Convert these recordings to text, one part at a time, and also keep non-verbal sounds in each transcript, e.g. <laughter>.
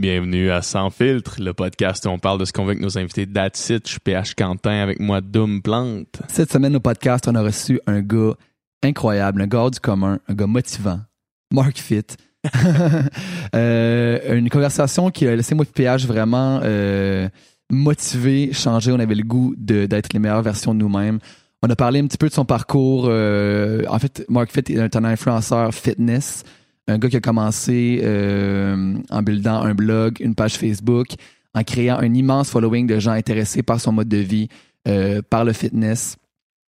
Bienvenue à Sans Filtre, le podcast où on parle de ce qu'on veut avec nos invités That's. Je suis PH Quentin avec moi Doom Plante. Cette semaine au podcast, on a reçu un gars incroyable, un gars du commun, un gars motivant, Mark Fit. <laughs> Euh, une conversation qui a laissé moi et PH vraiment euh, motivé, changé. On avait le goût de- d'être les meilleures versions de nous-mêmes. On a parlé un petit peu de son parcours. euh, en fait, Mark Fit est un influenceur fitness, un gars qui a commencé euh, en buildant un blog, une page Facebook, en créant un immense following de gens intéressés par son mode de vie, euh, par le fitness.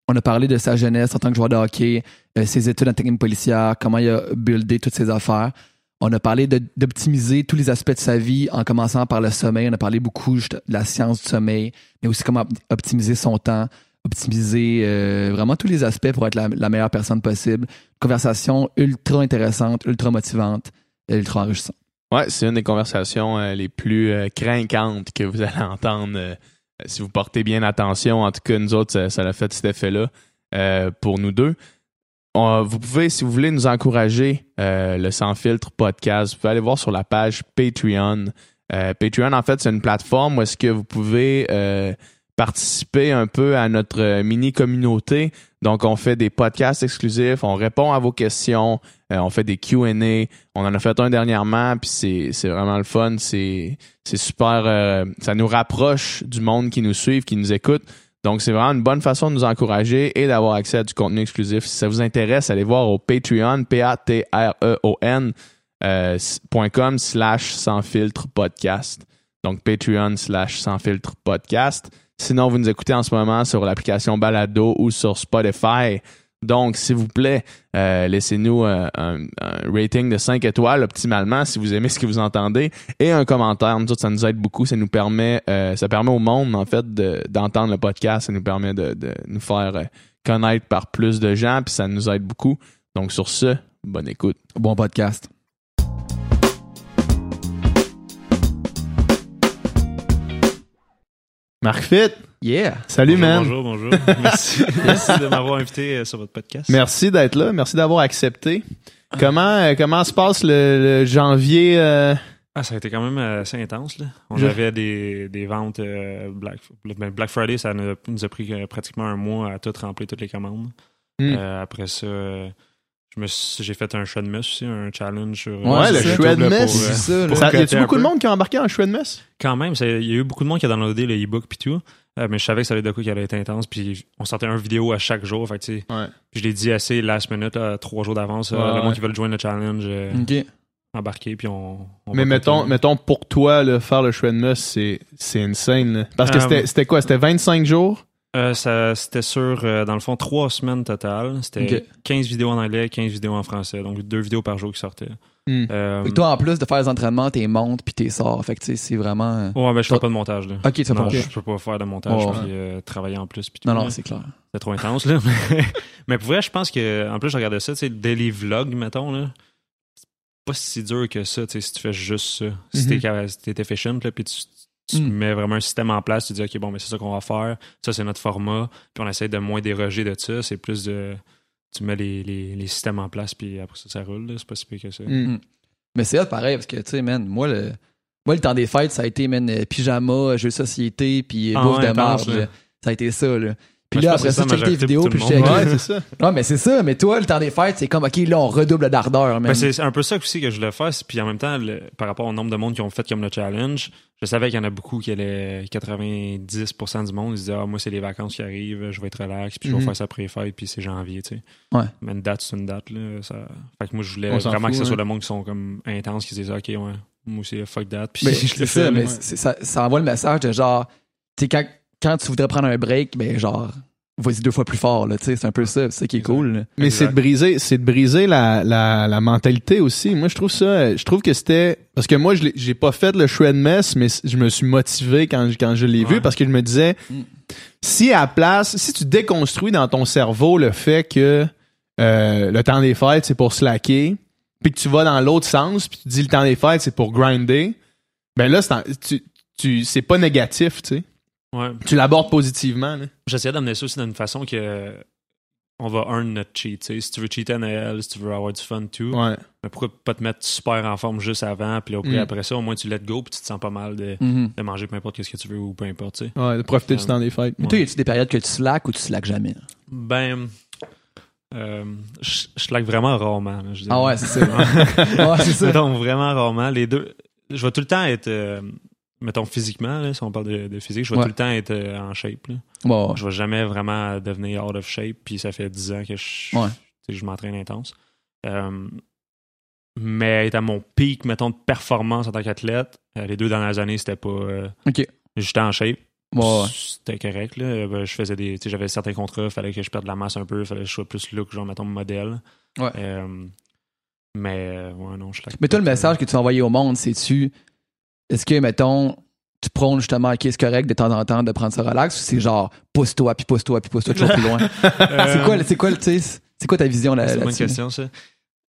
On a parlé de sa jeunesse en tant que joueur de hockey, euh, ses études en technique policière, comment il a buildé toutes ses affaires. On a parlé d'optimiser tous les aspects de sa vie en commençant par le sommeil. On a parlé beaucoup de la science du sommeil, mais aussi comment op- optimiser son temps, optimiser euh, vraiment tous les aspects pour être la, la meilleure personne possible. Conversation ultra intéressante, ultra motivante, ultra enrichissante. Ouais, c'est une des conversations euh, les plus euh, que vous allez entendre euh, si vous portez bien attention. En tout cas, nous autres, ça, ça a fait cet effet-là pour nous deux. Vous pouvez, si vous voulez nous encourager, le Sans Filtre podcast, vous pouvez aller voir sur la page Patreon. Patreon, en fait, c'est une plateforme où est-ce que vous pouvez participer un peu à notre euh, mini-communauté. Donc, on fait des podcasts exclusifs, on répond à vos questions, euh, on fait des Q&A. On en a fait un dernièrement, puis c'est, vraiment le fun. C'est, super. euh, ça nous rapproche du monde qui nous suit, qui nous écoute. Donc, c'est vraiment une bonne façon de nous encourager et d'avoir accès à du contenu exclusif. Si ça vous intéresse, allez voir au Patreon, P-A-T-R-E-O-N, euh, s- point .com slash sans filtre podcast. Donc, Patreon slash sans filtre podcast. Sinon, vous nous écoutez en ce moment sur l'application Balado ou sur Spotify. Donc, s'il vous plaît, euh, laissez-nous euh, un, rating de 5 étoiles optimalement si vous aimez ce que vous entendez et un commentaire. Ça nous aide beaucoup. Ça nous permet, euh, ça permet au monde, en fait, de- d'entendre le podcast. Ça nous permet de, de nous faire connaître par plus de gens, puis ça nous aide beaucoup. Donc, sur ce, bonne écoute. Bon podcast. Marc Fit, Yeah! salut bonjour, man. Bonjour, bonjour. Merci, <laughs> merci de m'avoir invité euh, sur votre podcast. Merci d'être là. Merci d'avoir accepté. Comment, euh, comment se passe le, le janvier? euh, Ah, ça a été quand même assez intense. Là. On Je- avait des, des ventes euh, Black, ben, Black Friday, ça nous a, nous a pris pratiquement un mois à tout remplir toutes les commandes. Hmm. Euh, après ça, euh, je me suis- j'ai fait un shred mess aussi, un challenge sur Ouais, Ouais, le mess. pour, euh, C'est ça, y a-tu un beaucoup de peu. monde qui a embarqué en shred mess? Quand même, il y a eu beaucoup de monde qui a downloadé le e-book puis tout. Euh, mais je savais que ça allait de quoi qui allait être intense. Puis on sortait une vidéo à chaque jour. Fait tu sais, Ouais. puis je l'ai dit assez last minute, là, trois jours d'avance. euh, Ouais, le ouais. monde qui veut joindre le challenge, euh, OK. embarquer. Puis on, on Mais mettons, continuer. mettons, pour toi, là, faire le shred mess, c'est, c'est insane. là. Parce que Euh, c'était, c'était quoi? C'était 25 jours? Euh, ça, c'était sur, euh, dans le fond, trois semaines totales. C'était Ok. 15 vidéos en anglais, 15 vidéos en français. Donc, deux vidéos par jour qui sortaient. Hmm. Euh, Fait que toi, en plus de faire les entraînements, t'es montes puis t'es sors. Fait que, tu sais, c'est vraiment. euh, ouais, ben, je fais pas de montage, là. Ok, tu Non, pas. je, je peux pas faire de montage Oh, puis euh, travailler en plus. puis tout, Non, non, c'est clair. C'est trop intense, là. <laughs> Mais pour vrai, je pense que, en plus, je regardais ça, tu sais, daily vlog, mettons, là. C'est pas si dur que ça, tu sais, si tu fais juste ça. Si t'es ca- si t'es efficient, là, puis tu, tu Mm. mets vraiment un système en place, tu dis, OK, bon, mais c'est ça qu'on va faire. Ça, c'est notre format. Puis on essaie de moins déroger de ça. C'est plus de. Tu mets les, les, les systèmes en place, puis après ça, ça roule. C'est pas si pire que ça. Hmm. Mais c'est pareil, parce que, tu sais, man, moi, le. Moi, le temps des fêtes, ça a été, man, euh, pyjama, jeux de société, puis euh, Ah bouffe ouais, de marge. Ça a été ça, là. Puis là, après ça, checkes tes vidéos, puis tout je le check. monde. Ouais, c'est ça. Non, mais c'est ça. Mais toi, le temps des fêtes, c'est comme, OK, là, on redouble d'ardeur. Ben, c'est un peu ça aussi que je voulais faire. c'est- Puis en même temps, le- par rapport au nombre de monde qui ont fait comme le challenge, je savais qu'il y en a beaucoup qui allaient 90% du monde. Ils disaient, ah, moi, c'est les vacances qui arrivent, je vais être relax, puis je vais Mhm. faire ça après les fêtes, puis c'est janvier, tu sais. Ouais. Mais une date, c'est une date, là. Ça... Fait que moi, je voulais vraiment fout, que ce hein. soit le monde qui sont comme intenses, qui se disent, ok, ouais, moi aussi, fuck that. Puis Mais je c'est ça, mais ça, ça envoie le message de genre, tu sais, quand, quand tu voudrais prendre un break, ben genre, vas-y deux fois plus fort, là, tu sais, c'est un peu ça, c'est ça qui est cool. là. Mais c'est de briser, c'est de briser la, la, la mentalité aussi. Moi, je trouve ça, je trouve que c'était, parce que moi, je j'ai pas fait le shred mess, mais je me suis motivé quand, je- quand je l'ai vu parce que je me disais, Mm. si à la place, si tu déconstruis dans ton cerveau le fait que euh, le temps des fêtes, c'est pour slacker, puis que tu vas dans l'autre sens, puis tu dis le temps des fêtes, c'est pour grinder, ben là, c'est tu, tu, c'est pas négatif, tu sais. Ouais. Tu l'abordes positivement, là. J'essayais d'amener ça aussi d'une façon que on va earn notre cheat. Si tu veux cheater NAL, si tu veux avoir du fun, tout. Ouais. Mais pourquoi pas te mettre super en forme juste avant, puis après, Mm. après ça, au moins tu let go, puis tu te sens pas mal de, Mhm. de manger peu importe ce que tu veux ou peu importe, tu sais. Ouais, de profiter du temps des fêtes. Mais toi, y a-tu des périodes que tu slack ou tu slack jamais? là? Ben, euh, je je slack vraiment rarement. là, je. Ah ouais, c'est ça. <laughs> ouais, c'est ça. Mettons, vraiment rarement. Les deux, je vais tout le temps être, euh, mettons, physiquement, là, si on parle de, de physique, je vais Ouais. tout le temps être euh, en shape. Là. Bon, Je vais jamais vraiment devenir out of shape, puis ça fait 10 ans que je, Ouais. je m'entraîne intense. Euh, mais être à mon pic, mettons, de performance en tant qu'athlète, euh, les deux dernières années, c'était pas. Ok. J'étais en shape. C'était correct. Là. Je faisais des. J'avais certains contrats, il fallait que je perde de la masse un peu, il fallait que je sois plus look, genre, mettons, modèle. Ouais. Mais, ouais, non, je Mais toi, le message que tu vas envoyer au monde, c'est-tu, est-ce que, mettons, tu prônes justement, ok, c'est correct de temps en temps de prendre ça relax ou c'est genre, pousse-toi, puis pousse-toi, puis pousse-toi toujours plus loin? <laughs> c'est quoi, c'est quoi, c'est quoi ta vision là, C'est une bonne question, ça.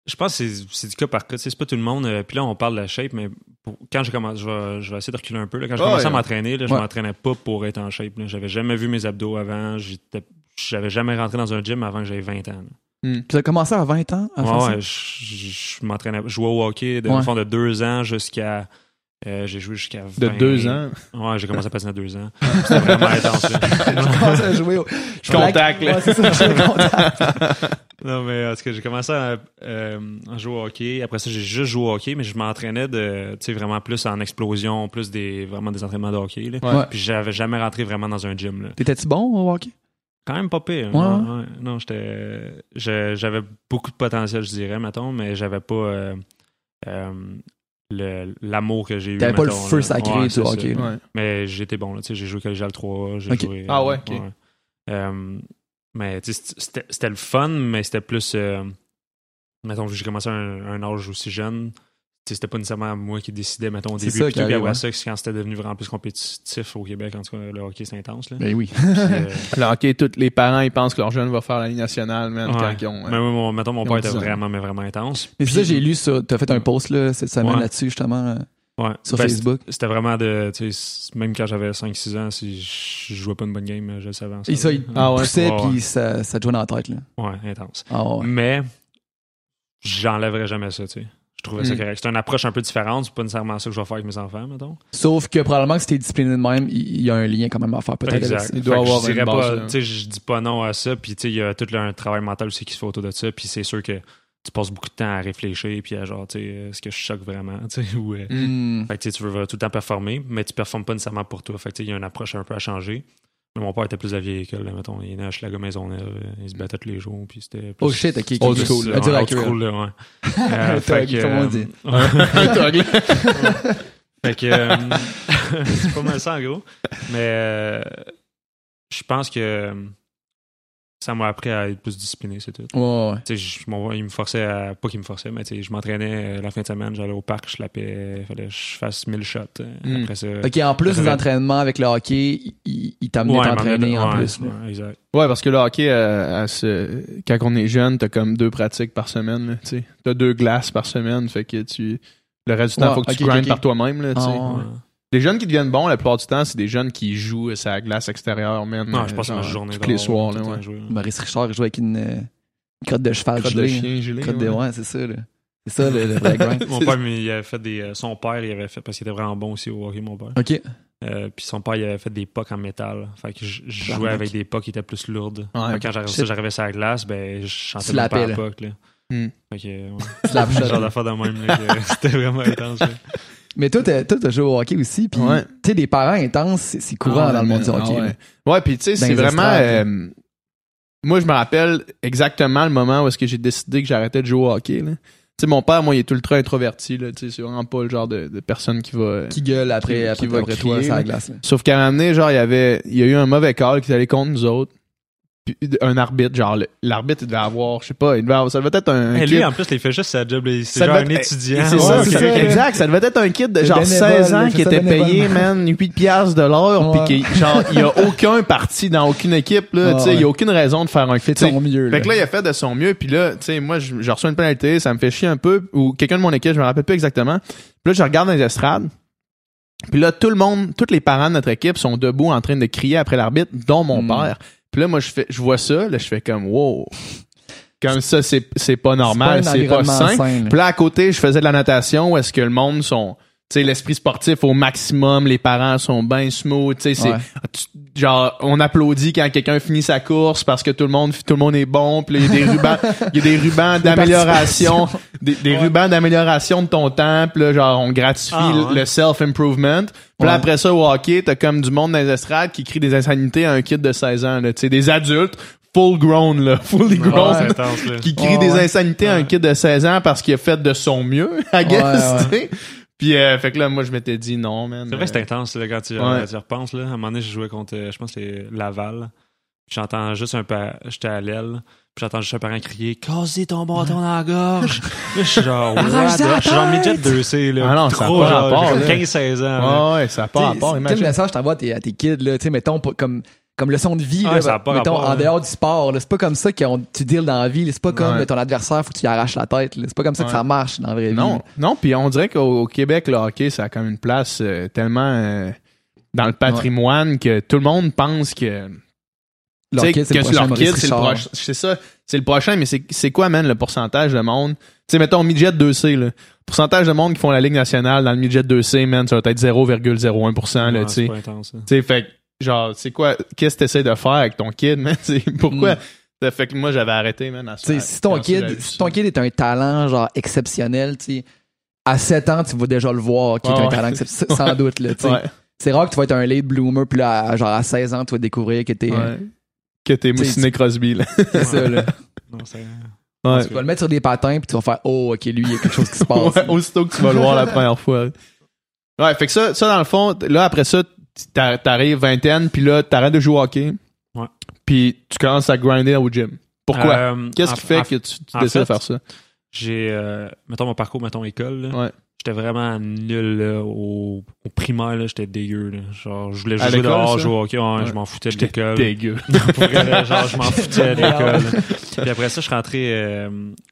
Je pense que c'est- du cas par cas. C'est pas tout le monde. euh, Puis là, on parle de la shape, mais pour- quand j'ai commencé, je vais, je vais essayer de reculer un peu. là. Quand j'ai Ah commencé ouais. à m'entraîner, là, je Ouais. m'entraînais pas pour être en shape. là. J'avais jamais vu mes abdos avant. J'étais- J'avais jamais rentré dans un gym avant que j'avais 20 ans. Puis tu as commencé à 20 ans à Ouais, ouais, je, je- je m'entraînais. Je jouais au hockey de, fond, de deux ans jusqu'à. Euh, j'ai joué jusqu'à 20. De deux ans? Ouais, j'ai commencé à passer à deux ans. <laughs> C'était vraiment intense. Je commence à jouer au je Contact, là. Ouais, c'est ça, je contact. <laughs> Non, mais en tout cas, j'ai commencé à, euh, à jouer au hockey. Après ça, j'ai juste joué au hockey, mais je m'entraînais de, tu sais, vraiment plus en explosion, plus des, vraiment des entraînements de hockey. là. Ouais. Puis j'avais jamais rentré vraiment dans un gym. Là. T'étais-tu bon au hockey? Quand même pas pire. Ouais. Non, j'étais, j'avais beaucoup de potentiel, je dirais, mettons, mais j'avais pas euh, euh, l'amour que j'ai eu. T'avais pas le feu là. sacré Ouais, du hockey. Ouais. Mais j'étais bon, là, tu sais, j'ai joué collégial 3, j'ai Ok. joué... Ah ouais, ok. Euh, mais tu sais, c'était c'était le fun, mais c'était plus... Euh, mettons, j'ai commencé à un, un âge aussi jeune. C'était pas nécessairement moi qui décidais, mettons, au début. ça Puis puis arrive, ouais. ça, quand c'était devenu vraiment plus compétitif au Québec, en tout cas, le hockey, c'est intense. Là. Ben oui. Puis, euh, <laughs> Le hockey, tous les parents, ils pensent que leur jeune va faire la Ligue nationale, man, Ouais. quand ils ont. euh, mais mon, mettons, mon père était 10 ans. vraiment, mais vraiment intense. Mais c'est ça, j'ai lu ça. T'as fait un post là, cette semaine Ouais. là-dessus, justement, euh, Ouais. sur Ben, Facebook. C'était vraiment de. tu sais, Même quand j'avais 5-6 ans, si je jouais pas une bonne game, je le savais. Et ça, il Ah ouais. poussait, ouais. puis ça, ça te jouait dans la tête. Là. Ouais, intense. Ah. Mais j'enlèverais jamais ça, tu sais. Je trouvais ça Mm. correct. C'est une approche un peu différente. C'est pas nécessairement ça que je vais faire avec mes enfants, mettons. Sauf que probablement que si t'es discipliné de même, il y a un lien quand même à faire peut-être Exact. Il doit Fait avoir je une base, pas, là. je dis pas non à ça. Puis, il y a tout un travail mental aussi qui se fait autour de ça. Puis, c'est sûr que tu passes beaucoup de temps à réfléchir. Puis, à genre, tu sais, est-ce que je choque vraiment, <laughs> tu sais, ou. euh, Hmm. Fait que tu veux tout le temps performer, mais tu performes pas nécessairement pour toi. Fait que il y a une approche un peu à changer. Mon père était plus la vieille école, là, mettons. Il est né à Schlager Maisonneuve, euh, il se battait tous les jours, puis c'était plus- Oh shit, ok. Old school, À ouais, à old cœur. school, là, ouais. <laughs> Euh, fait que, on euh, dit. ouais. <laughs> <laughs> Fait que euh, c'est pas mal ça en gros. Mais euh, je pense que ça m'a appris à être plus discipliné, c'est tout. Ouais, ouais. Tu sais, je- mon- il me forçait à. Pas qu'il me forçait, mais tu sais, je m'entraînais euh, la fin de semaine, j'allais au parc, je lapais, il fallait que je fasse 1000 shots. euh, Mm. Après ça. Ok, en plus des fait- entraînements avec le hockey, il, il t'a amené Ouais, à t'entraîner en ouais, plus. là. ouais, exact. Ouais, parce que le hockey, euh, à ce- quand on est jeune, t'as comme deux pratiques par semaine. là, tu sais. T'as deux glaces par semaine, fait que tu. Le reste du temps, Ouais, faut que tu grindes par toi-même. Là, tu sais. Ah, ouais. Ouais. Les jeunes qui deviennent bons, la plupart du temps, c'est des jeunes qui jouent sur la glace extérieure, man. Non, je passe ma genre, journée Tous les soirs, là, ouais. Maurice Richard, il jouait avec une, euh, une crotte de cheval Crotte de gelée. chien gelé. Crotte de ouais. c'est ça. là. C'est ça le, le vrai <laughs> grind. Mon père, mais il avait fait des. euh, Son père, il avait fait. Parce qu'il était vraiment bon aussi au hockey, mon père. Ok. Euh, puis son père, il avait fait des pucks en métal. Fait que je, je jouais avec des pucks qui étaient plus lourdes. Ouais. Fait que quand j'arrivais, sur la glace, ben, je chantais même pas l'appelles. à puck, là. Hmm. Fait que, ouais. Genre d'affaire de même, là, que <laughs> c'était vraiment intense. Mais toi, t'as toi, t'as joué au hockey aussi. Puis, Ouais. tu sais, des parents intenses, c'est courant Ah, dans le monde du hockey. ah là. ouais. Ouais, puis tu sais, c'est vraiment. euh, moi, je me rappelle exactement le moment où est-ce que j'ai décidé que j'arrêtais de jouer au hockey. là. Tu sais, mon père, moi, il est ultra introverti. Là, tu sais, c'est vraiment pas le genre de, de personne qui va. euh, Qui gueule après, Qui- après, qui va après toi crier, glace. Sauf qu'à un moment donné, genre, il y avait, il y a eu un mauvais call qui est allé contre nous autres. Un arbitre, genre, l'arbitre, il devait avoir, je sais pas, il devait avoir, ça devait être un. Hey, kid- lui, en plus, il fait juste sa job. C'est Ça genre un étudiant. C'est Ouais, ça, c'est c'est ça, exact. Ça devait être un kid de genre bénévole, 16 ans qui était payé, man, 8 piastres de l'heure, puis qui, genre, il y a <laughs> aucun parti dans aucune équipe, là, Ouais, tu sais, il y a aucune raison de faire un Fait fit. de son mieux. Fait que là, il a fait de son mieux, puis là, tu sais, moi, je, je reçois une pénalité, ça me fait chier un peu, ou quelqu'un de mon équipe, je me rappelle plus exactement. Puis là, je regarde dans les estrades, puis là, tout le monde, tous les parents de notre équipe sont debout en train de crier après l'arbitre, dont mon Mm. père. Puis là, moi, je fais, je vois ça, là, je fais comme, wow. Comme ça, c'est, pas normal, c'est pas, environnement sain. Puis là, à côté, je faisais de la natation où est-ce que le monde sont, sais, l'esprit sportif au maximum, les parents sont bien smooth, tu sais, c'est, Ouais. tu- genre, on applaudit quand quelqu'un finit sa course parce que tout le monde, tout le monde est bon, puis il y a des rubans, il y a des rubans <laughs> d'amélioration, des, des rubans d'amélioration de ton temps, puis là, genre, on gratifie Ah, le- ouais. le self-improvement. Puis là, après ça, au hockey, t'as comme du monde dans les estrades qui crie des insanités à un kid de 16 ans, là, tu sais, des adultes, full grown, là, <laughs> fully grown, c'est intense, là. qui crie Ouais, des ouais. insanités à un kid de 16 ans parce qu'il a fait de son mieux, <laughs> I guess. Puis, euh, fait que là, moi, je m'étais dit non, man. C'est vrai que c'est euh, intense là, quand tu, Ouais. tu repenses. Là. À un moment donné, je jouais contre, euh, je pense que c'était Laval. J'entends juste un pa... J'étais à l'aile. Puis j'entends juste un parent crier Cassez ton bâton dans la gorge. là, je suis genre, <laughs> what Je suis genre midget 2C. Là, Ah non, ça Trop, pas genre, rapport, j'ai là. 15-16 ans. Ouais, ouais, ça n'a pas T'sais, rapport, Quel imagine. message t'envoies à tes, à tes kids, là, tu sais, mettons, comme, comme leçon de vie, Ouais, là, ça a pas mettons, rapport, en là. dehors du sport, là. C'est pas comme ça que tu deals dans la vie, là. C'est pas comme Ouais. ton adversaire, faut que tu lui arraches la tête, là. C'est pas comme ça que ça marche dans la vraie vie. Non, là. non, puis on dirait qu'au au Québec, le hockey, ça a comme une place euh, tellement euh, dans le patrimoine que tout le monde pense que Leur kid, c'est le que prochain c'est le ça, c'est le prochain, mais c'est c'est quoi, man, le pourcentage de monde? Tu sais, mettons midget 2C, là. Pourcentage de monde qui font la Ligue nationale dans le midget 2C, man, ça va être 0,01%, là, tu sais. intense. là. Tu sais, fait genre, c'est quoi, qu'est-ce que t'essaies de faire avec ton kid, man? <laughs> C'est pourquoi? Mm. Ça fait que moi, j'avais arrêté, man, à sais, si ton kid, si ton kid est un talent, genre, exceptionnel, tu sais, à 7 ans, tu vas déjà le voir qu'il est un ouais. talent exceptionnel, <laughs> sans doute, là, tu sais. Ouais, C'est rare que tu vas être un late bloomer, puis là, à- genre, à 16 ans, tu vas découvrir que t'es, ouais. Que t'es Moussiné Crosby, là. <laughs> c'est ça, là. Non, c'est- Ouais. Tu vas le mettre sur des patins, puis tu vas faire, oh, ok, lui, il y a quelque chose qui se passe. Ouais, aussitôt que tu vas le voir la première fois. Ouais, fait que ça, ça dans le fond, là après ça, t'arrives vingtaine, puis là t'arrêtes de jouer au hockey. Ouais. Puis tu commences à grinder au gym. Pourquoi? Euh, Qu'est-ce qui fait que tu, décides de faire ça? J'ai, euh, mettons mon parcours, mettons école. là. Ouais. J'étais vraiment nul là, au, au primaire, là, j'étais dégueu. Là. Genre, je voulais juste jouer dehors, ça? jouer au hockey, ouais, Ouais. je m'en foutais de J'étais l'école. Dégueu. <laughs> Vrai, genre, je m'en foutais de l'école. Puis après ça, je suis rentré, euh,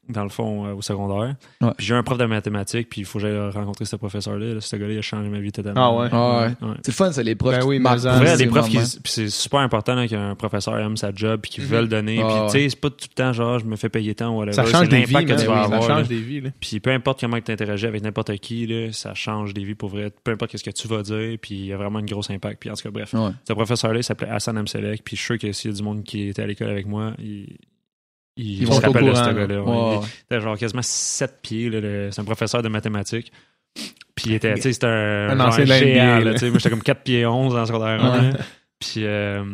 dans le fond, euh, au secondaire. Ouais. Puis j'ai eu un prof de mathématiques, puis il faut que j'aille rencontrer ce professeur-là. là. Ce gars-là, il a changé ma vie totalement. Ah ouais? Ah ouais. Ouais. C'est le fun, ça, les profs. Ben qui oui, mais vrai, c'est des profs qui. Puis c'est super important là, qu'un professeur aime sa job puis qu'il Mhm. veut le donner. Ah puis ouais. tu sais, c'est pas tout le temps genre je me fais payer tant ou whatever. Ça C'est change des vies, l'impact que tu vas Oui, avoir. Ça change des vies, là. Puis peu importe comment tu interagis avec n'importe qui, là, ça change des vies pour vrai. Peu importe ce que tu vas dire, puis il y a vraiment une grosse impact. Puis en tout cas, bref. Ouais. Ce professeur-là, il s'appelait Hassan Amselek, puis je suis sûr que s'il y a du monde qui était à l'école avec moi, il, il, Ils se vont rappelle de ce là. gars-là. Il était genre quasiment 7 pieds. le- C'est un professeur de mathématiques. Puis il était, tu sais, c'était un, Un ancien géant, là. Moi, j'étais comme 4 pieds 11 en secondaire un, Ouais. là. Puis euh,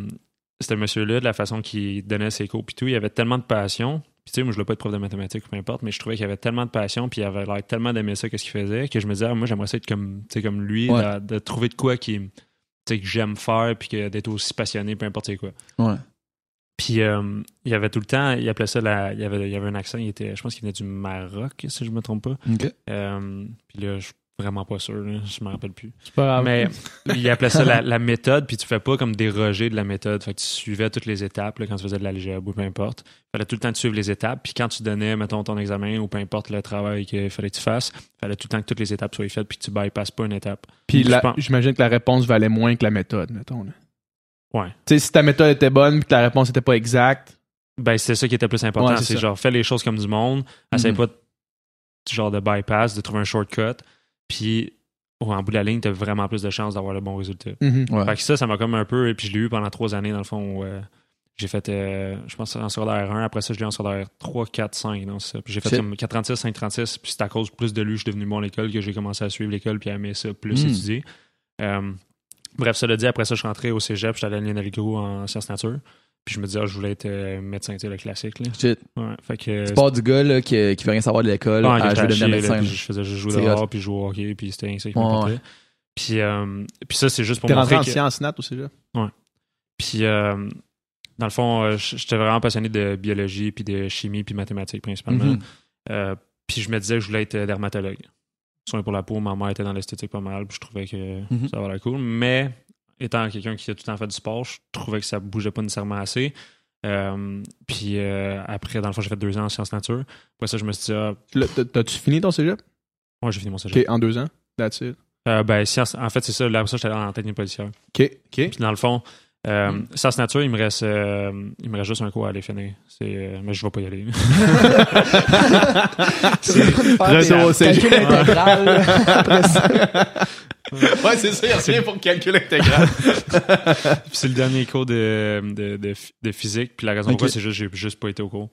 c'était monsieur-là, de la façon qu'il donnait ses cours, puis tout, il avait tellement de passion. Puis tu sais, moi, je voulais pas être prof de mathématiques ou peu importe, mais je trouvais qu'il avait tellement de passion, puis il avait l'air tellement d'aimer ça, qu'est-ce qu'il faisait, que je me disais, ah, moi, j'aimerais ça être comme, comme lui, Ouais. de, de trouver de quoi qui, que j'aime faire, puis que d'être aussi passionné, peu importe c'est quoi. Ouais. Puis euh, il y avait tout le temps, il appelait ça la, il y avait, il y avait un accent, il était, je pense qu'il venait du Maroc, si je me trompe pas. Ok. Euh, puis là, je vraiment pas sûr, là, je me rappelle plus. C'est pas grave. Mais il appelait ça la, la méthode, puis tu fais pas comme déroger de la méthode. Fait que tu suivais toutes les étapes là, quand tu faisais de l'algèbre ou peu importe. fallait tout le temps que tu suives les étapes. Puis quand tu donnais, mettons, ton examen ou peu importe le travail qu'il fallait que tu fasses, fallait tout le temps que toutes les étapes soient faites puis que tu bypasses pas une étape. Puis j'imagine que la réponse valait moins que la méthode, mettons. là. Ouais. Tu sais, si ta méthode était bonne puis que la réponse était pas exacte, Ben, c'est ça qui était plus important. Ouais, c'est genre, fais les choses comme du monde. Essaye Mhm. pas de, genre de bypass, de trouver un shortcut. Puis, en bout de la ligne, t'as vraiment plus de chances d'avoir le bon résultat. Ouais. Fait que ça, ça m'a comme un peu. Et puis je l'ai eu pendant trois années, dans le fond. où, euh, j'ai fait, euh, je pense, en secondaire 1. Après ça, je l'ai eu en secondaire 3, 4, 5. Non, c'est ça. Puis j'ai fait comme 436, 536. Puis c'est à cause plus de lui, je suis devenu bon à l'école que j'ai commencé à suivre l'école puis à aimer ça, plus Mm. étudier. Euh, bref, ça l'a dit. Après ça, je suis rentré au cégep. J'étais allé à Gros en sciences nature. Puis je me disais, ah, je voulais être euh, médecin, tu sais, le classique. Là. Shit. Ouais, fait que. Tu pars du gars là, qui, qui veut rien savoir de l'école Ah, je veux devenir là, médecin. puis je faisais juste jouer C'est dehors, hot. puis jouer au hockey, puis c'était ainsi Ouais, je ouais. Puis, euh, puis ça, c'est juste pour t'es rentré montrer en que... sciences nat au cégep. Puis, euh, dans le fond, euh, j'étais vraiment passionné de biologie, puis de chimie, puis mathématiques principalement. Mhm. Euh, puis je me disais que je voulais être dermatologue. Soin pour la peau, ma mère était dans l'esthétique pas mal, puis je trouvais que Mhm. ça cool. Mais étant quelqu'un qui a tout le temps fait du sport, je trouvais que ça bougeait pas nécessairement assez. Euh, puis euh, après, dans le fond, j'ai fait deux ans en sciences nature. Après ça, je me suis dit, ah, T'as-tu fini ton cégep? moi, j'ai fini mon cégep. OK, en deux ans? That's it. Euh, ben, sciences, en fait, c'est ça. Là, après ça, j'étais allé en technique policière. OK, OK. Puis dans le fond, Euh, Mm. Nature, il me reste, euh, il me reste juste un cours à aller finir. C'est, euh, mais je vais pas y aller. <laughs> Retour au cégep. <laughs> <laughs> Ouais, c'est ça, il revient pour le calcul intégral. <laughs> Puis c'est le dernier cours de, de, de, de physique. Puis la raison Ok. pourquoi, c'est juste j'ai juste pas été au cours.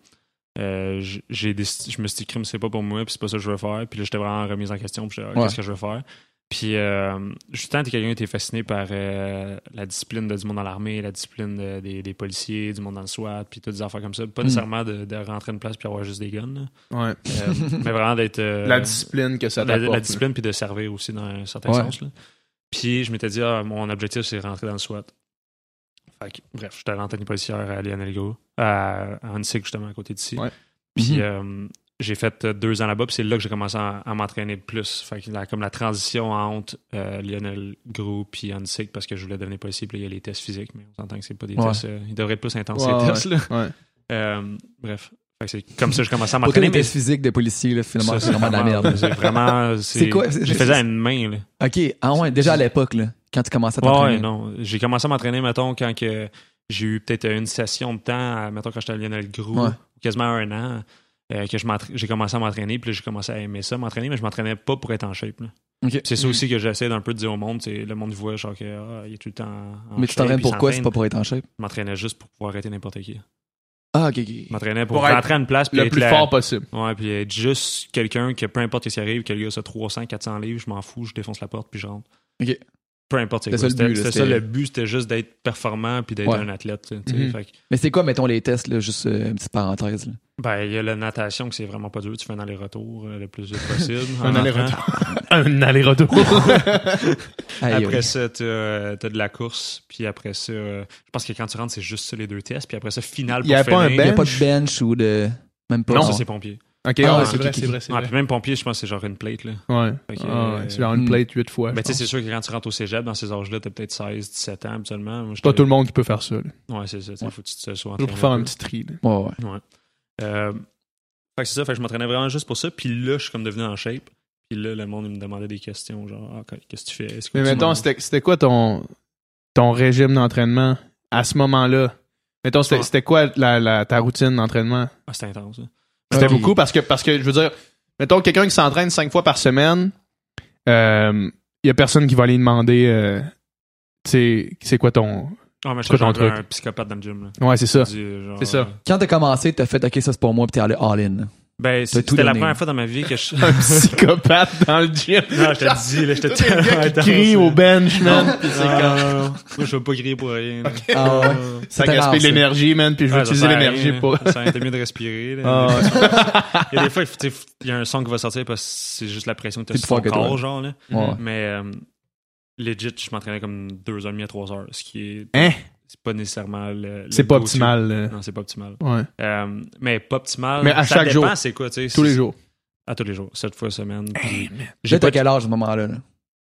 Euh, j'ai je me suis dit, crime, c'est pas pour moi, puis c'est pas ça que je veux faire. Puis là, j'étais vraiment remise en question, puis ah, Ouais. qu'est-ce que je veux faire? Puis, euh, justement, t'es quelqu'un qui était fasciné par euh, la discipline de, du monde dans l'armée, la discipline de- des, des policiers, du monde dans le SWAT, puis toutes des affaires comme ça. Pas Mm. nécessairement de, de rentrer une place puis avoir juste des guns. Ouais. Euh, mais vraiment d'être. euh, La discipline que ça t'apporte. la discipline puis de servir aussi dans un certain Ouais. sens. Là. Puis je m'étais dit, ah, mon objectif, c'est de rentrer dans le SWAT. Fait que, bref, j'étais à l'antenne policière à Lionel Go, à, à Hansig, justement, à côté d'ici. Ouais. Puis Mhm. euh, j'ai fait euh, deux ans là-bas, puis c'est là que j'ai commencé à, à m'entraîner le plus. Fait que la- comme la transition entre euh, Lionel Gros puis Hansig, parce que je voulais devenir policier, puis il y a les tests physiques, mais on s'entend que c'est pas des Ouais. tests. euh, ils devraient être plus intenses, Ouais, ces tests, là. Ouais. Euh, bref. C'est comme ça que je commençais à m'entraîner. les mais tests physiques de policiers, là, finalement, c'est vraiment de la merde. C'est vraiment. C'est quoi? Je les faisais à une main, là. OK. Ah ouais, déjà à l'époque, là, quand tu commençais à t'entraîner. ouais, non. J'ai commencé à m'entraîner, mettons, quand que j'ai eu peut-être une session de temps, mettons, quand j'étais à Lionel Gros, quasiment un an, euh, que j'ai commencé à m'entraîner, puis là, j'ai commencé à aimer ça, m'entraîner, mais je m'entraînais pas pour être en shape. C'est ça aussi que j'essaie d'un peu de dire au monde, c'est le monde voit, genre, que, ah, il est tout le temps en Mais tu t'entraînes pourquoi? C'est pas pour être en shape? Je m'entraînais juste pour pouvoir arrêter n'importe qui. Ah, OK, OK. Je m'entraînais pour, Pour être rentrer à une place, puis Le être plus la- fort possible. Ouais, puis être juste quelqu'un que peu importe ce qui arrive, que le gars a 300, 400 livres, je m'en fous, je défonce la porte, puis je rentre. OK. Peu importe c'est quoi. ça le but, C'était ça le but, c'était juste d'être performant puis d'être Ouais. un athlète. tu sais. Mhm. Fait que, Mais c'est quoi, mettons, les tests, là, juste euh, une petite parenthèse, là? ben, il y a la natation que c'est vraiment pas dur. Tu fais un aller-retour euh, le plus vite possible. <laughs> <laughs> Un aller-retour. <laughs> Un aller-retour. Après ça, t'as euh, t'as de la course. Puis après ça, euh, je pense que quand tu rentres, c'est juste ça les deux tests. Puis après ça, final Il pour a pas un finir. Il y a pas de bench? ou de. Même pas? Non, ça c'est pompier. Ok, Ah, ouais, c'est vrai, ok, c'est ok. vrai, c'est Ouais, vrai. puis même pompier, je pense que c'est genre une plate. Là. Ouais. Ah, euh, ouais, c'est genre une plate huit fois. Je tu sais, c'est sûr que quand tu rentres au cégep, dans ces âges-là, t'as peut-être 16, 17 ans habituellement. Moi, pas tout le monde qui peut faire ça. là. Ouais, c'est ça. Il Ouais. faut que tu te sois entraîné pour faire un petit tri. là. Ouais, ouais. Ouais. Euh, fait que c'est ça, fait que je m'entraînais vraiment juste pour ça. Puis là, je suis comme devenu en shape. Puis là, le monde il me demandait des questions, genre, ah, qu'est-ce que tu fais? Que Mais mettons, c'était c'était quoi ton, ton régime d'entraînement à ce moment-là? Mettons, c'était quoi la, la- ta routine d'entraînement? Ah, c'était intense. ça. C'était beaucoup parce que, parce que, je veux dire, mettons, quelqu'un qui s'entraîne cinq fois par semaine, il y a personne qui va aller demander, euh, tu sais, c'est quoi ton. Ah, mais je Quoi suis un psychopathe dans le gym. Là. Ouais, c'est ça. C'est ça. euh, Quand t'as commencé, t'as fait, OK, ça c'est pour moi, puis t'es allé all-in. Ben, T'as c'était la première fois dans ma vie que je. Un psychopathe dans le gym. non, je te dis, là, gars qui intense, crie au bench, man. Moi, je veux pas crier pour rien. Ah ouais. Ça gaspille l'énergie, man, puis je veux utiliser l'énergie rien, pour. Ça a été mieux de respirer. Ah. Il y a des fois, tu sais, il y a un son qui va sortir parce que c'est juste la pression que tu as C'est sur plus ton fort que toi. corps, genre. Là. Ouais. Mais euh, legit, je m'entraînais comme 2h30 à 3h, ce qui est. C'est pas nécessairement le. le C'est pas optimal. là. Non, c'est pas optimal. Ouais. Euh, mais pas optimal. Mais à ça chaque dépend, jour. c'est quoi, tu sais. Tous les jours. À tous les jours, 7 fois semaine. j'ai pas t'as quel âge à ce moment-là? là?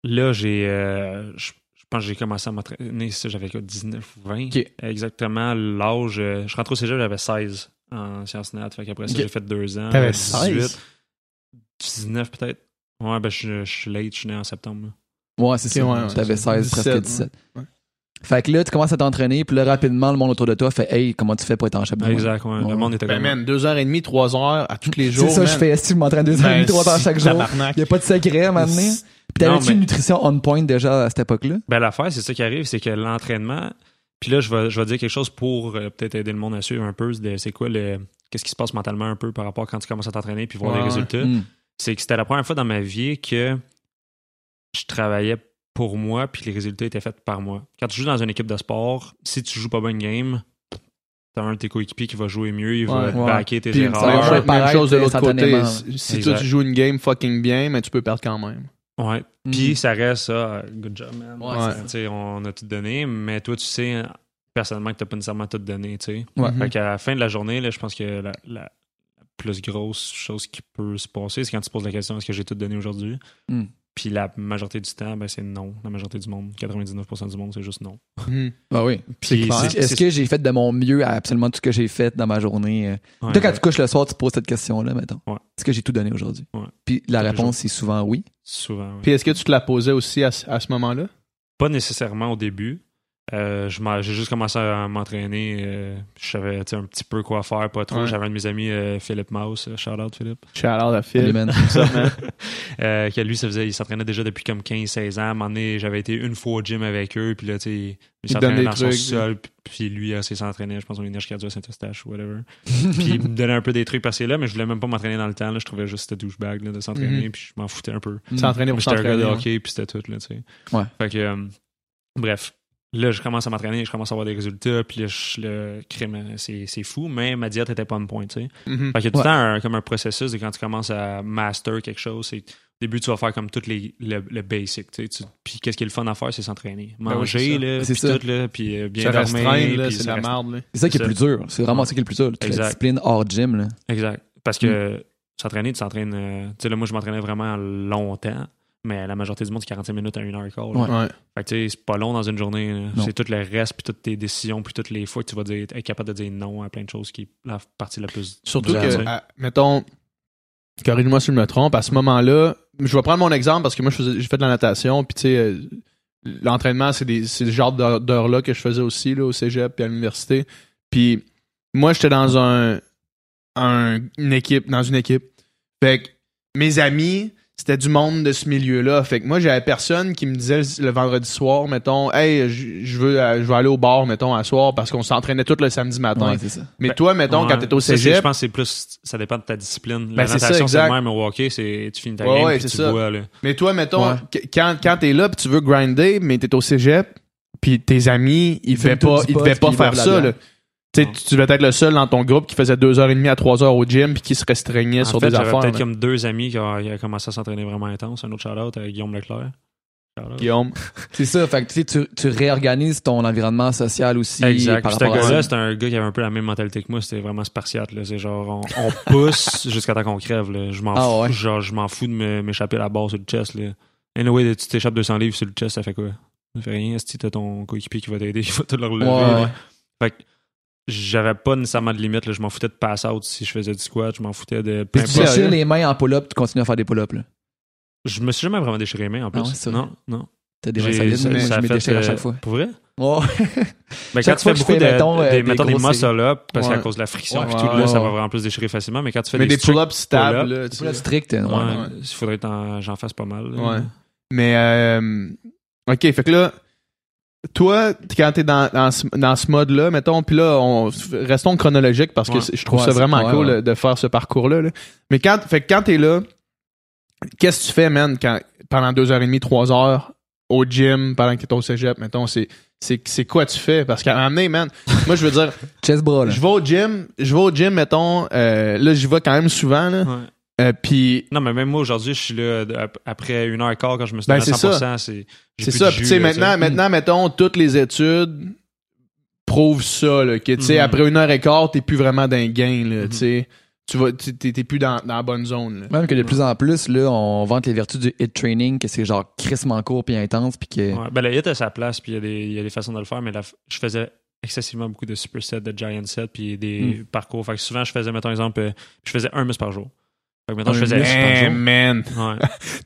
Là, j'ai. euh, je, pense que j'ai commencé à m'entraîner, j'avais quoi, 19 ou 20. Ok. Exactement l'âge. euh, Je rentre au cégep, j'avais 16 en sciences nat. Fait qu'après ça, j'ai fait deux ans. T'avais 18, 16? 19 peut-être. Ouais, ben je, je suis late, je suis né en septembre. là. Ouais, c'est ça. ouais, ouais. T'avais 16, 17, presque 17. ouais. Fait que là, tu commences à t'entraîner, puis là, rapidement, le monde autour de toi fait Hey, comment tu fais pour être en moi? Exact, ouais. Ouais. Le monde était Ben, man, deux heures et demie, trois heures à tous les jours. C'est ça, man. je fais. Est-ce que je m'entraîne deux heures et Ben, demie, trois heures si, chaque jour? Il n'y a pas de secret à m'amener. Puis t'avais-tu mais- une nutrition on point déjà à cette époque-là? Ben, l'affaire, c'est ça qui arrive, c'est que l'entraînement. Puis là, je vais, je vais dire quelque chose pour euh, peut-être aider le monde à suivre un peu. C'est quoi le. Qu'est-ce qui se passe mentalement un peu par rapport à quand tu commences à t'entraîner puis voir Ouais, les résultats. Hmm. c'est que c'était la première fois dans ma vie que je travaillais pour moi puis les résultats étaient faits par moi. Quand tu joues dans une équipe de sport, si tu joues pas bien une game, t'as un de tes coéquipiers qui va jouer mieux, il va Ouais. Ouais. backer tes Puis erreurs. ça va Même, chose- même paraître chose de l'autre côté. Si Exact. toi, tu joues une game fucking bien, mais tu peux perdre quand même. Ouais. Hmm. Puis ça reste ça, good job man. Ouais, Tu sais, on a tout donné, mais toi tu sais personnellement que t'as pas nécessairement tout donné, tu sais. Ouais. Mhm. Fait qu'à la fin de la journée, là, je pense que la, la- la plus grosse chose qui peut se passer, c'est quand tu te poses la question est-ce que j'ai tout donné aujourd'hui? Mm. Puis la majorité du temps, ben, c'est non. La majorité du monde, 99% du monde, c'est juste non. Ah oui. C'est Puis Est-ce c'est- que j'ai fait de mon mieux à absolument tout ce que j'ai fait dans ma journée? euh? ouais, Toi, quand ouais, tu couches le soir, tu poses cette question-là, mettons. Ouais. Est-ce que j'ai tout donné aujourd'hui? Ouais. Puis la réponse, c'est souvent oui. Souvent. ouais. Puis est-ce que tu te la posais aussi à ce moment-là? Pas nécessairement au début. Euh, j'ai juste commencé à m'entraîner. euh, je savais un petit peu quoi faire, pas trop. Ouais. J'avais un de mes amis, euh, Philippe Mouse, euh, shout out Philippe, Shout out à Salut, Phil. man. What's up, man? euh, que lui, ça faisait, il s'entraînait déjà depuis comme 15-16 ans. À un moment donné, j'avais été une fois au gym avec eux, puis là, tu sais, il s'entraînait dans son trucs, sol, puis- lui, il s'entraînait, je pense, au Énergie Cardio à Saint-Eustache ou whatever. <laughs> puis il me donnait un peu des trucs passés là, mais je voulais même pas m'entraîner dans le temps. Là, je trouvais juste c'était douchebag là, de s'entraîner, Mhm. puis je m'en foutais un peu. S'entraîner pour J'étais un gars de hockey, puis c'était tout, là. Ouais. Fait que, euh, bref. Là, je commence à m'entraîner, je commence à avoir des résultats, puis là, je, le crime, c'est, c'est fou, mais ma diète était pas une point, tu sais. Mhm. Fait qu'il y a tout le Ouais. temps un, comme un processus de quand tu commences à master quelque chose, c'est au début, tu vas faire comme tout les, le, le basic, tu sais. Puis qu'est-ce qui est le fun à faire, c'est s'entraîner. Ben oui, Manger, là, puis ça. tout, là, puis euh, bien dormir. c'est la merde. là. C'est ça qui est le plus dur. C'est vraiment Ouais. ça qui est le plus dur. toute La discipline hors gym. Là. Exact. Parce que s'entraîner, tu t'entraînes. euh, tu sais, là, moi, je m'entraînais vraiment longtemps, mais la majorité du monde, c'est 45 minutes à une heure et quart. là. Ouais. Ouais. Fait que, tu sais, c'est pas long dans une journée. C'est tout le reste, puis toutes tes décisions, puis toutes les fois que tu vas dire, être capable de dire non à plein de choses qui est la partie la plus. Surtout que, à- mettons, corrige-moi si je me trompe, à ce moment-là, je vais prendre mon exemple parce que moi, je faisais- j'ai fait de la natation, puis tu sais, euh, l'entraînement, c'est des, c'est ce genre d'heures- d'heures-là que je faisais aussi, là, au cégep puis à l'université. Puis moi, j'étais dans un, un- une équipe, dans une équipe. Fait que mes amis, c'était du monde de ce milieu-là. Fait que moi, j'avais personne qui me disait le vendredi soir, mettons, hey, je veux, euh, je veux aller au bar, mettons, à soir, parce qu'on s'entraînait tout le samedi matin. Ouais, c'est ça. Mais Ben, toi, mettons, Ouais. quand t'étais au cégep, Je pense que c'est plus. Ça dépend de ta discipline. Ben, la c'est ça, natation, c'est même. Au hockey, c'est tu finis ta Ouais, game, ouais, puis c'est tu ça. bois, là. Mais toi, mettons, quand, quand t'es là pis tu veux grinder, mais t'es au cégep, puis tes amis, ils Ils devaient pas, ils devaient pas puis faire ça, là. Tu devais être le seul dans ton groupe qui faisait deux heures et demie à trois heures au gym puis qui se restreignait En sur fait, des affaires. peut-être comme deux amis qui ont, qui ont commencé à s'entraîner vraiment intense. Un autre shout-out, euh, Guillaume Leclerc. Guillaume. <laughs> C'est ça. Fait que tu, sais, tu, réorganises ton environnement social aussi. Exact. Par rapport à gars-là, c'était un gars qui avait un peu la même mentalité que moi. C'était vraiment spartiate. là. C'est genre, on, on <laughs> pousse jusqu'à temps qu'on crève. Là. Je m'en Ah fous, ouais. genre, je m'en fous de m'échapper la barre sur le chest. Là. Anyway, tu t'échappes 200 livres sur le chest, ça fait quoi? Ça fait rien. Si t'as ton coéquipier qui va t'aider, <laughs> il va te le relever. Ouais. Fait que j'avais pas nécessairement de limite. Là. Je m'en foutais de pass-out si je faisais du squat. Je m'en foutais de... Puis tu déchires les mains en pull-up, tu continues à faire des pull-ups. là? Je me suis jamais vraiment déchiré les mains en plus. Ah ouais, vrai? non, non. T'as des mains solides. ça- Moi, ça je me déchire à euh, chaque fois. Pour vrai? Ouais. Ben, <laughs> Chaque quand tu fais beaucoup fais, de, mettons, euh, des, des mettons, des grosses muscle up, parce Ouais. qu'à cause de la friction Ouais, et tout, là, ça va vraiment plus déchirer facilement. Mais quand tu fais Mais des pull-ups stables, pull-up, là. tu Pull-up sais. strict. ouais. Ouais, ouais. il faudrait que j'en fasse pas mal. Ouais. Mais, euh, OK, fait que là, toi, quand t'es dans, dans ce, dans ce mode-là, mettons, puis là, on, restons chronologiques parce que Ouais. je trouve Ouais, ça vraiment ouais, cool de faire ce parcours-là. là. Mais quand, fait quand t'es là, qu'est-ce que tu fais, man, quand, pendant deux heures et demie, trois heures au gym, pendant que t'es au cégep, mettons, c'est, c'est, c'est quoi tu fais? Parce qu'à un moment donné, man, <laughs> moi, je veux dire, je vais au gym, je vais au gym, mettons, euh, là, j'y vais quand même souvent, là, Ouais. Euh, puis Non, mais même moi, aujourd'hui, je suis là ap- après une heure et quart quand je me suis Ben, donné à c'est 100%. C'est C'est plus ça. tu sais, là, maintenant, maintenant, mettons, toutes les études prouvent ça, là, que, tu sais, Mhm. après une heure et quart, t'es plus vraiment dans le gain, là, Mhm. tu sais. Tu vas, t'es t'es plus dans, dans la bonne zone, là. Même que de plus en plus, là, on vante les vertus du hit training, que c'est genre crissement court puis intense, puis que. Ouais, ben, le hit a sa place, puis il y, a des- il y a des façons de le faire, mais la je faisais excessivement beaucoup de supersets, de giant sets, puis des Hmm. parcours. Fait que souvent, je faisais, mettons, exemple, euh, je faisais un muscle par jour. Fait que, Un je faisais jour. man. Ouais.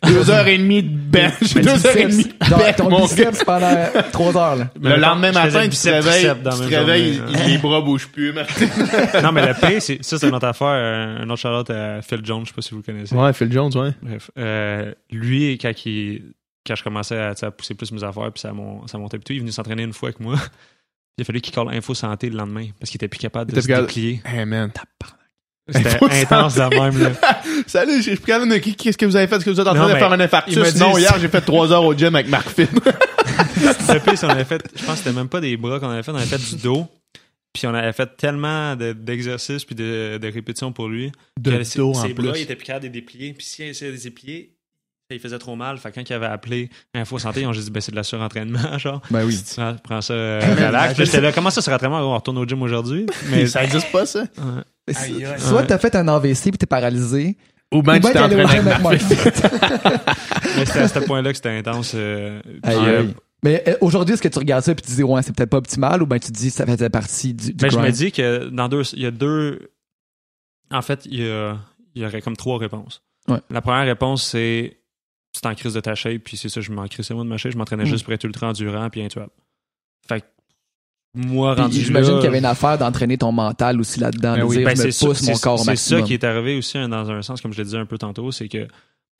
<laughs> Deux heures et demie de bench. Mais <laughs> Deux heures et demie de bench, ton mon gars. biceps pendant trois heures, là. Le lendemain matin, tu te réveilles, tu te réveilles, les bras bougent plus, <laughs> non, mais le pire, c'est, ça, c'est une autre affaire. euh, Un autre shout à Phil Jones, je sais pas si vous le connaissez. Ouais, Phil Jones, ouais. Bref. Euh, lui, quand, il, quand je commençais à, pousser plus mes affaires, puis ça, mon- ça montait plus tout, il est venu s'entraîner une fois avec moi. Il a fallu qu'il colle Info Santé le lendemain parce qu'il était plus capable de se déplier. Hey, man. C'était intense de même. Là. <laughs> Salut, je suis capable de- Qu'est-ce que vous avez fait? Est-ce que vous êtes en Non, train de faire un infarctus? dit- Non, hier, j'ai fait trois heures au gym avec Marc Finn. <laughs> Le pire, qu'on avait fait, je pense que c'était même pas des bras qu'on avait fait, on avait fait du dos. Puis on avait fait tellement de- d'exercices puis de, de répétitions pour lui. De ses- dos, en ses bras, il était plus capable de les déplier. Puis s'il essayait de les déplier, il faisait trop mal. Fait que quand il avait appelé Info Santé, ils ont juste dit ben, c'est de la surentraînement, <laughs> genre. Ben oui. Prends ça euh, relax. J'étais là, comment ça, surentraînement? On retourne au gym aujourd'hui? Mais ça existe pas, ça? Ouais. Aïe, aïe. Soit t'as fait un AVC puis t'es paralysé. Ou bien tu t'es entraîné avec. Finn. <laughs> Mais c'était à ce point-là que c'était intense. euh, Aïe, euh, aïe. Mais euh, aujourd'hui, est-ce que tu regardes ça puis tu dis, ouais, c'est peut-être pas optimal ou bien tu te dis, ça faisait partie du, du Ben, je me dis que dans deux, il y a deux. En fait, il y, a- il y aurait comme trois réponses. Ouais. La première réponse, c'est c'est en crise de ta shape, puis c'est ça, je m'en crissais moi de ma shape, je m'entraînais Mm. juste pour être ultra endurant puis intuable. Fait que moi, Puis rendu J'imagine là, qu'il y avait une affaire d'entraîner ton mental aussi là-dedans, Ben de oui, dire ben, je me c'est pousse ça- mon corps au C'est ça qui est arrivé aussi hein, dans un sens, comme je l'ai dit un peu tantôt, c'est que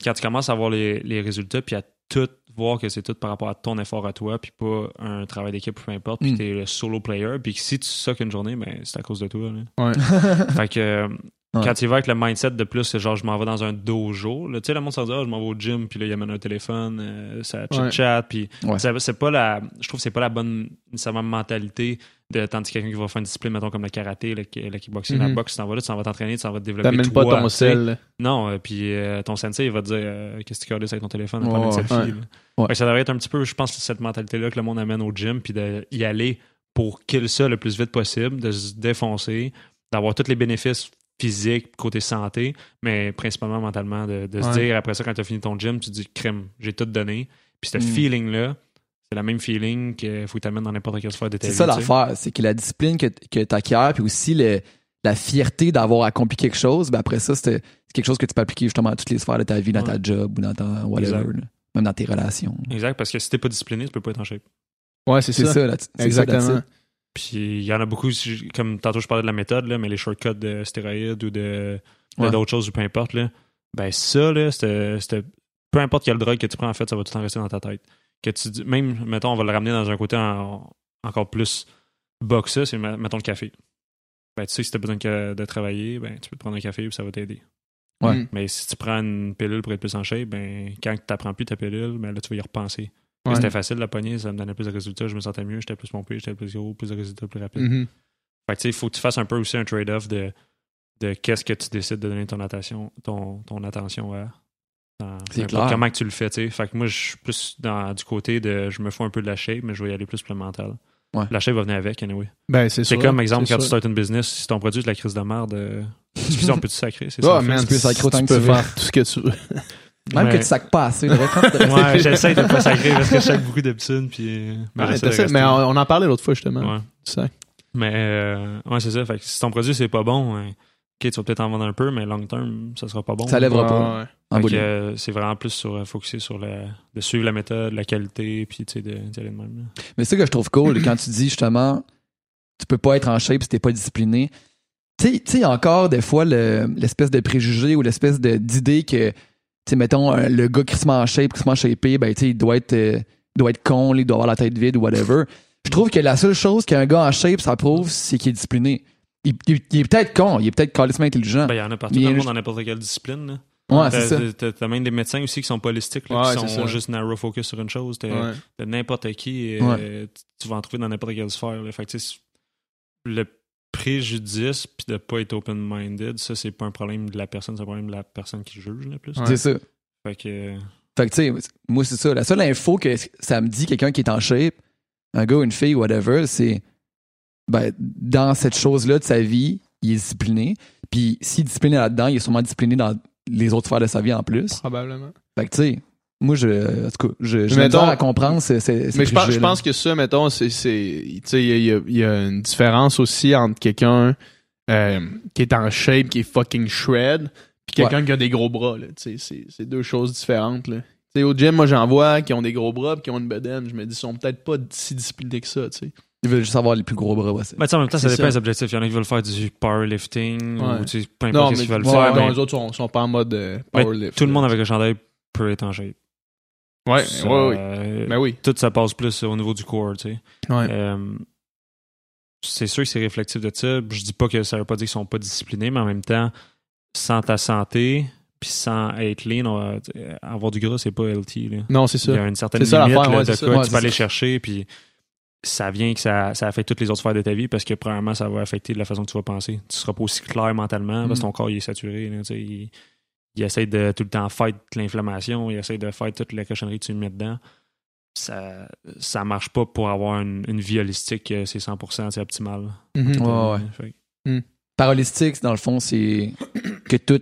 quand tu commences à voir les, les résultats, puis à tout voir que c'est tout par rapport à ton effort à toi, puis pas un travail d'équipe, peu importe, puis Mm. t'es le solo player, puis que si tu sucks une journée, ben c'est à cause de toi. là. Ouais. <laughs> fait que euh, Ouais. quand tu vas avec le mindset de plus, c'est genre je m'en vais dans un dojo, tu sais, le monde se dit ah, je m'en vais au gym, puis là, il amène un téléphone, euh, ça chat-chat, puis c'est pas la, je trouve que c'est pas la bonne nécessairement mentalité de tandis que quelqu'un qui va faire une discipline, mettons comme le karaté, le, le kickboxing, la Mhm. boxe, tu t'en vas là, tu t'en vas t'entraîner, tu t'en vas te développer. T'amènes pas ton sel. Non, euh, puis euh, ton sensei, il va te dire euh, qu'est-ce que tu calisses avec ton téléphone, Ouais, prendre une selfie. Ouais. Ouais. Ça devrait être un petit peu, je pense, cette mentalité-là que le monde amène au gym, puis d'y aller pour kill ça le plus vite possible, de se défoncer, d'avoir tous les bénéfices physiques, côté santé, mais principalement mentalement, de, de se dire après ça, quand tu as fini ton gym, tu te dis crème, j'ai tout donné. Puis ce Mm. feeling-là, c'est le même feeling qu'il faut que tu amènes dans n'importe quelle sphère de ta C'est vie. ça tu sais. l'affaire, c'est que la discipline que, que tu acquiers, puis aussi le- la fierté d'avoir accompli quelque chose, ben après ça, c'est c'est quelque chose que tu peux appliquer justement à toutes les sphères de ta vie, dans ta job ou dans ta whatever, là. même dans tes relations. Exact, parce que si t'es pas discipliné, tu peux pas être en shape. Ouais, c'est C'est ça. ça, là, c'est ça, Exactement. Puis il y en a beaucoup, comme tantôt je parlais de la méthode, là, mais les shortcuts de stéroïdes ou de Ouais. d'autres choses ou peu importe, là, ben ça, là, c'était- c'était- peu importe quelle drogue que tu prends, en fait, ça va tout le temps rester dans ta tête. Que tu dis- même, mettons, on va le ramener dans un côté en- encore plus bas que ça, c'est, mettons, le café. Ben, tu sais si tu as besoin de, de travailler, ben, tu peux te prendre un café et ça va t'aider. Ouais. Mm. Mais si tu prends une pilule pour être plus en shape, ben, quand tu n'apprends plus ta pilule, ben, là, tu vas y repenser. Ouais. C'était facile de la pogner, ça me donnait plus de résultats, je me sentais mieux, j'étais plus pompé, j'étais plus gros, plus de résultats plus rapides. Mhm. Fait que tu sais, il faut que tu fasses un peu aussi un trade-off de, de qu'est-ce que tu décides de donner ton attention, ton, ton attention à. dans- C'est clair. Comment que tu le fais, tu sais. Fait que moi, je suis plus dans, du côté de je me fous un peu de la shape, mais je vais y aller plus pour le mental. Ouais. La shape va venir avec, anyway. Ben, c'est C'est sûr, comme, exemple, c'est quand tu sûr. startes une business, si ton produit est de la crise de merde, euh, excusez, on <laughs> peut-tu sacrer? C'est Oh, ça? man, tu peux sacrer autant que tu peux tu veux. faire tout ce que tu veux. Même Ouais. que tu sacs pas assez, Ouais, <laughs> j'essaie de pas sacrer parce que je sac beaucoup d'habitude, puis. mais Ouais, on, on en parlait l'autre fois, justement. Ouais. Tu sais. Mais, euh, ouais, c'est ça. Fait que si ton produit, c'est pas bon, hein, ok, tu vas peut-être en vendre un peu, mais long term, ça sera pas bon. Ça lèvera pas. Euh, c'est vraiment plus sur euh, focusser sur la, de suivre la méthode, la qualité, puis tu sais, de- d'y aller de même. là. Mais c'est ça que je trouve cool, quand tu dis justement, tu peux pas être en shape si t'es pas discipliné. Tu sais- tu sais, il y a encore des fois le- l'espèce de préjugé ou l'espèce d'idée que, sais, mettons, un- le gars crissement en shape, crissement shapé, ben, tu sais, il doit être, euh, doit être con, il doit avoir la tête vide ou whatever. Je trouve que la seule chose qu'un gars en shape, ça prouve, c'est qu'il est discipliné. Il, il- il est peut-être con, il est peut-être calissement intelligent. Ben, il y en a partout dans le monde, dans n'importe quelle discipline. là. ouais, c'est T'as- ça. t'as- T'as même des médecins aussi qui sont là, Ouais, qui sont ça. juste narrow focus sur une chose. T'as Ouais. n'importe qui, euh, tu- tu vas en trouver dans n'importe quelle sphère. là. Fait que, tu sais, le préjudice puis de pas être open-minded, ça, c'est pas un problème de la personne, c'est un problème de la personne qui juge, le plus. Ouais. C'est ça. Fait que, Fait que, tu sais, moi, c'est ça. La seule info que ça me dit, quelqu'un qui est en shape, un gars, une fille, whatever, c'est, ben, dans cette chose-là de sa vie, il est discipliné. Puis, s'il est discipliné là-dedans, il est sûrement discipliné dans les autres sphères de sa vie en plus. Probablement. Fait que, tu sais, moi, je, en tout cas, je, je Mais me mettons- à comprendre ces, ces, ces Mais je pense, je préjugés-là. pense que ça, mettons, c'est, c'est, tu sais, il y a, y a une différence aussi entre quelqu'un euh, qui est en shape, qui est fucking shred, puis quelqu'un qui a des gros bras, là. Tu sais, c'est, c'est deux choses différentes, là. Tu sais, au gym, moi, j'en vois qui ont des gros bras, puis qui ont une bedaine. Je me dis, ils sont peut-être pas si disciplinés que ça, tu sais. Ils veulent juste avoir les plus gros bras, ouais. c'est- tu sais, en même temps, ça C'est dépend des objectifs. Il y en a qui veulent faire du powerlifting Ouais. ou tu sais, peu importe mais ce qu'ils veulent ouais, faire. mais les autres sont, sont pas en mode euh, Mais powerlift. tout le monde avec un chandail peut être en shape. Ouais, Ça, ouais, ouais. euh, Ben oui. Tout ça passe plus au niveau du corps, tu sais. Ouais. Euh, c'est sûr que c'est réflectif de ça. Je dis pas que ça veut pas dire qu'ils sont pas disciplinés, mais en même temps, sans ta santé, puis sans être lean, on avoir du gras, c'est pas healthy. Là. Non, c'est Il y ça. a une certaine C'est ça limite l'affaire, là, ouais, de quoi ça. Ouais, tu peux aller ça. chercher, puis ça vient que ça, ça affecte toutes les autres sphères de ta vie parce que premièrement, ça va affecter la façon que tu vas penser. Tu seras pas aussi clair mentalement parce que Mm. ton corps il est saturé. là, tu sais, il, il essaie de tout le temps fight l'inflammation, il essaie de faire toute la cochonnerie que tu mets dedans. Ça, ça marche pas pour avoir une, une vie holistique, euh, c'est 100% c'est optimal. Mhm. Ouais. Fait que- Par holistique, dans le fond, c'est que tout.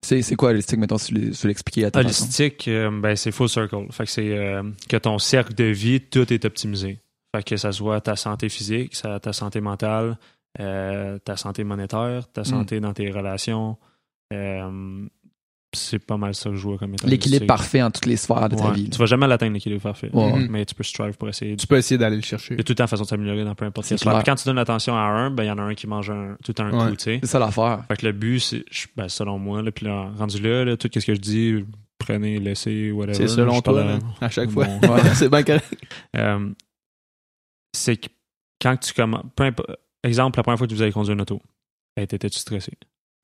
C'est quoi holistique, mettons, si tu l'expliquer à ta? Holistique, euh, ben, c'est full circle. Fait que c'est euh, que ton cercle de vie, tout est optimisé. Fait que ça soit ta santé physique, ta santé mentale, euh, ta santé monétaire, ta santé dans tes relations, euh, c'est pas mal ça que je vois comme étant L'équilibre parfait en toutes les sphères de ta Ouais. vie. là. Tu vas jamais l'atteindre, l'équilibre parfait. Ouais. Mais tu peux strive pour essayer. Tu peux essayer d'aller le chercher. Il y a tout le temps façon de s'améliorer dans peu importe quelle sphère. Quand tu donnes l'attention à un, ben il y en a un qui mange un, tout un Ouais. coup, tu sais. C'est ça l'affaire. Fait que le but, c'est, ben, selon moi, là, puis là, rendu là, là, tout ce que je dis, prenez, laissez, whatever. C'est selon toi, parle à- chaque Bon. fois. <laughs> Ouais. c'est bien correct. Euh, c'est que quand tu commences, peu importe- exemple, la première fois que vous avez conduit une auto, ben, t'étais-tu stressé?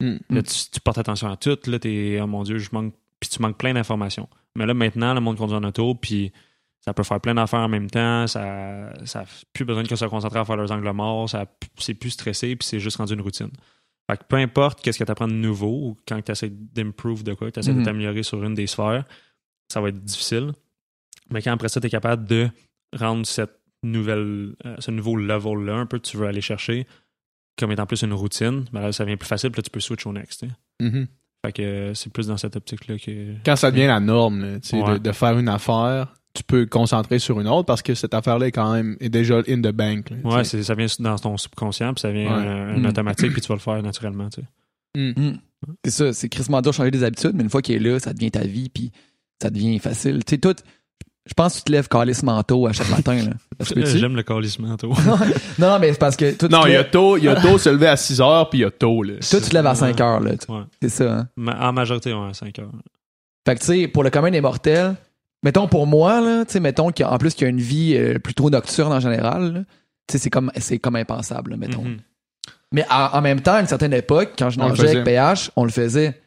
Mm. Là, tu, tu portes attention à tout, là, t'es, oh mon Dieu, je manque, puis tu manques plein d'informations. Mais là, maintenant, le monde conduit en auto, puis ça peut faire plein d'affaires en même temps, ça, ça a plus besoin de se concentrer à faire leurs angles morts, ça, c'est plus stressé, puis c'est juste rendu une routine. Fait que peu importe qu'est-ce que tu apprends de nouveau, ou quand tu essaies d'improve de quoi, tu essaies Mhm. de t'améliorer sur une des sphères, ça va être difficile. Mais quand après ça, tu es capable de rendre cette nouvelle, euh, ce nouveau level-là, un peu que tu veux aller chercher, comme étant plus une routine, ben là, ça devient plus facile, puis là, tu peux switch au next. Mhm. Fait que euh, c'est plus dans cette optique-là que. Quand ça devient la norme, là, Ouais. de, de faire une affaire, tu peux te concentrer sur une autre parce que cette affaire-là est quand même est déjà in the bank. là, Ouais, ça vient dans ton subconscient, puis ça vient Ouais. un, un Mm. automatique, puis tu vas le faire naturellement. Tu sais. Mm. Mm. C'est ça, c'est dur de changer des habitudes, mais une fois qu'il est là, ça devient ta vie, puis ça devient facile. Tu sais, tout, je pense que tu te lèves calissement tôt à chaque matin. Là. Peut-tu? J'aime le calissement, toi. <laughs> non, non, mais c'est parce que toi, Non, il y a tôt, il y a tôt se lever à 6 heures, puis il y a tôt. Là. toi, tu te lèves à 5 heures. Là. Ouais. C'est ça. Hein? Ma- En majorité, ouais, 5 heures. Fait que, tu sais, pour le commun des mortels, mettons pour moi, là, tu sais, mettons qu'en plus qu'il y a une vie euh, plutôt nocturne en général, tu sais, c'est comme, c'est comme impensable, là, mettons. Mhm. Mais en, en même temps, à une certaine époque, quand je nageais avec. PH, on le faisait.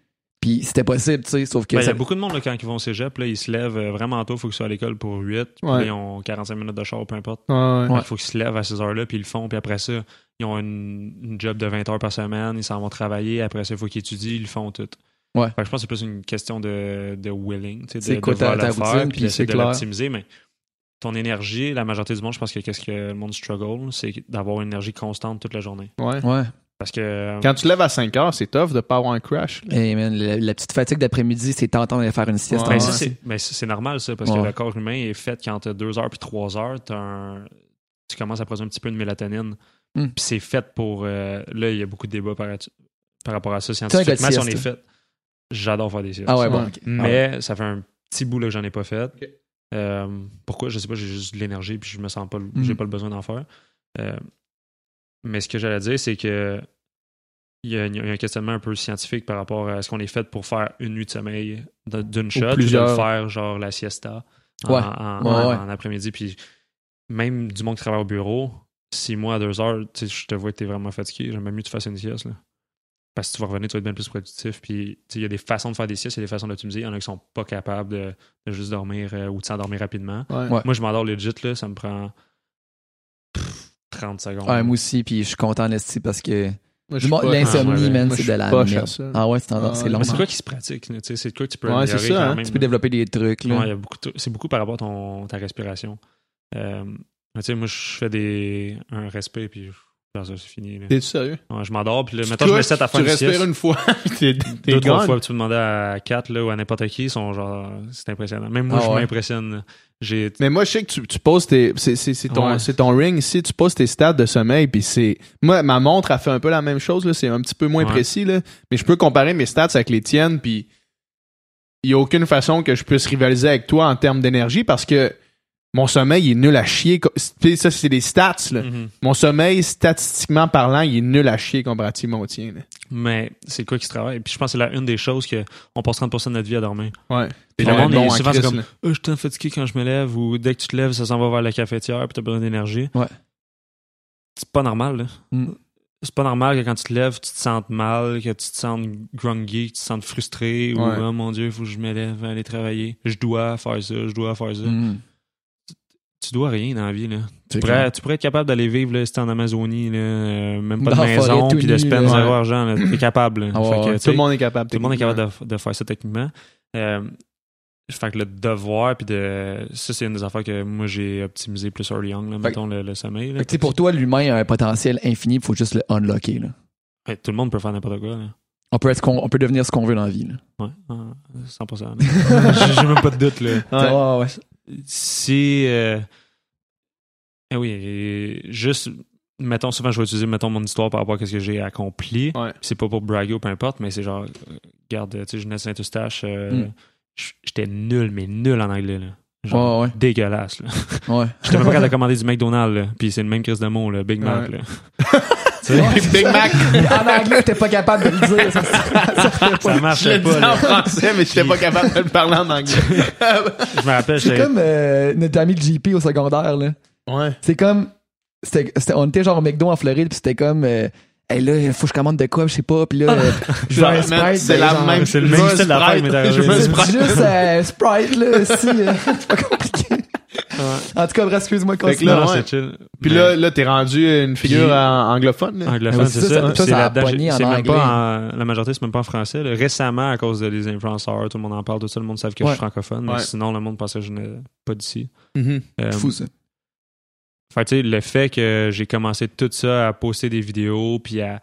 Puis c'était possible, tu sais, sauf que Ben, Il y a beaucoup de monde là, quand ils vont au cégep, là, ils se lèvent euh, vraiment tôt, il faut qu'ils soient à l'école pour 8, puis Ouais. ils ont 45 minutes de char, peu importe. Ouais, ouais. Ouais. Il faut qu'ils se lèvent à ces heures-là, puis ils le font, puis après ça, ils ont une, une job de 20 heures par semaine, ils s'en vont travailler, après ça, il faut qu'ils étudient, ils le font tout. Ouais. Fait que je pense que c'est plus une question de, de willing, tu sais, de, quoi de ta- ta faire, puis d'essayer de l'optimiser, mais ton énergie, la majorité du monde, je pense que qu'est-ce que le monde struggle, c'est d'avoir une énergie constante toute la journée. Ouais. Ouais. Parce que euh, Quand tu te lèves à 5 heures, c'est tough de pas avoir un crash. Hey, man, la, la petite fatigue d'après-midi, c'est tentant d'aller faire une sieste. Ouais. Ben, c'est ben, c'est- normal, ça, parce que le corps humain est fait quand tu as 2 heures puis 3 heures, un- tu commences à produire un petit peu de mélatonine. Mm. Puis c'est fait pour. euh, là, il y a beaucoup de débats par, par rapport à ça de scientifiquement. Si on est fait. J'adore faire des siestes. Ah ouais, bon. Mais ça fait un petit bout là, que j'en ai pas fait. Euh, pourquoi? Je sais pas, j'ai juste de l'énergie puis je me sens pas, j'ai Mm. pas le besoin d'en faire. Euh, mais ce que j'allais dire, c'est que il y, a, il y a un questionnement un peu scientifique par rapport à ce qu'on est fait pour faire une nuit de sommeil de- d'une shot ou de plusieurs. le faire genre la siesta en, Ouais. en- Ouais, en- ouais. en après-midi. Puis même du monde qui travaille au bureau, six mois à deux heures, tu je te vois que t'es vraiment fatigué. J'aimerais mieux que tu fasses une sieste. Là. Parce que tu vas revenir, tu vas être bien plus productif. Puis tu il y a des façons de faire des siestes, il y a des façons d'optimiser. Il y en a qui sont pas capables de, de juste dormir euh, ou de s'endormir rapidement. Ouais. Ouais. Moi, je m'endors legit, là, ça me prend 30 secondes. Ouais, moi aussi, puis je suis content, Esti, parce que l'insomnie, man, c'est de la merde. ça. Ah ouais, c'est Ah, c'est long. Mais c'est hein. quoi qui se pratique? tu sais, C'est quoi que tu peux Ouais, c'est améliorer ça, quand hein. même. Tu peux développer des trucs, là. Ouais, il y a beaucoup de- c'est beaucoup par rapport à ton, ta respiration. Euh, mais tu sais, moi, je fais des, un respect, puis c'est fini. là. T'es sérieux? Ouais, je m'endors, puis là, Tu maintenant, je me set à faire Tu une respires une fois, <laughs> t'es t'es Deux, trois fois, tu peux demander à Kat là, ou à n'importe qui, ils sont genre, c'est impressionnant. Même moi, Ah je m'impressionne. J'ai, Mais moi, je sais que tu, tu poses tes. C'est c'est- c'est ton, Ouais. c'est ton ring ici, tu poses tes stats de sommeil, puis c'est. Moi, ma montre a fait un peu la même chose, là. C'est un petit peu moins Ouais. précis, là. Mais je peux comparer mes stats avec les tiennes, puis. Il n'y a aucune façon que je puisse rivaliser avec toi en termes d'énergie parce que mon sommeil est nul à chier. Ça, c'est des stats, là. Mhm. Mon sommeil, statistiquement parlant, il est nul à chier comparativement au tien, là. Mais c'est quoi qui se travaille? Puis je pense que c'est la une des choses qu'on passe 30% de notre vie à dormir. Ouais. Puis le monde, est en souvent, comme, oh, je suis fatigué quand je me lève, ou dès que tu te lèves, ça s'en va vers la cafetière, puis t'as besoin d'énergie. Ouais. C'est pas normal, là. Mm. C'est pas normal que quand tu te lèves, tu te sentes mal, que tu te sentes grungy, que tu te sentes frustré, ou Ouais. oh mon Dieu, il faut que je me lève, aller travailler. Je dois faire ça, je dois faire ça. Mm. Tu dois rien dans la vie, là. Tu pourrais, tu pourrais être capable d'aller vivre là, si t'es en Amazonie, là, euh, même pas de Dans maison, puis de spend zéro argent. T'es capable. Ah ouais, Fait que, Tout le monde est capable. tout le monde est capable de, de faire ça techniquement. Euh, fait que le devoir, puis de. Ça, c'est une des affaires que moi j'ai optimisé plus early on, là, mettons le, le sommeil. là. Fait que, tu sais, pour toi, l'humain a un potentiel infini, il faut juste le unlocker, là. Ouais, tout le monde peut faire n'importe quoi. Là. On peut, être on peut devenir ce qu'on veut dans la vie, là. Ouais, ah, 100%. là. <laughs> J'ai même pas de doute. Là. Ouais. Ouais, ouais. Si. euh, eh oui, juste mettons, souvent, je vais utiliser, mettons, mon histoire par rapport à ce que j'ai accompli. Ouais. C'est pas pour braguer ou peu importe, mais c'est genre, regarde, tu sais, Jeunesse Saint-Eustache, euh, Mm. j- j'étais nul, mais nul en anglais, là. Genre, ouais. dégueulasse, là. Ouais. <laughs> J'étais même pas capable de commander du McDonald's, là. Puis c'est le même crise de mots, là. Big Mac, là. <laughs> <laughs> Big Mac. en anglais, j'étais pas capable de le dire. Ça, ça, pas. ça Je marchait pas, dit en français, mais j'étais pas capable de le parler en anglais. Je me rappelle, C'est comme euh, notre ami JP au secondaire. là. ouais. C'est comme. c'était- c'était- on était genre au McDo en Floride, puis c'était comme. euh, Hey là, il faut que je commande de quoi, je sais pas, puis là, euh, je veux un Sprite. c'est ben, la genre, même c'est le je même style d'affaires, Sprite. mais Je veux un c'est Sprite. Juste euh, Sprite, là, si. euh, <laughs> c'est pas. En tout cas, bref, excuse-moi, continue. là, c'est chill. Puis Mais- là, là t'es rendu une figure anglophone. là. Anglophone, c'est ça, C'est même pas la majorité, c'est même pas en français. là. Récemment, à cause des influenceurs, tout le monde en parle, tout ça, le monde savent que je suis francophone. mais Ouais. sinon, le monde pensait que je n'étais pas d'ici. Mhm. Euh, C'est fou, ça. Fait que, tu sais, le fait que j'ai commencé tout ça à poster des vidéos, puis à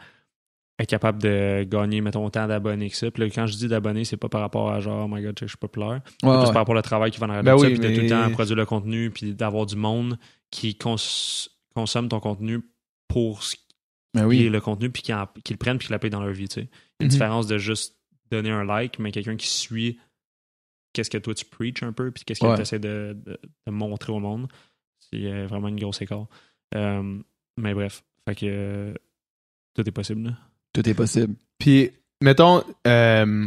être capable de gagner, mettons, autant d'abonnés que ça. Puis là, quand je dis d'abonnés, c'est pas par rapport à genre, oh my god, je suis populaire. C'est Ouais, plus ouais. par rapport au travail qui va en arrière Ben de ça, puis de tout le temps produire le contenu, puis d'avoir du monde qui cons- consomme ton contenu pour ce Ben qui est le contenu, puis qui, en- qui le prennent, puis qui l'appellent dans leur vie. Tu sais. Une Mhm. différence de juste donner un like, mais quelqu'un qui suit qu'est-ce que toi tu preaches un peu, puis qu'est-ce que Ouais. tu essaies de, de- de montrer au monde. C'est euh, vraiment une grosse écart. Euh, mais bref, fait que euh, tout est possible. là. Tout est possible. Puis, mettons, euh,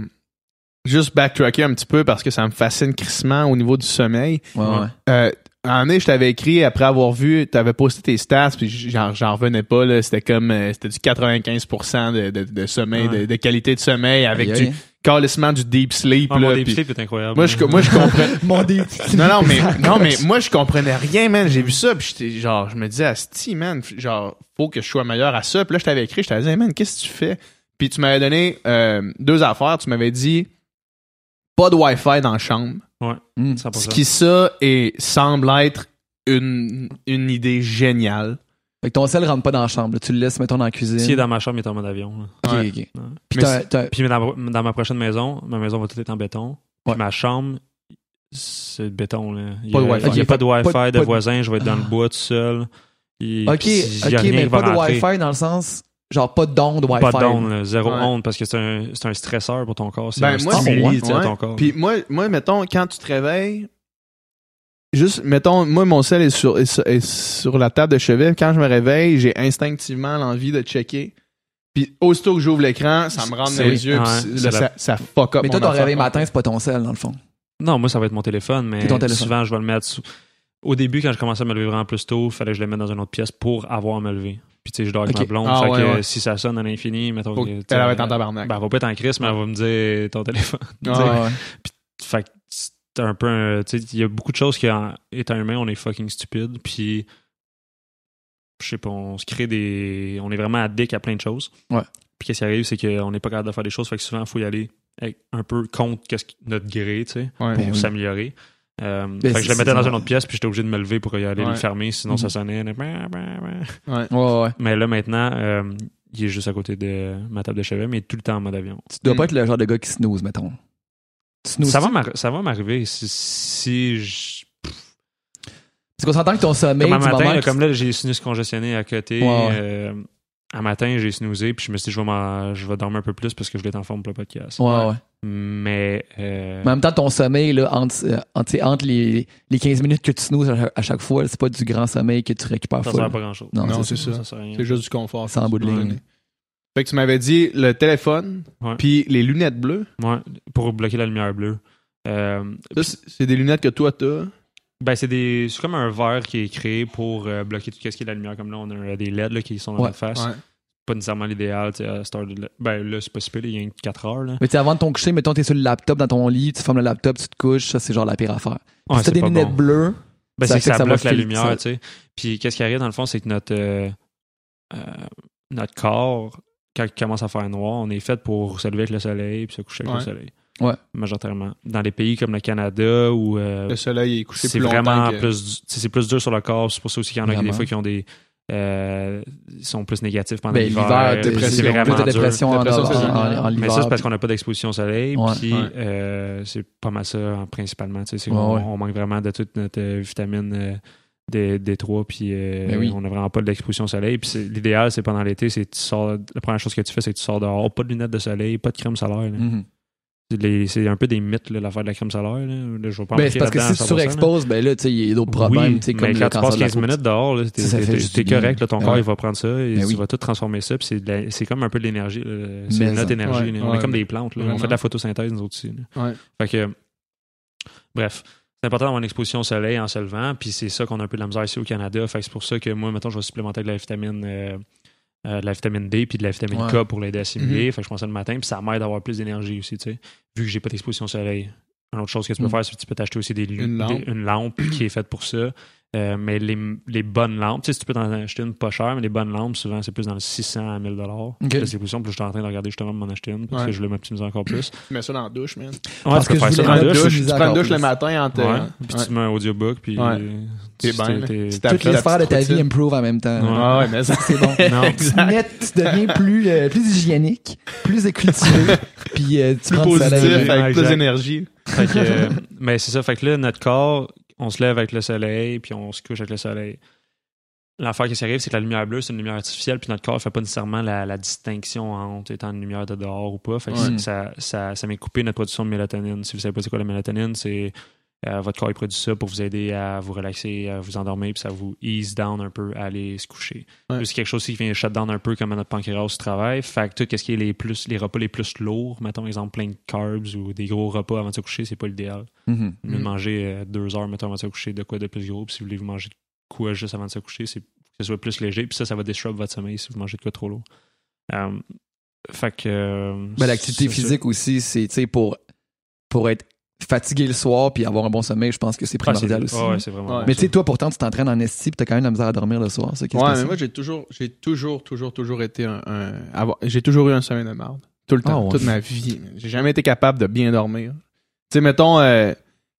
juste backtracker un petit peu parce que ça me fascine crissement au niveau du sommeil. Ouais. Euh, un année, je t'avais écrit après avoir vu, t'avais posté tes stats, puis j'en, j'en revenais pas, là. C'était comme, euh, c'était du 95% de, de, de sommeil, Ouais. de, de qualité de sommeil avec Aïe, du calissement du deep sleep, Ah, là. mon deep sleep est incroyable. moi, je, moi, je comprends. <laughs> Mon dé- <laughs> Non, non, mais, non, mais moi, je comprenais rien, man. J'ai vu ça, puis j'étais genre, je me disais, Asti, man, genre, faut que je sois meilleur à ça. Puis là, je t'avais écrit, je t'avais dit, Hey, man, qu'est-ce que tu fais? Puis tu m'avais donné euh, deux affaires. Tu m'avais dit, pas de Wi-Fi dans la chambre. Hmm. 100%. Ce qui, ça, et semble être une, une idée géniale. Fait que ton sel rentre pas dans la chambre. là. Tu le laisses, mettons, dans la cuisine. S'il est dans ma chambre, il est en mode avion. là. Ok, Ouais. ok. Ouais. Puis Mais t'as- c'est- t'as- Puis dans, dans ma prochaine maison, ma maison va tout être en béton. Puis Ouais. ma chambre, c'est le béton. Là. Il Pas de a- Wi-Fi. Il n'y a Ok, pas de Wi-Fi pas- de pas de- voisin, je vais être dans le bois tout seul. Il- Ok, puis il y a ok, rien mais qui va pas de rentrer. Wi-Fi dans le sens. Genre pas d'onde Wi-Fi. Pas d'onde, zéro Ouais. onde, parce que c'est un, c'est un stresseur pour ton corps. C'est Ben, un moi, c'est- stimuli Ouais. ton corps. Puis moi, moi, mettons, quand tu te réveilles, juste, mettons, moi, mon sel est sur, est sur, est sur la table de chevet. Quand je me réveille, j'ai instinctivement l'envie de checker. Puis aussitôt que j'ouvre l'écran, ça me rentre dans les yeux. ouais, là, la- ça, ça fuck up Mais toi, ton réveil matin, c'est pas ton sel, dans le fond. Non, moi, ça va être mon téléphone, mais téléphone. souvent, je vais le mettre sous- Au début, quand je commençais à me lever vraiment plus tôt, il fallait que je le mette dans une autre pièce pour avoir à me lever. Puis, tu sais, je dors avec Ok. ma blonde. Ah, fait ouais, que ouais. si ça sonne à l'infini, mettons Faut que, sais, va être en tabarnak. Ben, elle va pas être en crise, mais elle va me dire ton téléphone. <laughs> Ah, ouais. Fait que c'est un peu un- tu sais, il y a beaucoup de choses qui, en étant humain, on est fucking stupide. Puis, je sais pas, on se crée des. On est vraiment addict à plein de choses. Ouais. Puis, qu'est-ce qui arrive, c'est qu'on n'est pas capable de faire des choses. Fait que souvent, il faut y aller avec un peu contre notre gré, tu sais, Ouais. pour oui. s'améliorer. Euh, Ben, fait que je le mettais dans une autre pièce, puis j'étais obligé de me lever pour y aller Ouais. le fermer, sinon ça Mhm. sonnait. bah, bah, bah. Ouais. Ouais, ouais. Mais là, maintenant, euh, il est juste à côté de ma table de chevet, mais tout le temps en mode avion. Tu dois Hmm. pas être le genre de gars qui snooze, mettons. Ça va m'arri- ça va m'arriver si, si je Parce qu'on s'entend que ton sommeil, Comme un matin, là, comme là, j'ai snooze congestionné à côté. Ouais, ouais. euh, un matin, j'ai snoozé, puis je me suis dit, je vais, je vais dormir un peu plus parce que je voulais être en forme pour le podcast. Ouais, ouais. Mais, euh, Mais en même temps, ton sommeil, là, entre, euh, entre, entre les, les 15 minutes que tu snoozes à, à chaque fois, c'est pas du grand sommeil que tu récupères ça full. sert à pas grand-chose. Non, Non, c'est ça. sert à rien. C'est juste du confort. C'est en bout de ligne. Ouais. Fait que tu m'avais dit le téléphone, Ouais. puis les lunettes bleues. Ouais, pour bloquer la lumière bleue. Euh, Ça, c'est- c'est des lunettes que toi, t'as. Ben, c'est des c'est comme un verre qui est créé pour euh, bloquer tout ce qui est la lumière. Comme là, on a des LED là, qui sont dans Ouais. notre face. Ouais. Pas nécessairement l'idéal. de- Ben là, c'est pas si pire, il y a 4 heures. Là. Mais avant de ton coucher, mettons, t'es sur le laptop dans ton lit, tu fermes le laptop, tu te couches, ça, c'est genre la pire affaire. Puis Ouais, si t'as des lunettes bon. bleues, Ben, Ça c'est que ça, bloque la lumière, tu sais. Puis qu'est-ce qui arrive dans le fond, c'est que notre, euh, euh, notre corps, quand il commence à faire noir, on est fait pour se lever avec le soleil puis se coucher avec le soleil. Ouais. Majoritairement. Dans les pays comme le Canada où euh, Le soleil est couché c'est plus longtemps vraiment que- plus, c'est plus dur sur le corps. C'est pour ça aussi qu'il y en a qui, des fois qui ont des, euh, ils sont plus négatifs pendant ben, l'hiver. l'hiver, C'est vraiment plus de dur. dépression en, Dépression en- saisonnière. en- en Mais ça, c'est parce qu'on n'a pas d'exposition au soleil. Ouais. Puis Ouais. euh, c'est pas mal ça, principalement. Tu sais, Ouais, on manque vraiment de toute notre euh, vitamine, euh, des, des trois, puis euh, Ben oui. on n'a vraiment pas d'exposition au soleil. Puis l'idéal, c'est pendant l'été, c'est tu sors, la première chose que tu fais, c'est que tu sors dehors, pas de lunettes de soleil, pas de crème solaire. là. C'est un peu des mythes, l'affaire de la crème solaire. Là. Là, je vais pas Ben, parce que si tu à 100%, là. surexposes, ben là, il y a d'autres problèmes, Oui, comme mais quand tu passes de la 15 peau. minutes dehors, t'es, bien. correct, là, ton Ouais. corps il va prendre ça et Ben tu oui. vas tout transformer ça. Puis c'est, comme un peu de l'énergie. C'est notre énergie. Ouais. On est comme des plantes. Là. On fait de la photosynthèse, nous autres aussi. Fait que, bref, c'est important d'avoir une exposition au soleil en se levant, puis c'est ça qu'on a un peu de la misère ici au Canada. Fait c'est pour ça que moi, maintenant, je vais supplémenter de la vitamine, euh, euh, de la vitamine D puis de la vitamine Ouais. K pour l'aider à assimiler. Mhm. Fait que je prends ça le matin, puis ça m'aide à avoir plus d'énergie aussi, tu sais, vu que j'ai pas d'exposition au soleil. Une autre chose que tu peux Mhm. faire, c'est que tu peux t'acheter aussi des, lu- Une lampe. des- une lampe qui est faite pour ça. Euh, mais les, les bonnes lampes, tu sais, si tu peux t'en acheter une pas chère, mais les bonnes lampes, souvent, c'est plus dans le 600 à 1000 dollars. Ok. Là, c'est position, puis je suis en train de regarder justement de m'en acheter une parce Ouais. que je voulais m'optimiser encore plus. Tu mets ça dans la douche, man. Ouais, Parce tu peux que faire je ça dans la douche. Tu prends une douche le matin en te. Ouais, puis Ouais. tu mets un audiobook, puis Ouais. T'es tu- bien, Tu Toutes les sphères de ta vie improve en même temps. Ouais. Ah ouais, mais ça. C'est bon. Non. tu, mets- tu deviens plus, euh, plus hygiénique, plus cultivé, <laughs> puis euh, tu Plus positif, avec plus d'énergie. Fait que, euh, <laughs> mais c'est ça. Fait que là, notre corps, on se lève avec le soleil, puis on se couche avec le soleil. L'affaire qui arrive, c'est que la lumière bleue, c'est une lumière artificielle, puis notre corps ne fait pas nécessairement la, la distinction entre étant une lumière de dehors ou pas. Fait que Ouais. ça, ça, ça met coupé notre production de mélatonine. Si vous savez pas c'est quoi la mélatonine, c'est euh, votre corps il produit ça pour vous aider à vous relaxer, à vous endormir, puis ça vous ease down un peu à aller se coucher. Ouais. C'est quelque chose qui vient shut down un peu comme notre pancréas travaille. Fait que tout ce qui est les plus les repas les plus lourds, mettons exemple plein de carbs ou des gros repas avant de se coucher, c'est pas l'idéal. Mhm. manger euh, deux heures, mettons, avant de se coucher, de quoi de plus gros? Puis si vous voulez vous manger de quoi juste avant de se coucher, c'est que ce soit plus léger. Puis ça, ça va disrupt votre sommeil si vous mangez de quoi trop lourd. Euh, fait que. Ben, L'activité ça. physique aussi, c'est pour, pour être fatigué le soir puis avoir un bon sommeil, je pense que c'est Ah, c'est primordial aussi. ah ouais, c'est vraiment. Ouais. bon, Mais tu sais, toi, pourtant, tu t'entraînes en esti puis t'as quand même la misère à dormir le soir. Ça, Ouais, mais c'est? moi, j'ai toujours, j'ai toujours, toujours, toujours été un, un- avoir- j'ai toujours eu un sommeil de merde. Tout le temps, Ah ouais. toute ma vie. J'ai jamais été capable de bien dormir. Tu sais, mettons, euh,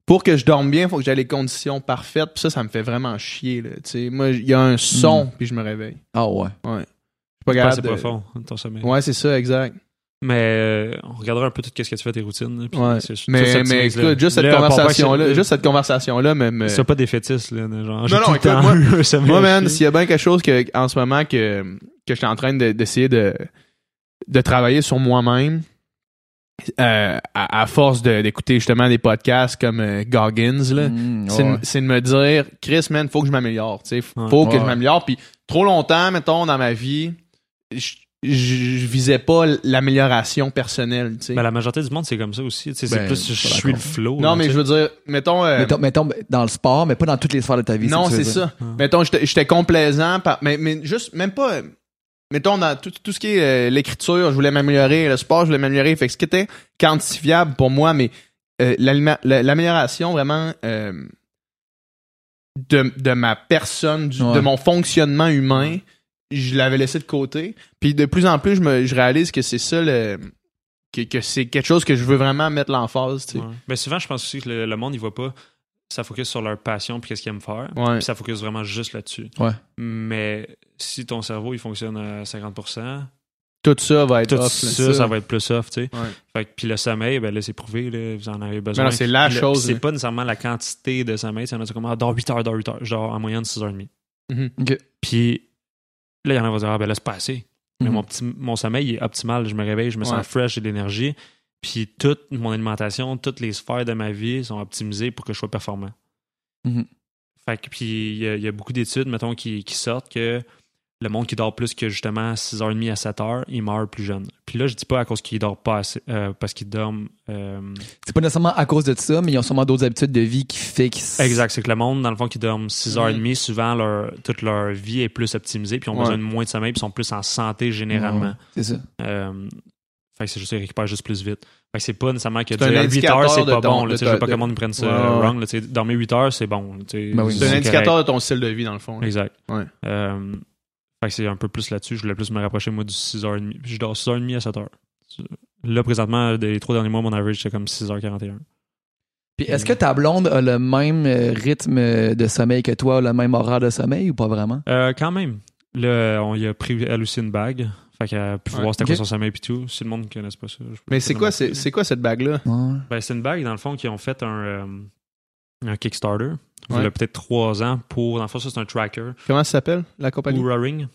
pour que je dorme bien, il faut que j'ai les conditions parfaites. Puis ça, ça me fait vraiment chier. Là. Moi, il y a un son, Mm. puis je me réveille. Ah ouais. Ouais. Je suis pas capable assez de- profond, ton sommeil. Ouais, c'est ça, exact. Mais euh, on regardera un peu tout ce que tu fais, tes routines. puis Ouais. Mais, mais écoute, juste cette conversation-là, juste cette conversation-là me, me- C'est pas des fétiches, là. Genre, Non, non, écoute, moi- <laughs> Moi, man, s'il y a bien quelque chose que, en ce moment que, que je suis en train de- d'essayer de, de travailler sur moi-même, euh, à, à force de- d'écouter justement des podcasts comme euh, Goggins, là, Mm, c'est ouais. de- c'est de me dire, Chris, man, faut que je m'améliore. tu sais, Faut Ouais. que Ouais. je m'améliore. Puis trop longtemps, mettons, dans ma vie, je, je, je visais pas l'amélioration personnelle. tu sais. Ben, la majorité du monde, c'est comme ça aussi. tu sais, Ben, c'est plus je je suis le flow. non, là, mais tu je veux dire, mettons. euh, Mettons, mettons, dans le sport, mais pas dans toutes les sphères de ta vie. non, c'est ça. Mettons, j'étais complaisant, par, mais, mais juste, même pas. euh, Mettons, dans tout, tout ce qui est euh, l'écriture, je voulais m'améliorer, le sport, je voulais m'améliorer. Fait que ce qui était quantifiable pour moi, mais euh, l'amélioration vraiment euh, de, de ma personne, du- Ouais. de mon fonctionnement humain, je l'avais laissé de côté. Puis de plus en plus, je, me, je réalise que c'est ça le. Que, que c'est quelque chose que je veux vraiment mettre l'emphase, tu sais. Ouais. Mais souvent, je pense aussi que le, le monde, il voit pas. Ça focus sur leur passion puis qu'est-ce qu'ils aiment faire. Ouais. Puis ça focus vraiment juste là-dessus. Ouais. Mais si ton cerveau, il fonctionne à 50%, Tout ça va être tout off. ça, là. ça, va être plus off, tu sais. Ouais. Fait que, puis le sommeil, ben là, c'est prouvé, là, vous en avez besoin. non, c'est la le- chose. C'est pas nécessairement la quantité de sommeil. Sont comme, ah, dors 8 heures, dors 8 heures. Genre, en moyenne, 6h30. Mhm. Puis là, il y en a qui vont dire, ah, ben là, c'est pas assez. Mais Mhm. mon, petit, mon sommeil il est optimal. Je me réveille, je me Ouais. sens fresh, j'ai de l'énergie. Puis toute mon alimentation, toutes les sphères de ma vie sont optimisées pour que je sois performant. Mhm. Fait que, puis il y, a- il y a beaucoup d'études, mettons, qui, qui sortent que le monde qui dort plus que justement 6h30 à 7h, il meurt plus jeune. Puis là, je dis pas à cause qu'il dort pas assez, euh, parce qu'il dorment. euh, C'est pas nécessairement à cause de ça, mais ils ont sûrement d'autres habitudes de vie qui qu'ils. Exact, c'est que le monde, dans le fond, qui dorment 6h30, souvent, leur, toute leur vie est plus optimisée, puis ils ont Ouais. besoin de moins de sommeil, puis sont plus en santé généralement. Ouais, C'est ça. Euh, fait que c'est juste qu'ils récupèrent juste plus vite. Fait que c'est pas nécessairement que dire 8 indicateur heures, c'est pas ton- bon. je veux pas de- que le monde prenne ça Ouais, wrong. là, tu sais, dormir 8 heures, c'est bon. Ben oui, C'est un correct. indicateur de ton style de vie, dans le fond. là. Exact. Ouais. Euh, fait que c'est un peu plus là-dessus. Je voulais plus me rapprocher, moi, du 6h30. Puis je dors 6h30 à 7h. Là, présentement, des trois derniers mois, mon average, c'est comme 6h41. Puis est-ce que ta blonde a le même euh, rythme de sommeil que toi, le même horaire de sommeil ou pas vraiment? Euh, quand même. Là, on y a pris, elle aussi, une bague. Fait qu'elle a pu Ouais. voir c'était Ok. quoi son sommeil puis tout. Si le monde ne connaisse pas ça. Mais c'est quoi, c'est quoi cette bague-là? Ouais. Ben, c'est une bague, dans le fond, qui ont fait un. euh, un Kickstarter. Il Ouais. a peut-être trois ans pour. Dans le ça, c'est un tracker. Comment ça s'appelle, la compagnie? Oura Ring.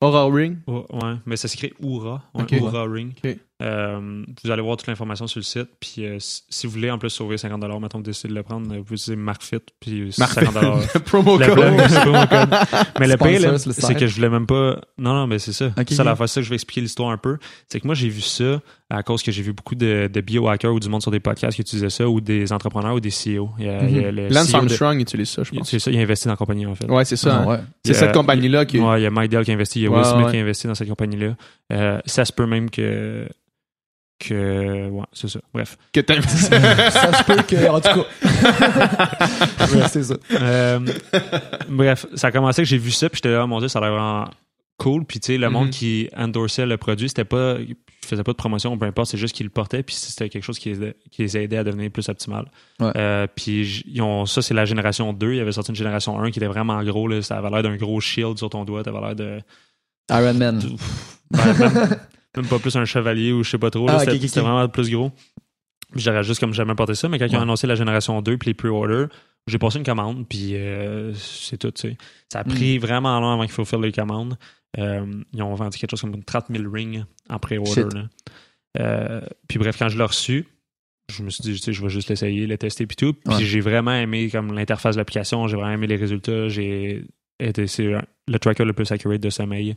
Aura Ring. Oh, ouais, mais ça s'écrit Oura. Ouais, Ok. Oura Ring. Ok. Euh, vous allez voir toute l'information sur le site. Puis euh, si vous voulez en plus sauver 50$, mettons que vous décidez de le prendre, vous utilisez MarkFit. Puis Marc 50$. <laughs> Promo code. blog, c'est promo code. Mais le pire, c'est que je voulais même pas. Non, non, mais c'est ça. Ok, C'est ça la fois ça que je vais expliquer l'histoire un peu. C'est que moi, j'ai vu ça à cause que j'ai vu beaucoup de, de biohackers ou du monde sur des podcasts qui utilisaient ça ou des entrepreneurs ou des CEO. Il y a, il y a le Lance CEO de- Armstrong utilise ça, je pense. C'est ça, il a investi dans la compagnie, en fait. Ouais, c'est ça. Ah, hein. ouais. C'est cette compagnie-là qui. Ouais, il y a Mike Dell qui a investi, il y a Ouais, Will Smith ouais. qui a investi dans cette compagnie-là. Euh, ça se peut même que. Que ouais, c'est ça. Bref. que t'as- <laughs> ça se peut que, en tout cas. <laughs> Ouais, c'est ça. Euh, bref, ça a commencé que j'ai vu ça, puis j'étais là, oh mon dieu, ça a l'air vraiment cool. Puis tu sais, le Mhm. monde qui endorsait le produit, c'était pas. Il faisait pas de promotion, peu importe, c'est juste qu'ils le portaient, puis c'était quelque chose qui les, aidait- qui les aidait à devenir plus optimal. Ouais. Euh, puis ils ont, ça, c'est la génération 2. Il y avait sorti une génération 1 qui était vraiment gros, là, ça avait l'air d'un gros shield sur ton doigt, ça avait l'air de. Iron Man. Ben, même, pas plus un chevalier ou je sais pas trop. Ah, c'était ok, ok, c'était ok. vraiment plus gros. J'aurais juste comme jamais porté ça, mais quand ils ont annoncé la génération 2 puis les pre-orders, j'ai passé une commande, puis euh, c'est tout, tu sais. Ça a Hmm. pris vraiment long avant qu'il faut faire les commandes. Euh, ils ont vendu quelque chose comme 30 000 rings en là. Euh, puis bref, quand je l'ai reçu, je me suis dit, tu sais, je vais juste l'essayer, le tester puis tout. Puis Ouais. j'ai vraiment aimé comme l'interface de l'application, j'ai vraiment aimé les résultats. J'ai été, c'est le tracker le plus accurate de sommeil,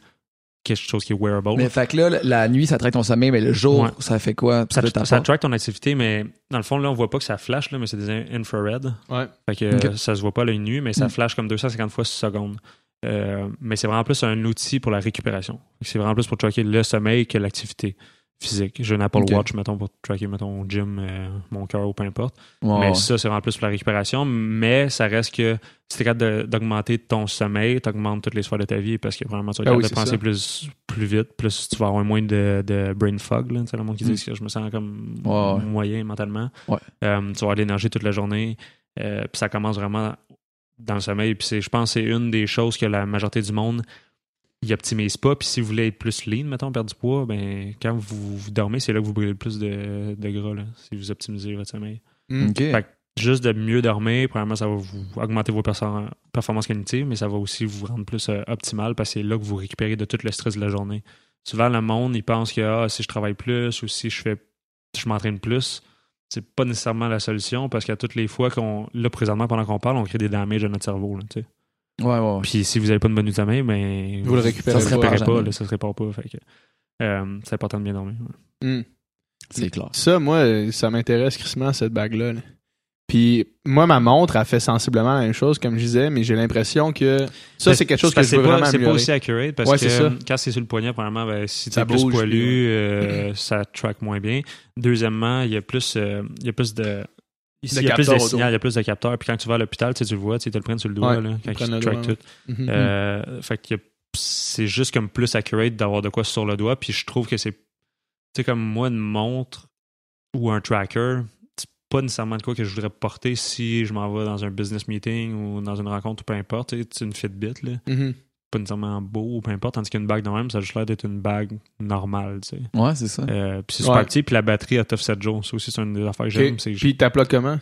quelque chose qui est wearable. Mais fait que là, la nuit, ça traque ton sommeil, mais le jour, Ouais. ça fait quoi? Ça, ça track ton activité, mais dans le fond, là, on voit pas que ça flash, là, mais c'est des in- infrared. Ouais. Fait que ça se voit pas à l'œil nu, mais ça Mm. flash comme 250 fois par seconde. Euh, mais c'est vraiment plus un outil pour la récupération. C'est vraiment plus pour tracker le sommeil que l'activité physique. J'ai un Apple. Watch, mettons, pour tracker, mettons, au gym, euh, mon cœur ou peu importe. Mais ça, c'est vraiment plus pour la récupération. Mais ça reste que si tu es capable d'augmenter ton sommeil, tu augmentes toutes les sphères de ta vie parce que vraiment, tu être Ah oui, de c'est penser plus, plus vite. Plus tu vas avoir moins de, de brain fog. Sais, le monde qui Mm. dit que je me sens comme moyen mentalement. Ouais. Euh, tu vas avoir de l'énergie toute la journée. Euh, puis ça commence vraiment dans le sommeil. Puis c'est- je pense que c'est une des choses que la majorité du monde ils optimisent pas. Puis si vous voulez être plus lean, mettons, perdre du poids, ben quand vous, vous dormez, c'est là que vous brûlez le plus de, de gras, là, si vous optimisez votre sommeil. Mm. OK. Fait que juste de mieux dormir, premièrement, ça va vous augmenter vos performances cognitives, mais ça va aussi vous rendre plus euh, optimal parce que c'est là que vous récupérez de tout le stress de la journée. Souvent, le monde, il pense que ah, si je travaille plus ou si je fais je m'entraîne plus, c'est pas nécessairement la solution parce qu'à toutes les fois qu'on. Là, présentement, pendant qu'on parle, on crée des damages à notre cerveau. Là, tu sais. Ouais, ouais, ouais. Puis si vous n'avez pas de bonne nuit de sommeil, ben. Vous le récupérez Ça se vous le répare pas, jamais. là, ça se répare pas. Fait que, euh, c'est important de bien dormir. ouais. Mm. C'est clair. Ça, moi, ça m'intéresse crissement, cette bague-là. là. Puis, moi, ma montre a fait sensiblement la même chose, comme je disais, mais j'ai l'impression que ça, Ben, c'est quelque chose que je veux pas- vraiment C'est pas aussi accurate parce Ouais, que ça. euh, quand c'est sur le poignet, premièrement, ben, si Ça t'es plus bouge, poilu, puis, euh, ça track moins bien. Deuxièmement, il y a plus, euh, il y a plus de. Ici, il y a plus de signaux, il y a plus de capteurs. Puis quand tu vas à l'hôpital, tu sais, tu le vois, tu sais, te le prennent sur le doigt Ouais, là, quand ils le track tout. Mhm. Euh, fait que c'est juste comme plus accurate d'avoir de quoi sur le doigt. Puis je trouve que c'est. Tu sais, comme moi, une montre ou un tracker, c'est pas nécessairement de quoi que je voudrais porter si je m'en vais dans un business meeting ou dans une rencontre ou peu importe. Tu sais, une Fitbit, là. Mhm. Pas nécessairement beau ou peu importe. Tandis qu'une bague de même, ça a juste l'air d'être une bague normale, tu sais. Ouais, c'est ça. Euh, puis c'est Ouais. super petit, puis la batterie, elle t'offre 7 jours. Ça aussi, c'est une des affaires que j'aime. Ok. C'est Puis, t'appelles comment?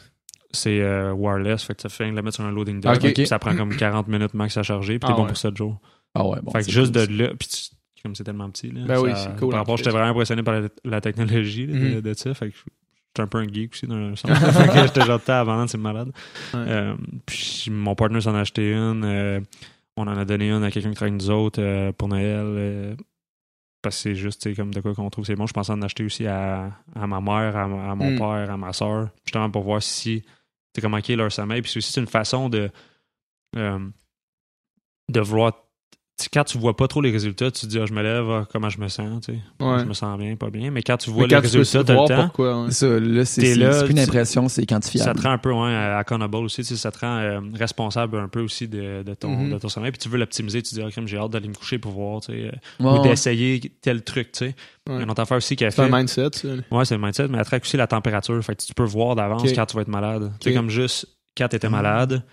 c'est euh, wireless, fait que ça fait de la mettre sur un loading dock. Ok. puis Ça prend comme 40 minutes max à charger, puis Ah t'es bon ouais. pour 7 jours. Ah ouais, bon. fait que juste cool, de là, puis tu- comme c'est tellement petit, là, Ben oui, c'est cool, Par en rapport, j'étais vraiment impressionné par la, la technologie là, de, Mhm. de ça, fait que j'étais un peu un geek aussi dans un sens. <laughs> fait que j'étais genre à vendre, c'est malade. Ouais. Euh, puis mon partner s'en a acheté une. On en a donné une à quelqu'un qui travaille avec nous autres euh, pour Noël. euh, parce que c'est juste comme de quoi qu'on trouve c'est bon. Je pensais en acheter aussi à, à ma mère, à, à mon Mm. père, à ma soeur. Justement pour voir si c'est comment est leur sommeil. Puis c'est aussi une façon de euh, de vouloir. Tu Quand tu vois pas trop les résultats, tu te dis ah, je me lève, ah, comment je me sens, tu sais. Ouais. Je me sens bien, pas bien. Mais quand tu vois les tu résultats, t'as le temps. pourquoi, ouais. Ça, là, c'est plus une tu- impression, c'est quantifiable. Ça te rend un peu ouais, accountable aussi, tu sais, ça te rend euh, responsable un peu aussi de, de ton, de ton sommeil. Puis tu veux l'optimiser, tu te dis, ok, j'ai hâte d'aller me coucher pour voir, tu sais, euh, Ouais, ou ouais. d'essayer tel truc, tu sais. Ouais. Une autre affaire aussi qui a C'est un fait. mindset, ça. Ouais, c'est le mindset, mais elle traque aussi la température. Fait que tu peux voir d'avance quand tu vas être malade. Tu sais, comme juste quand tu étais Mhm. malade,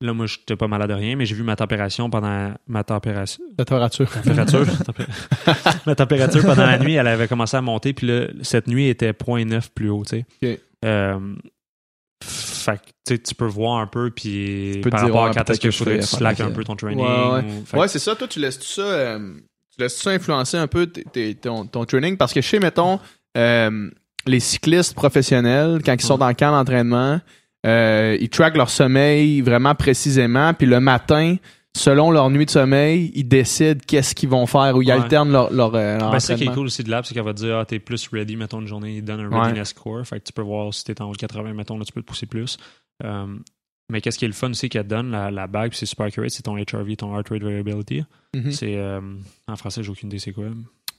là, moi, je n'étais pas malade de rien, mais j'ai vu ma température pendant ma température. La température. température. <laughs> tempé- <laughs> ma température pendant la nuit, elle avait commencé à monter, puis là, cette nuit était 0.9 plus haut, tu sais. Euh, Fait que tu tu peux voir un peu, puis peux par te dire, rapport à ouais, quand est-ce que que je faudrait que tu slack un peu ton training. Ouais, ouais. ou- fait Ouais, que- c'est ça. Toi, tu laisses tout ça, euh, tu laisses ça influencer un peu ton, ton training? Parce que chez, mettons, euh, les cyclistes professionnels, quand ils sont Ouais. dans le camp d'entraînement, euh, ils traquent leur sommeil vraiment précisément, puis le matin, selon leur nuit de sommeil, ils décident qu'est-ce qu'ils vont faire ou ils Ouais. alternent leur, leur, euh, leur Ben, c'est ça qui est cool aussi de l'app, c'est qu'elle va te dire, ah, t'es plus ready, mettons, une journée, il donne un Ouais. readiness score. Fait que tu peux voir si t'es en haut de 80, mettons, là, tu peux te pousser plus. Euh, mais qu'est-ce qui est le fun aussi qu'elle donne, la, la bague, c'est super accurate, c'est ton HRV, ton Heart Rate Variability. Mhm. C'est, euh, en français, j'ai aucune idée c'est quoi.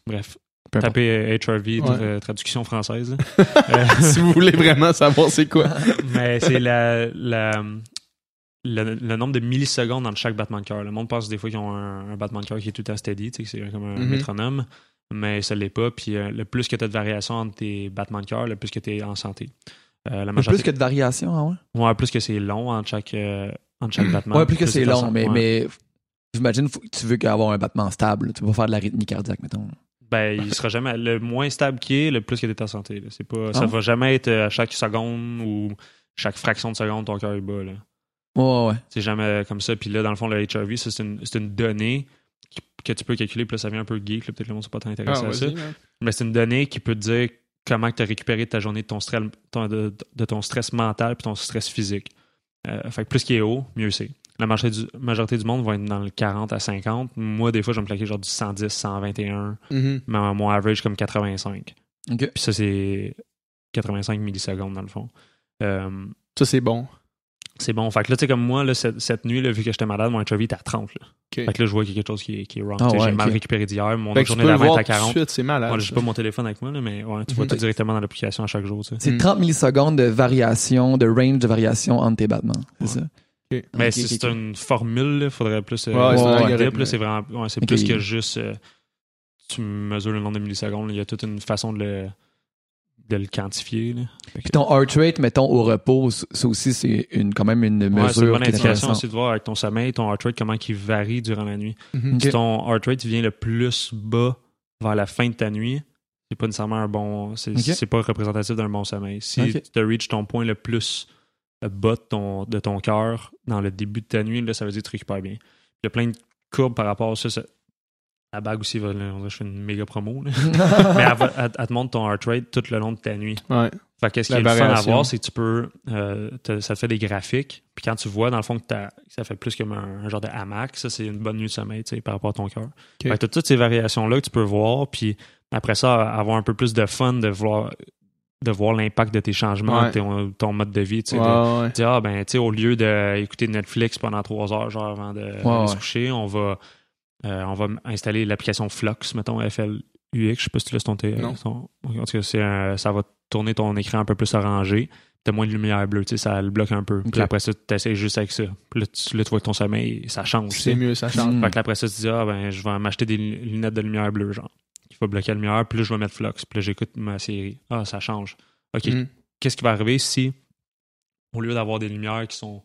Bref. Tapez euh, HRV, Ouais. tra- traduction française. <laughs> Euh, <laughs> si vous voulez vraiment savoir c'est quoi. <laughs> mais c'est la, la- le, le nombre de millisecondes dans chaque battement de cœur. Le monde pense des fois qu'ils ont un, un battement de cœur qui est tout le temps steady, tu sais, que c'est comme un Mhm. métronome, mais ça l'est pas. Puis euh, le plus que tu as de variation entre tes battements de cœur, le plus que tu es en santé. Euh, la Mais majorité- plus que de variations, ah ouais? Ouais, plus que c'est long entre chaque, euh, entre chaque battement. Ouais, plus que c'est long, mais, Ouais. mais j'imagine tu veux avoir un battement stable. Tu peux pas faire de la rythmie cardiaque, mettons. Ben, il sera jamais. Le moins stable qui est, le plus que tu es en santé. là. C'est pas, ça Ah. va jamais être euh, à chaque seconde ou chaque fraction de seconde ton cœur est bas. Là. Ouais, ouais. C'est jamais comme ça. Puis là, dans le fond, le ça, c'est une, c'est une donnée qui- que tu peux calculer. Puis là, ça vient un peu geek. là. Peut-être le monde ne pas tant intéressé Ah, à ça. man. Mais c'est une donnée qui peut te dire comment tu as récupéré de ta journée de ton stress, de, de ton stress mental puis ton stress physique. Euh, fait que plus qu'il est haut, mieux c'est. La majorité du, majorité du monde va être dans le 40 à 50. Moi, des fois, je vais me plaquer genre du 110, 121. Mhm. Mais mon average, comme 85. OK. Puis ça, c'est 85 millisecondes dans le fond. Euh, Ça, c'est bon. c'est bon. Fait que là, tu sais, comme moi, là, cette, cette nuit, là, vu que j'étais malade, mon HRV était à 30. Là. Ok. Fait que là, je vois qu'il y a quelque chose qui est, qui est wrong. Ah ouais, J'ai mal récupéré d'hier. Mon Fait autre journée d'avant était à tout de 40. suite, c'est malade. Moi, j'ai pas mon téléphone avec moi, là, mais ouais, tu vois Mhm. tout directement dans l'application à chaque jour. C'est Mm. 30 millisecondes de variation, de range de variation entre tes battements. C'est Ouais. ça? Mais Ok, c'est une formule, il faudrait plus. euh, Ouais, c'est ouais, vraiment. c'est plus que juste. euh, tu mesures le nombre de millisecondes. Il y a toute une façon de le, de le quantifier. Là. Fait que- Puis ton heart rate, mettons, au repos, ça aussi, c'est une, quand même une Ouais, c'est une mesure bonne indication aussi de voir avec ton sommeil, ton heart rate, comment il varie durant la nuit. Mhm. Si ton heart rate vient le plus bas vers la fin de ta nuit, c'est pas nécessairement un bon. C'est pas représentatif d'un bon sommeil. Si tu as reach ton point le plus bas de ton, de ton cœur dans le début de ta nuit, là, ça veut dire que tu récupères bien. Il y a plein de courbes par rapport à ça. ça- la bague aussi, là, je fais une méga promo. <laughs> Mais elle, va- elle- elle te montre ton heart rate tout le long de ta nuit. Ouais. Fait que ce qui est le fun à voir, c'est que tu peux. euh, te- ça te fait des graphiques. Puis quand tu vois, dans le fond, que ça fait plus comme un, un genre de hamac, ça, c'est une bonne nuit de sommeil tu sais, par rapport à ton cœur. Fait que t'as toutes ces variations-là que tu peux voir. Puis après ça, avoir un peu plus de fun de voir, de voir l'impact de tes changements, Ouais. de ton, ton mode de vie. tu sais, de- Ouais, ouais. dire, ah, ben, tu sais, au lieu d'écouter Netflix pendant trois heures, genre avant de, de se coucher, on va, euh, on va installer l'application Flux, mettons, FLUX. Je sais pas si tu laisses ton. ton- en tout cas, c'est un- ça va tourner ton écran un peu plus orangé. T'as moins de lumière bleue, tu sais, ça le bloque un peu. Puis après ça, tu essaies juste avec ça. Puis là, tu, là, tu vois que ton sommeil, ça change. C'est mieux, ça change. Fait que après ça, tu dis, ah, ben, je vais m'acheter des lu- lunettes de lumière bleue, genre, qui va bloquer la lumière. Puis là, je vais mettre Flux. Puis là, j'écoute ma série. Ah, ça change. OK, Mhm. qu'est-ce qui va arriver si, au lieu d'avoir des lumières qui sont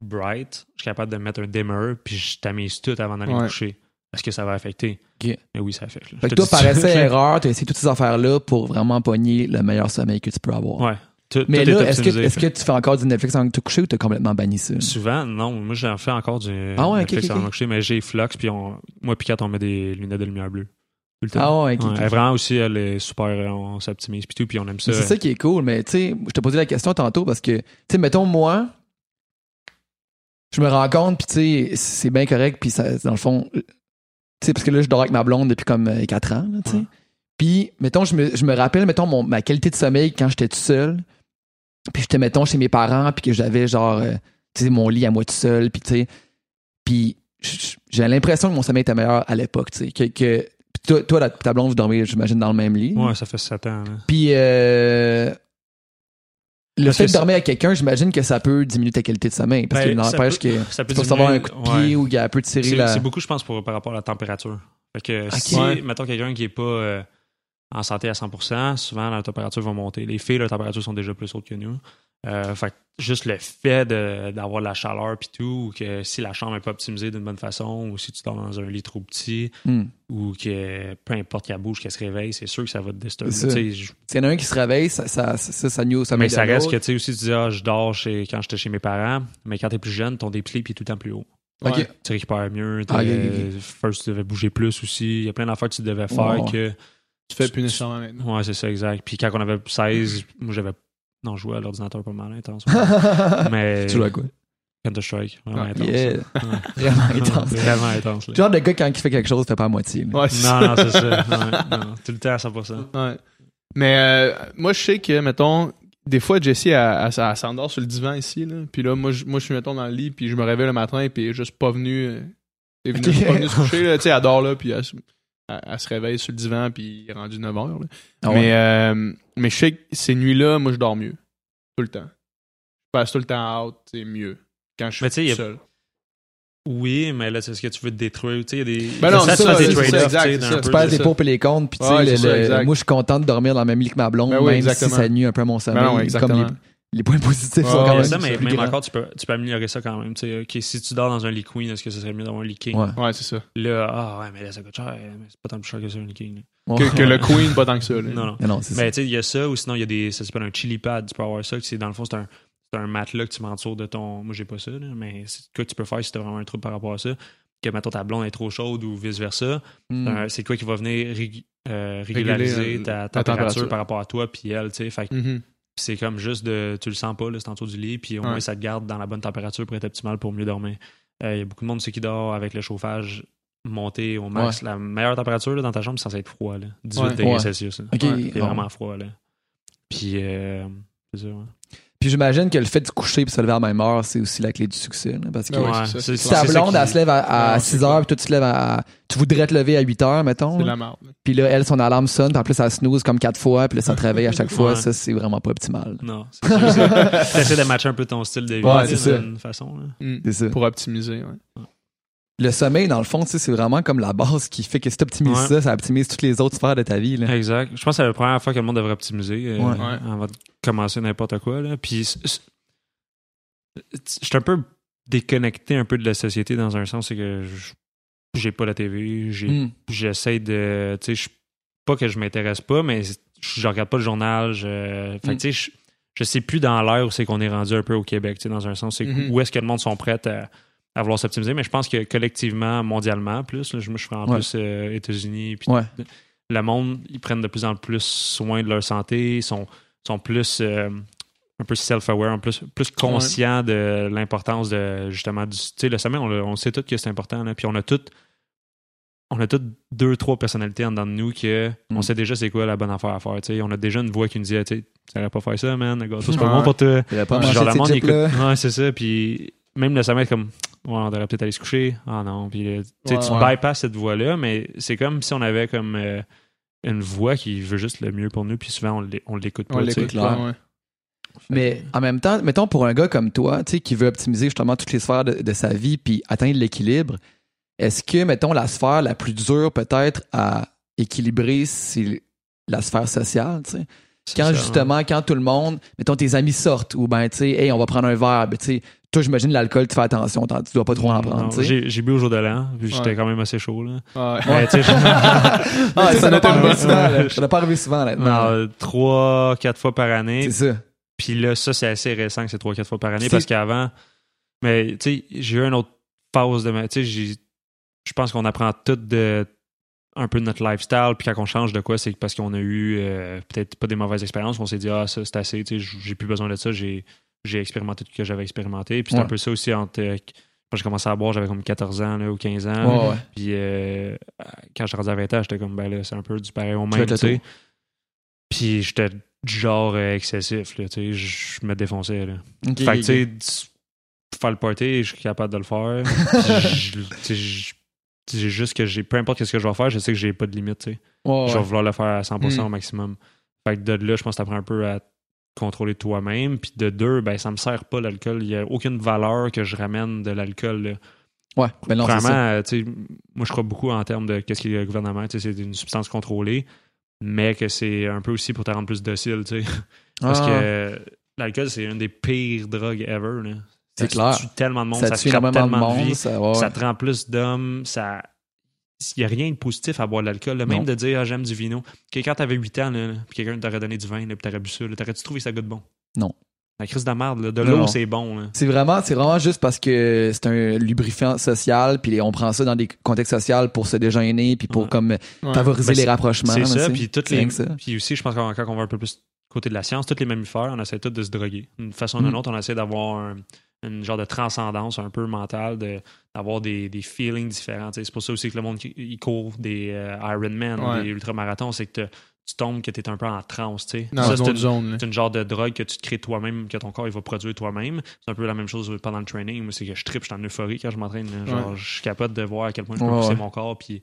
bright, je suis capable de mettre un dimmer, puis je tamise tout avant d'aller me Ouais. coucher? Est-ce que ça va affecter? Mais oui, ça affecte. là. Fait que toi, par essai <laughs> erreur, tu as essayé toutes ces affaires-là pour vraiment pogner le meilleur sommeil que tu peux avoir. Ouais. Tout- Mais tout là, est est-ce que, est-ce que tu fais encore du Netflix avant de te coucher ou tu as complètement banni ça? Souvent, non. Moi, j'en fais encore du Ah ouais, Netflix avant de coucher, mais j'ai Flux, puis on, moi, puis on met des lunettes de lumière bleue. Ah ouais, Ouais, vraiment aussi, elle est super, euh, on s'optimise, puis tout, puis on aime ça. C'est ça qui est cool, mais tu sais, je te posais la question tantôt parce que, tu sais, mettons, moi, je me rends compte, puis tu sais, c'est bien correct, puis ça, dans le fond, tu sais, parce que là, je dors avec ma blonde depuis comme 4 ans, là, tu sais. Puis, mettons, je me, je me rappelle, mettons, mon, ma qualité de sommeil quand j'étais tout seul, puis j'étais, mettons, chez mes parents, puis que j'avais genre, euh, tu sais, mon lit à moi tout seul, puis tu sais, puis j'ai l'impression que mon sommeil était meilleur à l'époque, tu sais, que, toi, toi, la- ta blonde, vous dormez, j'imagine, dans le même lit. Ouais, ça fait 7 ans. là. Puis euh, le Parce fait que de ça- dormir avec quelqu'un, j'imagine que ça peut diminuer ta qualité de sommeil. Parce Ben, qu'il ça n'empêche que ça tu peut peux savoir un coup de pied ouais. ou qu'elle peut tirer C'est la. c'est beaucoup, je pense, pour, par rapport à la température. Fait que si, Ouais. mettons, quelqu'un qui est pas euh, en santé à 100%, souvent la température va monter. Les filles, leur température sont déjà plus hautes que nous. Euh, fait que juste le fait de- d'avoir de la chaleur puis tout, ou que si la chambre n'est pas optimisée d'une bonne façon, ou si tu dors dans un lit trop petit, Hmm. ou que peu importe qu'elle bouge, qu'elle se réveille, c'est sûr que ça va te disturber. S'il y en a un qui se réveille, ça, ça, ça, ça, ça mais ça reste que tu sais aussi, tu dis, ah, je dors chez, quand j'étais chez mes parents, mais quand t'es plus jeune, ton sleep est tout le temps plus haut. Tu récupères mieux, Ah, first, tu devais bouger plus aussi. Il y a plein d'affaires que tu devais faire Ouais. que. Tu fais plus nécessairement maintenant. Ouais, c'est ça, exact. Puis quand on avait 16, moi j'avais. Non, je jouais à l'ordinateur pas mal intense. <laughs> mais. Tu joues à quoi? Counter-Strike, vraiment Ah, intense. Yeah. Ouais. <laughs> Vraiment intense. Vraiment intense. là. Le genre de gars, quand il fait quelque chose, il fait pas à moitié. Ouais, Non, non, c'est ça. Ouais, non, tout le temps à 100%. Ouais. Mais euh, moi, je sais que, mettons, des fois, Jessie, elle, elle, elle s'endort sur le divan ici. Là. Puis là, moi, je, moi, je suis, mettons, dans le lit, puis je me réveille le matin, puis elle est juste pas venue. euh, elle est venue, pas venue se coucher. Là. Tu sais, elle dort là, puis elle, elle- elle se réveille sur le divan, puis il est rendu 9 heures. là. Ah ouais. mais, euh, mais je sais que ces nuits-là, moi, je dors mieux. Tout le temps. Je passe tout le temps out, c'est mieux. Quand je Mais tu sais, suis il y a- seul. Oui, mais là, c'est ce que tu veux te détruire. Tu sais, il y a des. Ben non, ça, c'est ça, c'est ça, exact, tu c'est ça. pèses les pour et les comptes, puis tu Ouais, sais, le- c'est ça, le- exact. moi je suis content de dormir dans le même lit que ma blonde, Ben oui, même exactement. si ça nuit un peu à mon sommeil. Ben non, comme exactement. les, les points positifs Ouais, sont quand même ça, mais plus même encore, tu peux, tu peux améliorer ça quand même. Tu sais, ok, si tu dors dans un lit queen, est-ce que ce serait mieux d'avoir un lit king? Ouais. Ouais, c'est ça. Là, ah ouais, mais là, ça coûte cher. Mais c'est pas tant plus cher que ça, un lit king. Ouais. Que, que le Queen, pas tant que ça. Là. Non, non. Mais non, tu sais, il y a ça, ou sinon, il y a des. Ça s'appelle un chili pad. Tu peux avoir ça. Dans le fond, c'est un, c'est un matelas que tu mets en dessous de ton. Moi, j'ai pas ça, là, mais c'est quoi que tu peux faire si t'as vraiment un trouble par rapport à ça. Que, mettons, ta blonde est trop chaude ou vice-versa. Hmm. C'est quoi qui va venir euh, régulariser euh, ta température, température. par rapport à toi puis elle, tu sais. Fait que Mhm. C'est comme juste de. Tu le sens pas, là, c'est en dessous du lit, puis au Ouais. moins ça te garde dans la bonne température pour être optimal pour mieux dormir. Euh, Il y a beaucoup de monde ceux qui dort avec le chauffage monté au max. La meilleure température là, dans ta chambre, c'est censé être froid, là. 18 Ouais. degrés. Celsius. là. C'est vraiment froid, là. Puis, euh, c'est ouais. Puis j'imagine que le fait de se coucher et se lever à la même heure, c'est aussi la clé du succès. là, parce que Ben ouais, Ouais, c'est ça, c'est- si ta ça blonde, elle se lève à, Non, 6 c'est heures, puis toi, tu te lèves à. Tu voudrais te lever à 8 heures, mettons. C'est là. la merde. Puis là, elle, son alarme sonne, puis en plus, elle snooze comme 4 fois, puis là, ça te réveille à chaque <laughs> fois. Ouais. Ça, c'est vraiment pas optimal. Non, c'est c'est- <laughs> T'essaies de matcher un peu ton style de vie Ouais, c'est ça. d'une façon. Là. Mm. C'est ça. Pour optimiser, ouais. Le sommeil, dans le fond, tu sais, c'est vraiment comme la base qui fait que si tu optimises Ouais. ça, ça optimise toutes les autres sphères de ta vie. Là. Exact. Je pense que c'est la première fois que le monde devrait optimiser euh, Ouais. Ouais. avant de commencer n'importe quoi. Là. Puis, je suis un peu déconnecté un peu de la société dans un sens, c'est que je- j'ai pas la TV, Hmm. j'essaie de. Tu sais, je- pas que je m'intéresse pas, mais je regarde pas le journal. Je, fait Mm. tu sais, je, je sais plus dans l'air où c'est qu'on est rendu un peu au Québec, tu sais, dans un sens. C'est Mhm. où est-ce que le monde sont prêts à, à vouloir s'optimiser. Mais je pense que collectivement, mondialement, plus, là, je, je ferais en Ouais. plus euh, États-Unis. puis Ouais. Le monde, ils prennent de plus en plus soin de leur santé, ils sont, sont plus. euh, un peu self-aware, plus, plus conscients de l'importance de justement du. Tu sais, le sommeil, on, on sait tout que c'est important. Là, puis on a toutes on a toutes deux, trois personnalités en dedans de nous que Mm. on sait déjà c'est quoi la bonne affaire à faire. tu sais. On a déjà une voix qui nous dit tu va pas faire ça, man. C'est pas bon pour toi. Il a pas Ouais, mangé Genre, le monde, écoute. Ouais, c'est ça. Puis même le sommeil, comme, ouais, on devrait peut-être aller se coucher. Ah non. Puis euh, tu sais, Ouais, tu ouais. bypasses cette voix-là, mais c'est comme si on avait comme euh, une voix qui veut juste le mieux pour nous, puis souvent, on l'é- on l'écoute pas. On l'écoute pas, ouais. Mais en même temps, mettons pour un gars comme toi, tu sais, qui veut optimiser justement toutes les sphères de, de sa vie puis atteindre l'équilibre, est-ce que, mettons, la sphère la plus dure peut-être à équilibrer, c'est la sphère sociale, tu sais? C'est Quand ça, justement, quand tout le monde, mettons, tes amis sortent ou ben, tu sais, hey, on va prendre un verre, ben, tu sais, toi, j'imagine l'alcool, tu fais attention, t'en- tu dois pas trop en prendre, non, tu sais. J'ai j'ai bu au jour de l'an, puis j'étais Ouais. quand même assez chaud. Là. Ouais. Mais, <laughs> Ah, <laughs> Ouais, ça doit pas pas- souvent, là. Ça pas arriver souvent, honnêtement. non, trois, quatre fois par année. C'est ça. Puis là, ça, c'est assez récent que c'est trois, quatre fois par année parce qu'avant, mais tu sais, j'ai eu une autre phase de ma. Tu sais, j'ai- je pense qu'on apprend tout de un peu de notre lifestyle, puis quand on change de quoi, c'est parce qu'on a eu euh, peut-être pas des mauvaises expériences, on s'est dit, ah, ça, c'est assez, tu sais, j'ai plus besoin de ça, j'ai j'ai expérimenté tout ce que j'avais expérimenté. Puis c'est Ouais. un peu ça aussi entre. euh, quand j'ai commencé à boire, j'avais comme 14 ans là, ou 15 ans. Ouais, ouais. Puis euh, quand je suis rendu à 20 ans, j'étais comme, ben là, c'est un peu du pareil au même, fais tu le sais. Puis j'étais du genre euh, excessif, là, tu sais, je me défonçais, là. Ok, Fait que, tu sais, faire le party, je suis capable de le faire. <laughs> Je- j'ai juste que j'ai, peu importe ce que je vais faire, je sais que j'ai pas de limite, tu sais. Ouais, Je vais vouloir le faire à 100% Mm. au maximum. Fait que de là, je pense que t'apprends un peu à contrôler toi-même. Puis de deux, ben, ça me sert pas l'alcool. Il y a aucune valeur que je ramène de l'alcool. Ouais, mais non, c'est Vraiment, ça. moi, je crois beaucoup en termes de qu'est-ce qu'il y a le gouvernement. Tu sais, C'est une substance contrôlée, mais que c'est un peu aussi pour te rendre plus docile. tu sais. <laughs> Parce Ah. que l'alcool, c'est une des pires drogues ever. là. C'est Ça clair. tue tellement de monde, Ça ça, tue de tellement de monde. vie, Ça, ouais, ça te rend plus d'hommes, ça... Il n'y a rien de positif à boire de l'alcool. Même Non. de dire ah, j'aime du vino. Que quand t'avais 8 ans, là, puis quelqu'un t'aurait donné du vin, là, puis t'aurais bu ça, t'aurais-tu trouvé ça goûte bon? Non. La crise de la merde, là. de l'eau, c'est bon. C'est vraiment, c'est vraiment juste parce que c'est un lubrifiant social, puis on prend ça dans des contextes sociaux pour se déjeuner, puis pour Ouais. comme Ouais. favoriser Ben, les rapprochements. C'est ça, puis toutes C'est les... ça. Puis aussi, je pense qu'on quand on va un peu plus côté de la science, tous les mammifères, on essaie tous de se droguer. D'une façon ou Mm. d'une autre, on essaie d'avoir un, une genre de transcendance un peu mentale, de- d'avoir des, des feelings différents. C'est pour ça aussi que le monde il court des euh, Ironman, Ouais. des ultramarathons, c'est que tu tombes, que tu es un peu en transe. c'est une, zone. c'est une genre de drogue que tu te crées toi-même, que ton corps il va produire toi-même. C'est un peu la même chose pendant le training. Moi, c'est que je tripe, je suis en euphorie quand je m'entraîne. je suis capable de voir à quel point je peux Ouais, pousser mon corps. Puis,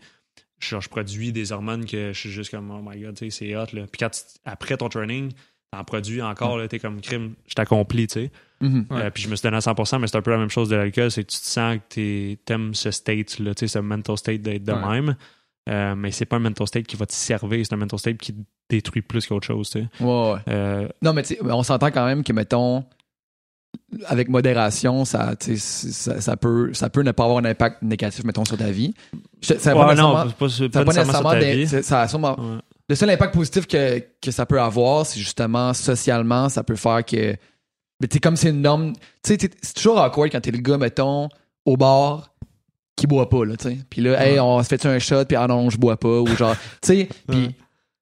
genre, je produis des hormones que je suis juste comme, oh my god, c'est hot. Là. Puis, quand tu- après ton training, t'en produis encore, là, t'es comme crime, je t'accomplis, tu sais. Mhm. Ouais. Euh, puis, je me suis donné à 100%, mais c'est un peu la même chose de l'alcool, c'est que tu te sens que t'aimes ce state, là, tu sais, ce mental state d'être de Ouais. même. Euh, mais c'est pas un mental state qui va te servir, c'est un mental state qui te détruit plus qu'autre chose, tu sais. Ouais, ouais. Euh, Non, mais tu on s'entend quand même que, mettons, avec modération, ça, tu sais, ça, ça peut, ça peut ne pas avoir un impact négatif, mettons, sur ta vie. Ça ouais, pas non, pas, nécessairement sur nécessairement ta vie. ça a sûrement-. Le seul impact positif que, que ça peut avoir, c'est justement socialement, ça peut faire que. Mais tu sais, comme c'est une norme. Tu sais, t'es- c'est toujours awkward quand t'es le gars, mettons, au bar, qui boit pas, là, tu sais. Puis là, hey, on se fait un shot, puis ah non, je bois pas, ou genre. <laughs> Tu sais, puis. Ouais.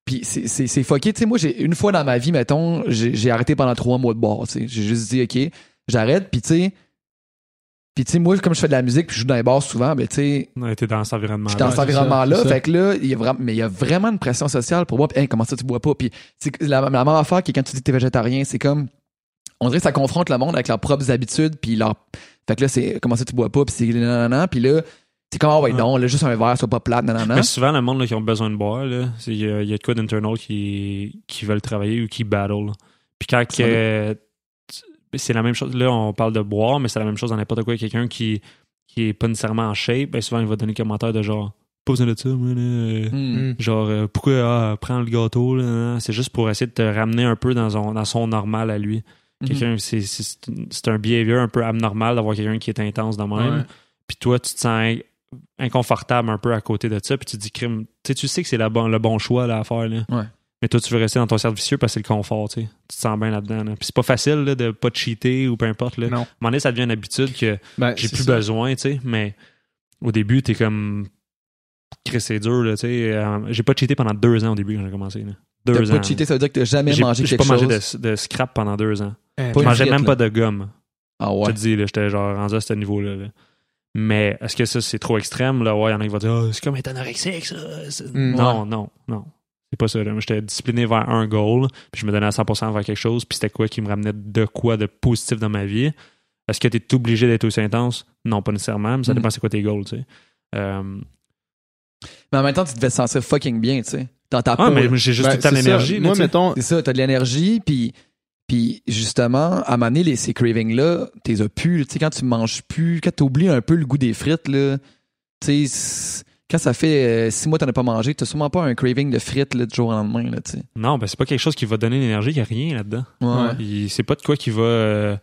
Puis c'est- c'est c'est fucké. Tu sais, moi, j'ai une fois dans ma vie, mettons, j'ai j'ai arrêté pendant trois mois de boire. tu sais. J'ai juste dit, OK, j'arrête. Puis tu sais, puis tu sais, moi, comme je fais de la musique, puis je joue dans les bars souvent, ben tu sais, Ouais, t'es dans cet environnement. je suis dans cet environnement-là. ça. Fait que là, il y a vraiment, mais il y a vraiment une pression sociale pour boire. Puis, hey, comment ça tu bois pas? Puis c'est la, la même affaire que quand tu dis que t'es végétarien, c'est comme, on dirait que ça confronte le monde avec leurs propres habitudes. Puis leur, fait que là, c'est comment ça tu bois pas? Puis c'est nanana. Puis là, c'est comme, ah ouais, Ouais. non, là, juste un verre, soit pas plate, nanana. Mais souvent, le monde là, qui ont besoin de boire, là, c'est- il y, a il y a de quoi d'internal qui, qui veulent travailler ou qui battle. Puis quand c'est la même chose, là, on parle de boire, mais c'est la même chose dans n'importe quoi. Quelqu'un qui, qui est pas nécessairement en shape, ben souvent, il va donner des commentaires de genre, pas besoin de ça, moi, là, Hmm. Mm. Genre, euh, pourquoi ah, prends le gâteau, là, c'est juste pour essayer de te ramener un peu dans son, dans son normal à lui. Mhm. Quelqu'un, c'est- un behavior un peu abnormal d'avoir quelqu'un qui est intense de même. Puis toi, tu te sens inconfortable un peu à côté de ça. Puis tu te dis, crime, tu sais, tu sais que c'est le bon choix là, à faire. Là. Ouais. Mais toi, tu veux rester dans ton cercle vicieux parce que c'est le confort. Tu sais. Tu te sens bien là-dedans. là. Puis c'est pas facile là, de pas te cheater ou peu importe. Là. À un Non. moment donné, ça devient une habitude que Ben, j'ai plus ça. besoin. Tu sais. Mais au début, t'es comme. C'est dur. Là, tu sais. Euh, j'ai pas cheaté pendant deux ans au début quand j'ai commencé. Là. Deux ans. pas cheaté, ça veut dire que t'as jamais J'ai mangé j'ai quelque pas chose? mangé de, de scrap pendant deux ans. Eh, Pas Je mangeais même là. pas de gomme. Ah Je ouais. te dis, j'étais genre rendu à ce niveau-là. là. Mais est-ce que ça, c'est trop extrême? Là? Ouais, il y en a qui vont dire, Ah, c'est comme être anorexique, ça. C'est- Mm. non, non, non. C'est pas ça. là. Moi, j'étais discipliné vers un goal, puis je me donnais à 100% vers quelque chose, puis c'était quoi qui me ramenait de quoi de positif dans ma vie. Est-ce que tu es obligé d'être aussi intense? Non, pas nécessairement, mais ça Mm. dépend c'est quoi tes goals, tu sais. Euh, Mais en même temps, tu devais te sentir fucking bien, tu sais. Dans ta ah, peau. mais là. j'ai juste Ben, tout le temps c'est ça. l'énergie. Moi, mettons, C'est ça, t'as de l'énergie, puis puis justement, à maner les, ces cravings-là, t'es as plus. Tu sais, quand tu manges plus, quand t'oublies un peu le goût des frites, là, tu sais, quand ça fait euh, six mois que t'en as pas mangé, t'as sûrement pas un craving de frites là, du jour au lendemain, là, tu sais. Non, ben c'est pas quelque chose qui va donner l'énergie, il n'y a rien là-dedans. Ouais. C'est pas de quoi qui va euh,